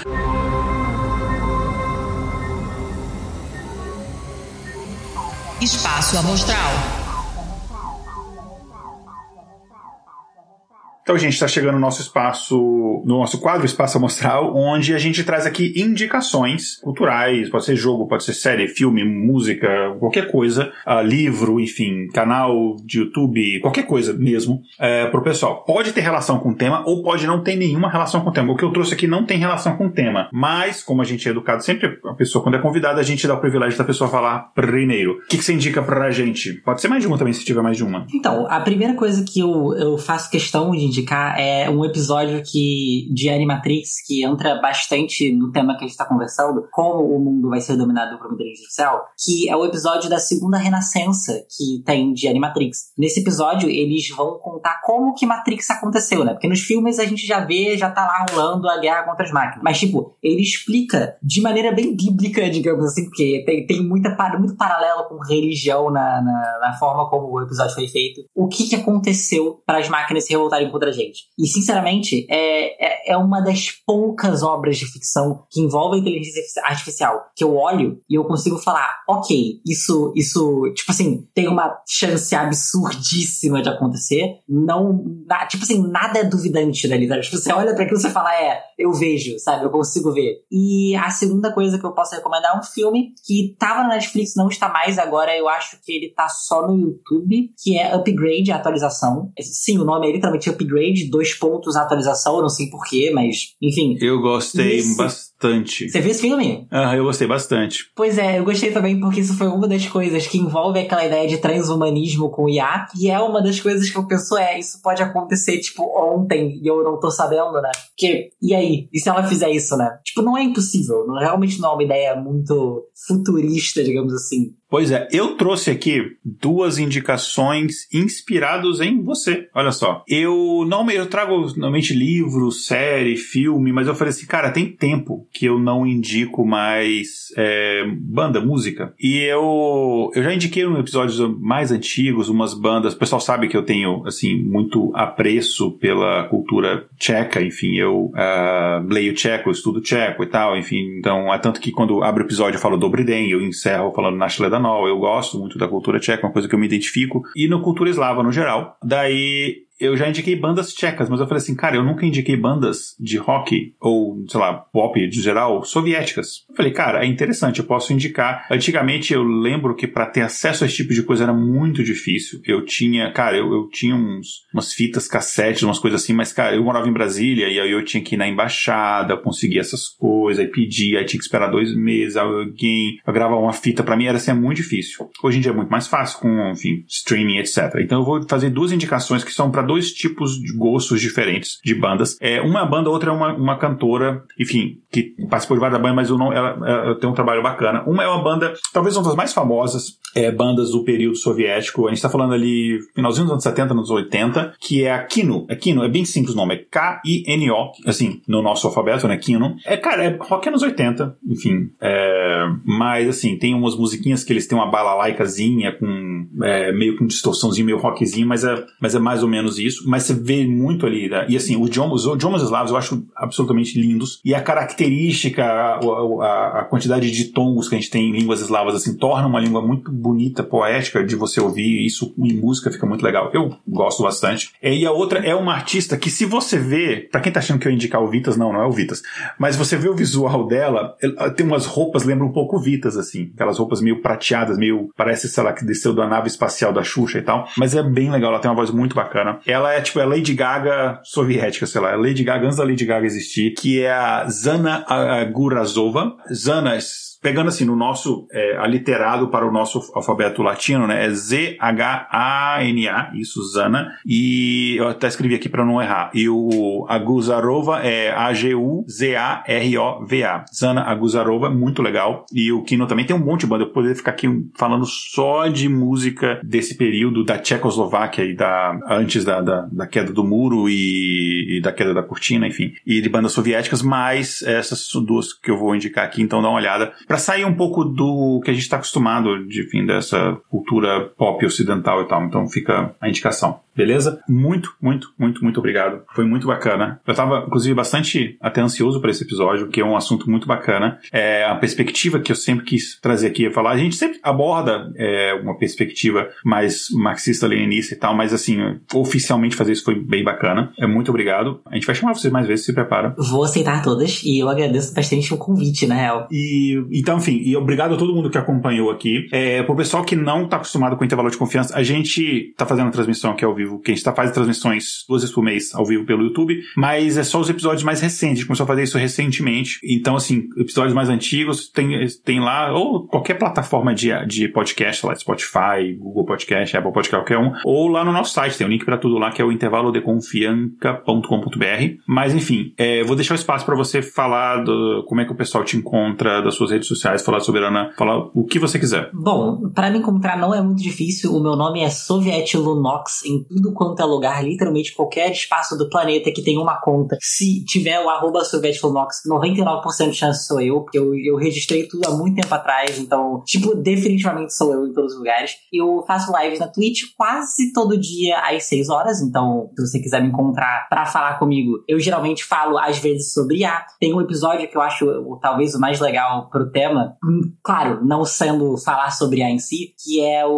Espaço Amostral. Então, a gente está chegando no nosso espaço, no nosso quadro Espaço Amostral, onde a gente traz aqui indicações culturais, pode ser jogo, pode ser série, filme, música, qualquer coisa, uh, livro, enfim, canal de YouTube, qualquer coisa mesmo, é, pro pessoal. Pode ter relação com o tema ou pode não ter nenhuma relação com o tema. O que eu trouxe aqui não tem relação com o tema, mas, como a gente é educado sempre, a pessoa, quando é convidada, a gente dá o privilégio da pessoa falar primeiro. O que, que você indica pra gente? Pode ser mais de uma também, se tiver mais de uma. Então, a primeira coisa que eu, eu faço questão de indicar é um episódio que de Animatrix que entra bastante no tema que a gente está conversando, como o mundo vai ser dominado por inteligência artificial, que é o episódio da segunda renascença que tem de Animatrix. Nesse episódio, eles vão contar como que Matrix aconteceu, né? Porque nos filmes a gente já vê, já tá lá rolando a guerra contra as máquinas. Mas, tipo, ele explica de maneira bem bíblica, digamos assim, porque tem, tem muita, muito paralelo com religião na, na, na forma como o episódio foi feito. O que, que aconteceu para as máquinas se revoltarem contra a gente? E, sinceramente, é, é, é, uma das poucas obras de ficção que envolvem inteligência artificial que eu olho e eu consigo falar, ok, isso, isso, tipo assim, tem uma chance absurdíssima de acontecer. Não, na, tipo assim, nada é duvidante da literatura. Tipo, você olha para aquilo e você fala, é, eu vejo, sabe? Eu consigo ver. E a segunda coisa que eu posso recomendar é um filme que tava na Netflix, não está mais agora. Eu acho que ele tá só no YouTube, que é Upgrade, a atualização. Sim, o nome é literalmente Upgrade dois pontos na atualização, eu não sei porquê, mas enfim. Eu gostei esse... bastante. Você viu esse filme? Ah, eu gostei bastante. Pois é, eu gostei também porque isso foi uma das coisas que envolve aquela ideia de transhumanismo com IA, e é uma das coisas que eu penso, é, isso pode acontecer, tipo, ontem, e eu não tô sabendo, né? Porque, e aí? E se ela fizer isso, né? Tipo, não é impossível, não, realmente não é uma ideia muito futurista, digamos assim. Pois é, eu trouxe aqui duas indicações inspirados em você. Olha só, eu não eu trago normalmente livro, série, filme, mas eu falei assim, cara, tem tempo que eu não indico mais é, banda, música. E eu eu já indiquei em episódios mais antigos umas bandas. O pessoal sabe que eu tenho assim muito apreço pela cultura tcheca. Enfim, eu uh, leio tcheco, estudo tcheco e tal. Enfim, então é tanto que quando abro o episódio eu falo Dobry Den, eu encerro falando Eu gosto muito da cultura tcheca, uma coisa que eu me identifico, e na cultura eslava no geral. Daí eu já indiquei bandas tchecas, mas eu falei assim, cara, eu nunca indiquei bandas de rock ou, sei lá, pop de geral soviéticas. Eu falei, cara, é interessante, eu posso indicar. Antigamente eu lembro que para ter acesso a esse tipo de coisa era muito difícil. Eu tinha, cara, eu, eu tinha uns, umas fitas cassete, umas coisas assim, mas, cara, eu morava em Brasília e aí eu tinha que ir na embaixada, conseguir essas coisas, aí pedir, aí tinha que esperar dois meses, alguém gravar uma fita, para mim era assim, é muito difícil. Hoje em dia é muito mais fácil com, enfim, streaming, etc. Então eu vou fazer duas indicações que são para dois tipos de gostos diferentes de bandas. É, uma banda, outra é uma, uma cantora, enfim, que participou de várias bandas, mas eu não, ela, ela, tem um trabalho bacana. Uma é uma banda, talvez uma das mais famosas, é, bandas do período soviético. A gente está falando ali finalzinho dos anos 70, anos 80, que é a Kino. É Kino, é bem simples o nome, é K-I-N-O, assim, no nosso alfabeto, né? Kino. É, cara, é rock anos 80, enfim. É, mas, assim, tem umas musiquinhas que eles têm uma balalaicazinha com é, meio com distorçãozinho, meio rockzinho, mas é, mas é mais ou menos isso mas você vê muito ali. Né? E assim, os idiomas, os idiomas eslavos eu acho absolutamente lindos. E a característica, a, a, a, quantidade de tons que a gente tem em línguas eslavas, assim, torna uma língua muito bonita, poética de você ouvir. Isso em música fica muito legal. Eu gosto bastante. E a outra é uma artista que, se você vê, para quem tá achando que eu ia indicar o Vitas, não, não é o Vitas. Mas você vê o visual dela, tem umas roupas, lembra um pouco Vitas, assim. Aquelas roupas meio prateadas, meio. Parece, sei lá, que desceu da nave espacial da Xuxa e tal. Mas é bem legal, ela tem uma voz muito bacana. Ela é tipo, é Lady Gaga soviética, sei lá, é Lady Gaga antes da Lady Gaga existir, que é a Zana Gurazova. Zana pegando assim no nosso é, aliterado para o nosso alfabeto latino, né? É Z-H-A-N-A, isso, Zana. E eu até escrevi aqui para não errar. E o Aguzarova é A-G-U-Z-A-R-O-V-A. Zana Aguzarova, muito legal. E o Kino também tem um monte de banda. Eu poderia ficar aqui falando só de música desse período da Tchecoslováquia e da antes da, da, da queda do muro e, e, da queda da cortina, enfim, e de bandas soviéticas, mas essas duas que eu vou indicar aqui, então dá uma olhada. Pra para sair um pouco do que a gente está acostumado, de fim, dessa cultura pop ocidental e tal. Então fica a indicação. Beleza? Muito, muito, muito, muito obrigado. Foi muito bacana. Eu estava, inclusive, bastante até ansioso para esse episódio, que é um assunto muito bacana. É a perspectiva que eu sempre quis trazer aqui, é falar. A gente sempre aborda é, uma perspectiva mais marxista-leninista e tal, mas assim, oficialmente fazer isso foi bem bacana. É muito obrigado. A gente vai chamar vocês mais vezes, se prepara. Vou aceitar todas e eu agradeço bastante o convite, na real. E então, enfim, e obrigado a todo mundo que acompanhou aqui. É, pro pessoal que não está acostumado com intervalo de confiança, a gente tá fazendo a transmissão aqui ao vivo vivo, que a gente tá fazendo transmissões duas vezes por mês ao vivo pelo YouTube, mas é só os episódios mais recentes, a gente começou a fazer isso recentemente. Então, assim, episódios mais antigos tem, tem lá, ou qualquer plataforma de, de podcast, lá, Spotify, Google Podcast, Apple Podcast, qualquer um, ou lá no nosso site, tem um link para tudo lá, que é o intervalodeconfianca.com.br. Mas, enfim, é, vou deixar o espaço para você falar do, como é que o pessoal te encontra, das suas redes sociais, falar sobre Ana, falar o que você quiser. Bom, para me encontrar não é muito difícil, o meu nome é Soviet Lunox em tudo quanto é lugar, literalmente qualquer espaço do planeta que tem uma conta. Se tiver o arroba 99% de chance sou eu, porque eu, eu registrei tudo há muito tempo atrás, então, tipo, definitivamente sou eu em todos os lugares. Eu faço lives na Twitch quase todo dia às 6 horas, então, se você quiser me encontrar para falar comigo, eu geralmente falo às vezes sobre IA. Tem um episódio que eu acho talvez o mais legal pro tema, hum, claro, não sendo falar sobre IA em si, que é o,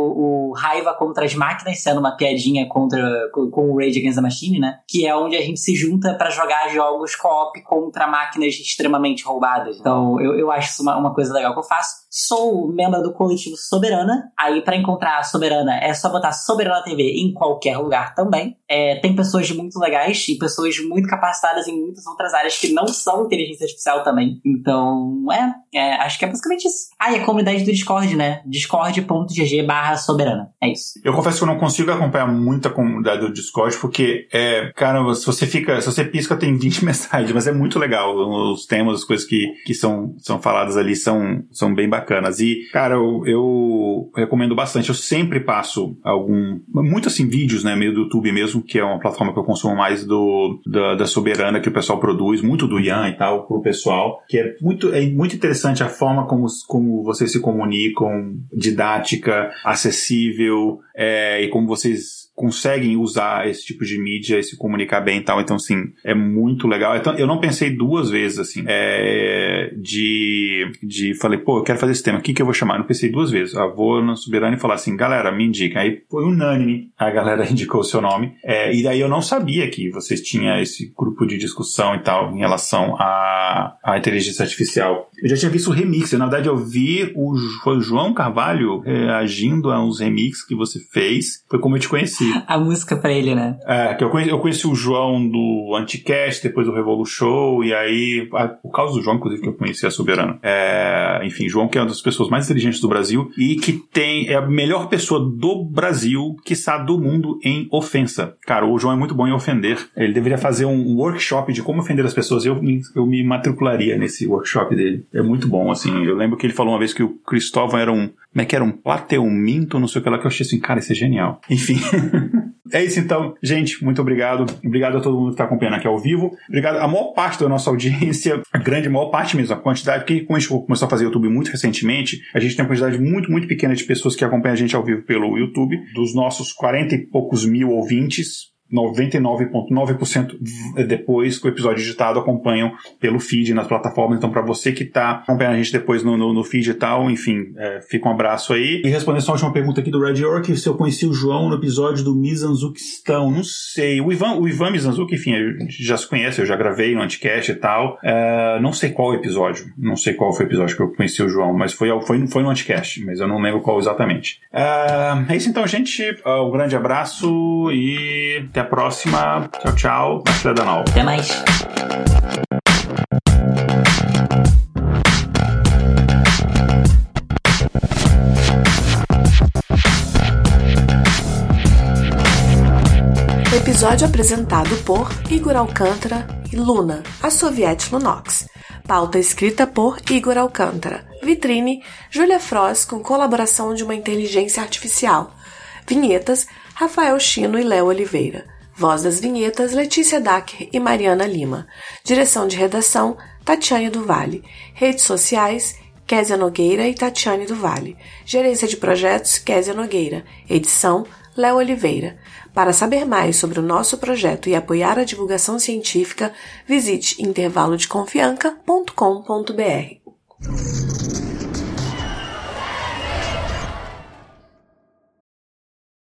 o raiva contra as máquinas, sendo uma piadinha contra contra com o Rage Against the Machine, né? Que é onde a gente se junta para jogar jogos co-op contra máquinas extremamente roubadas. Então, eu, eu acho isso uma, uma coisa legal que eu faço. Sou membro do coletivo Soberana. Aí, para encontrar a Soberana, é só botar Soberana TV em qualquer lugar também. É, tem pessoas muito legais e pessoas muito capacitadas em muitas outras áreas que não são inteligência artificial também. Então, é, é acho que é basicamente isso. Ah, e a comunidade do Discord, né? discord.gg barra soberana. É isso. Eu confesso que eu não consigo acompanhar muita comunidade do Discord, porque, é, cara, se você fica, se você pisca, tem 20 *laughs* mensagens, mas é muito legal. Os temas, as coisas que, que são, são faladas ali são, são bem bacanas bacanas. E, cara, eu, eu recomendo bastante. Eu sempre passo algum. Muito assim, vídeos, né? Meio do YouTube mesmo, que é uma plataforma que eu consumo mais do, da, da Soberana que o pessoal produz, muito do Ian e tal, pro pessoal. Que é muito, é muito interessante a forma como, como vocês se comunicam, didática, acessível, é, e como vocês conseguem usar esse tipo de mídia e se comunicar bem e tal. Então, assim, é muito legal. Então, eu não pensei duas vezes, assim, é, de, de, falei, pô, eu quero fazer esse tema, o que que eu vou chamar? Eu não pensei duas vezes. Eu vou no Soberano e falar assim, galera, me indica. Aí foi unânime, a galera *laughs* indicou o seu nome. É, e daí eu não sabia que vocês tinham esse grupo de discussão e tal em relação à, à inteligência artificial. Eu já tinha visto o remix. Na verdade, eu vi o, foi o João Carvalho reagindo a uns remixes que você fez. Foi como eu te conheci a música pra ele, né? É, que eu conheci, eu conheci o João do Anticast, depois do Revolu Show, e aí, a, por causa do João, inclusive, que eu conheci a Soberana. É, enfim, João, que é uma das pessoas mais inteligentes do Brasil e que tem, é a melhor pessoa do Brasil, que está do mundo em ofensa. Cara, o João é muito bom em ofender. Ele deveria fazer um workshop de como ofender as pessoas. Eu, eu me matricularia nesse workshop dele. É muito bom, assim. Eu lembro que ele falou uma vez que o Cristóvão era um como é que era? Um plateuminto, não sei o que lá, que eu achei assim, cara, isso é genial. Enfim. *laughs* É isso então, gente. Muito obrigado. Obrigado a todo mundo que está acompanhando aqui ao vivo. Obrigado a maior parte da nossa audiência, *laughs* a grande maior parte mesmo, a quantidade, porque como a gente começou a fazer YouTube muito recentemente, a gente tem uma quantidade muito, muito pequena de pessoas que acompanham a gente ao vivo pelo YouTube. Dos nossos 40 e poucos mil ouvintes, 99,9% depois que o episódio editado acompanham pelo feed nas plataformas. Então, para você que está acompanhando a gente depois no, no, no feed e tal, enfim, é, fica um abraço aí. E respondendo só a última pergunta aqui do Red York, se eu conheci o João no episódio do Mizanzuquistão. Não sei. O Ivan, o Ivan Mizanzuki, enfim, a gente já se conhece, eu já gravei no Anticast e tal. É, não sei qual episódio. Não sei qual foi o episódio que eu conheci o João, mas foi, foi, foi no Anticast, mas eu não lembro qual exatamente. É, é isso então, gente. Um grande abraço e até a próxima. Tchau, tchau. Danal. Até mais. Episódio apresentado por Igor Alcântara e Luna, a Soviet Lunox. Pauta escrita por Igor Alcântara. Vitrine, Julia Frost com colaboração de uma inteligência artificial. Vinhetas, Rafael Chino e Léo Oliveira. Voz das vinhetas, Letícia Dacker e Mariana Lima. Direção de redação, Tatiane do Vale. Redes sociais, Késia Nogueira e Tatiane do Vale. Gerência de projetos, Késia Nogueira. Edição, Léo Oliveira. Para saber mais sobre o nosso projeto e apoiar a divulgação científica, visite intervalodeconfianca.com.br.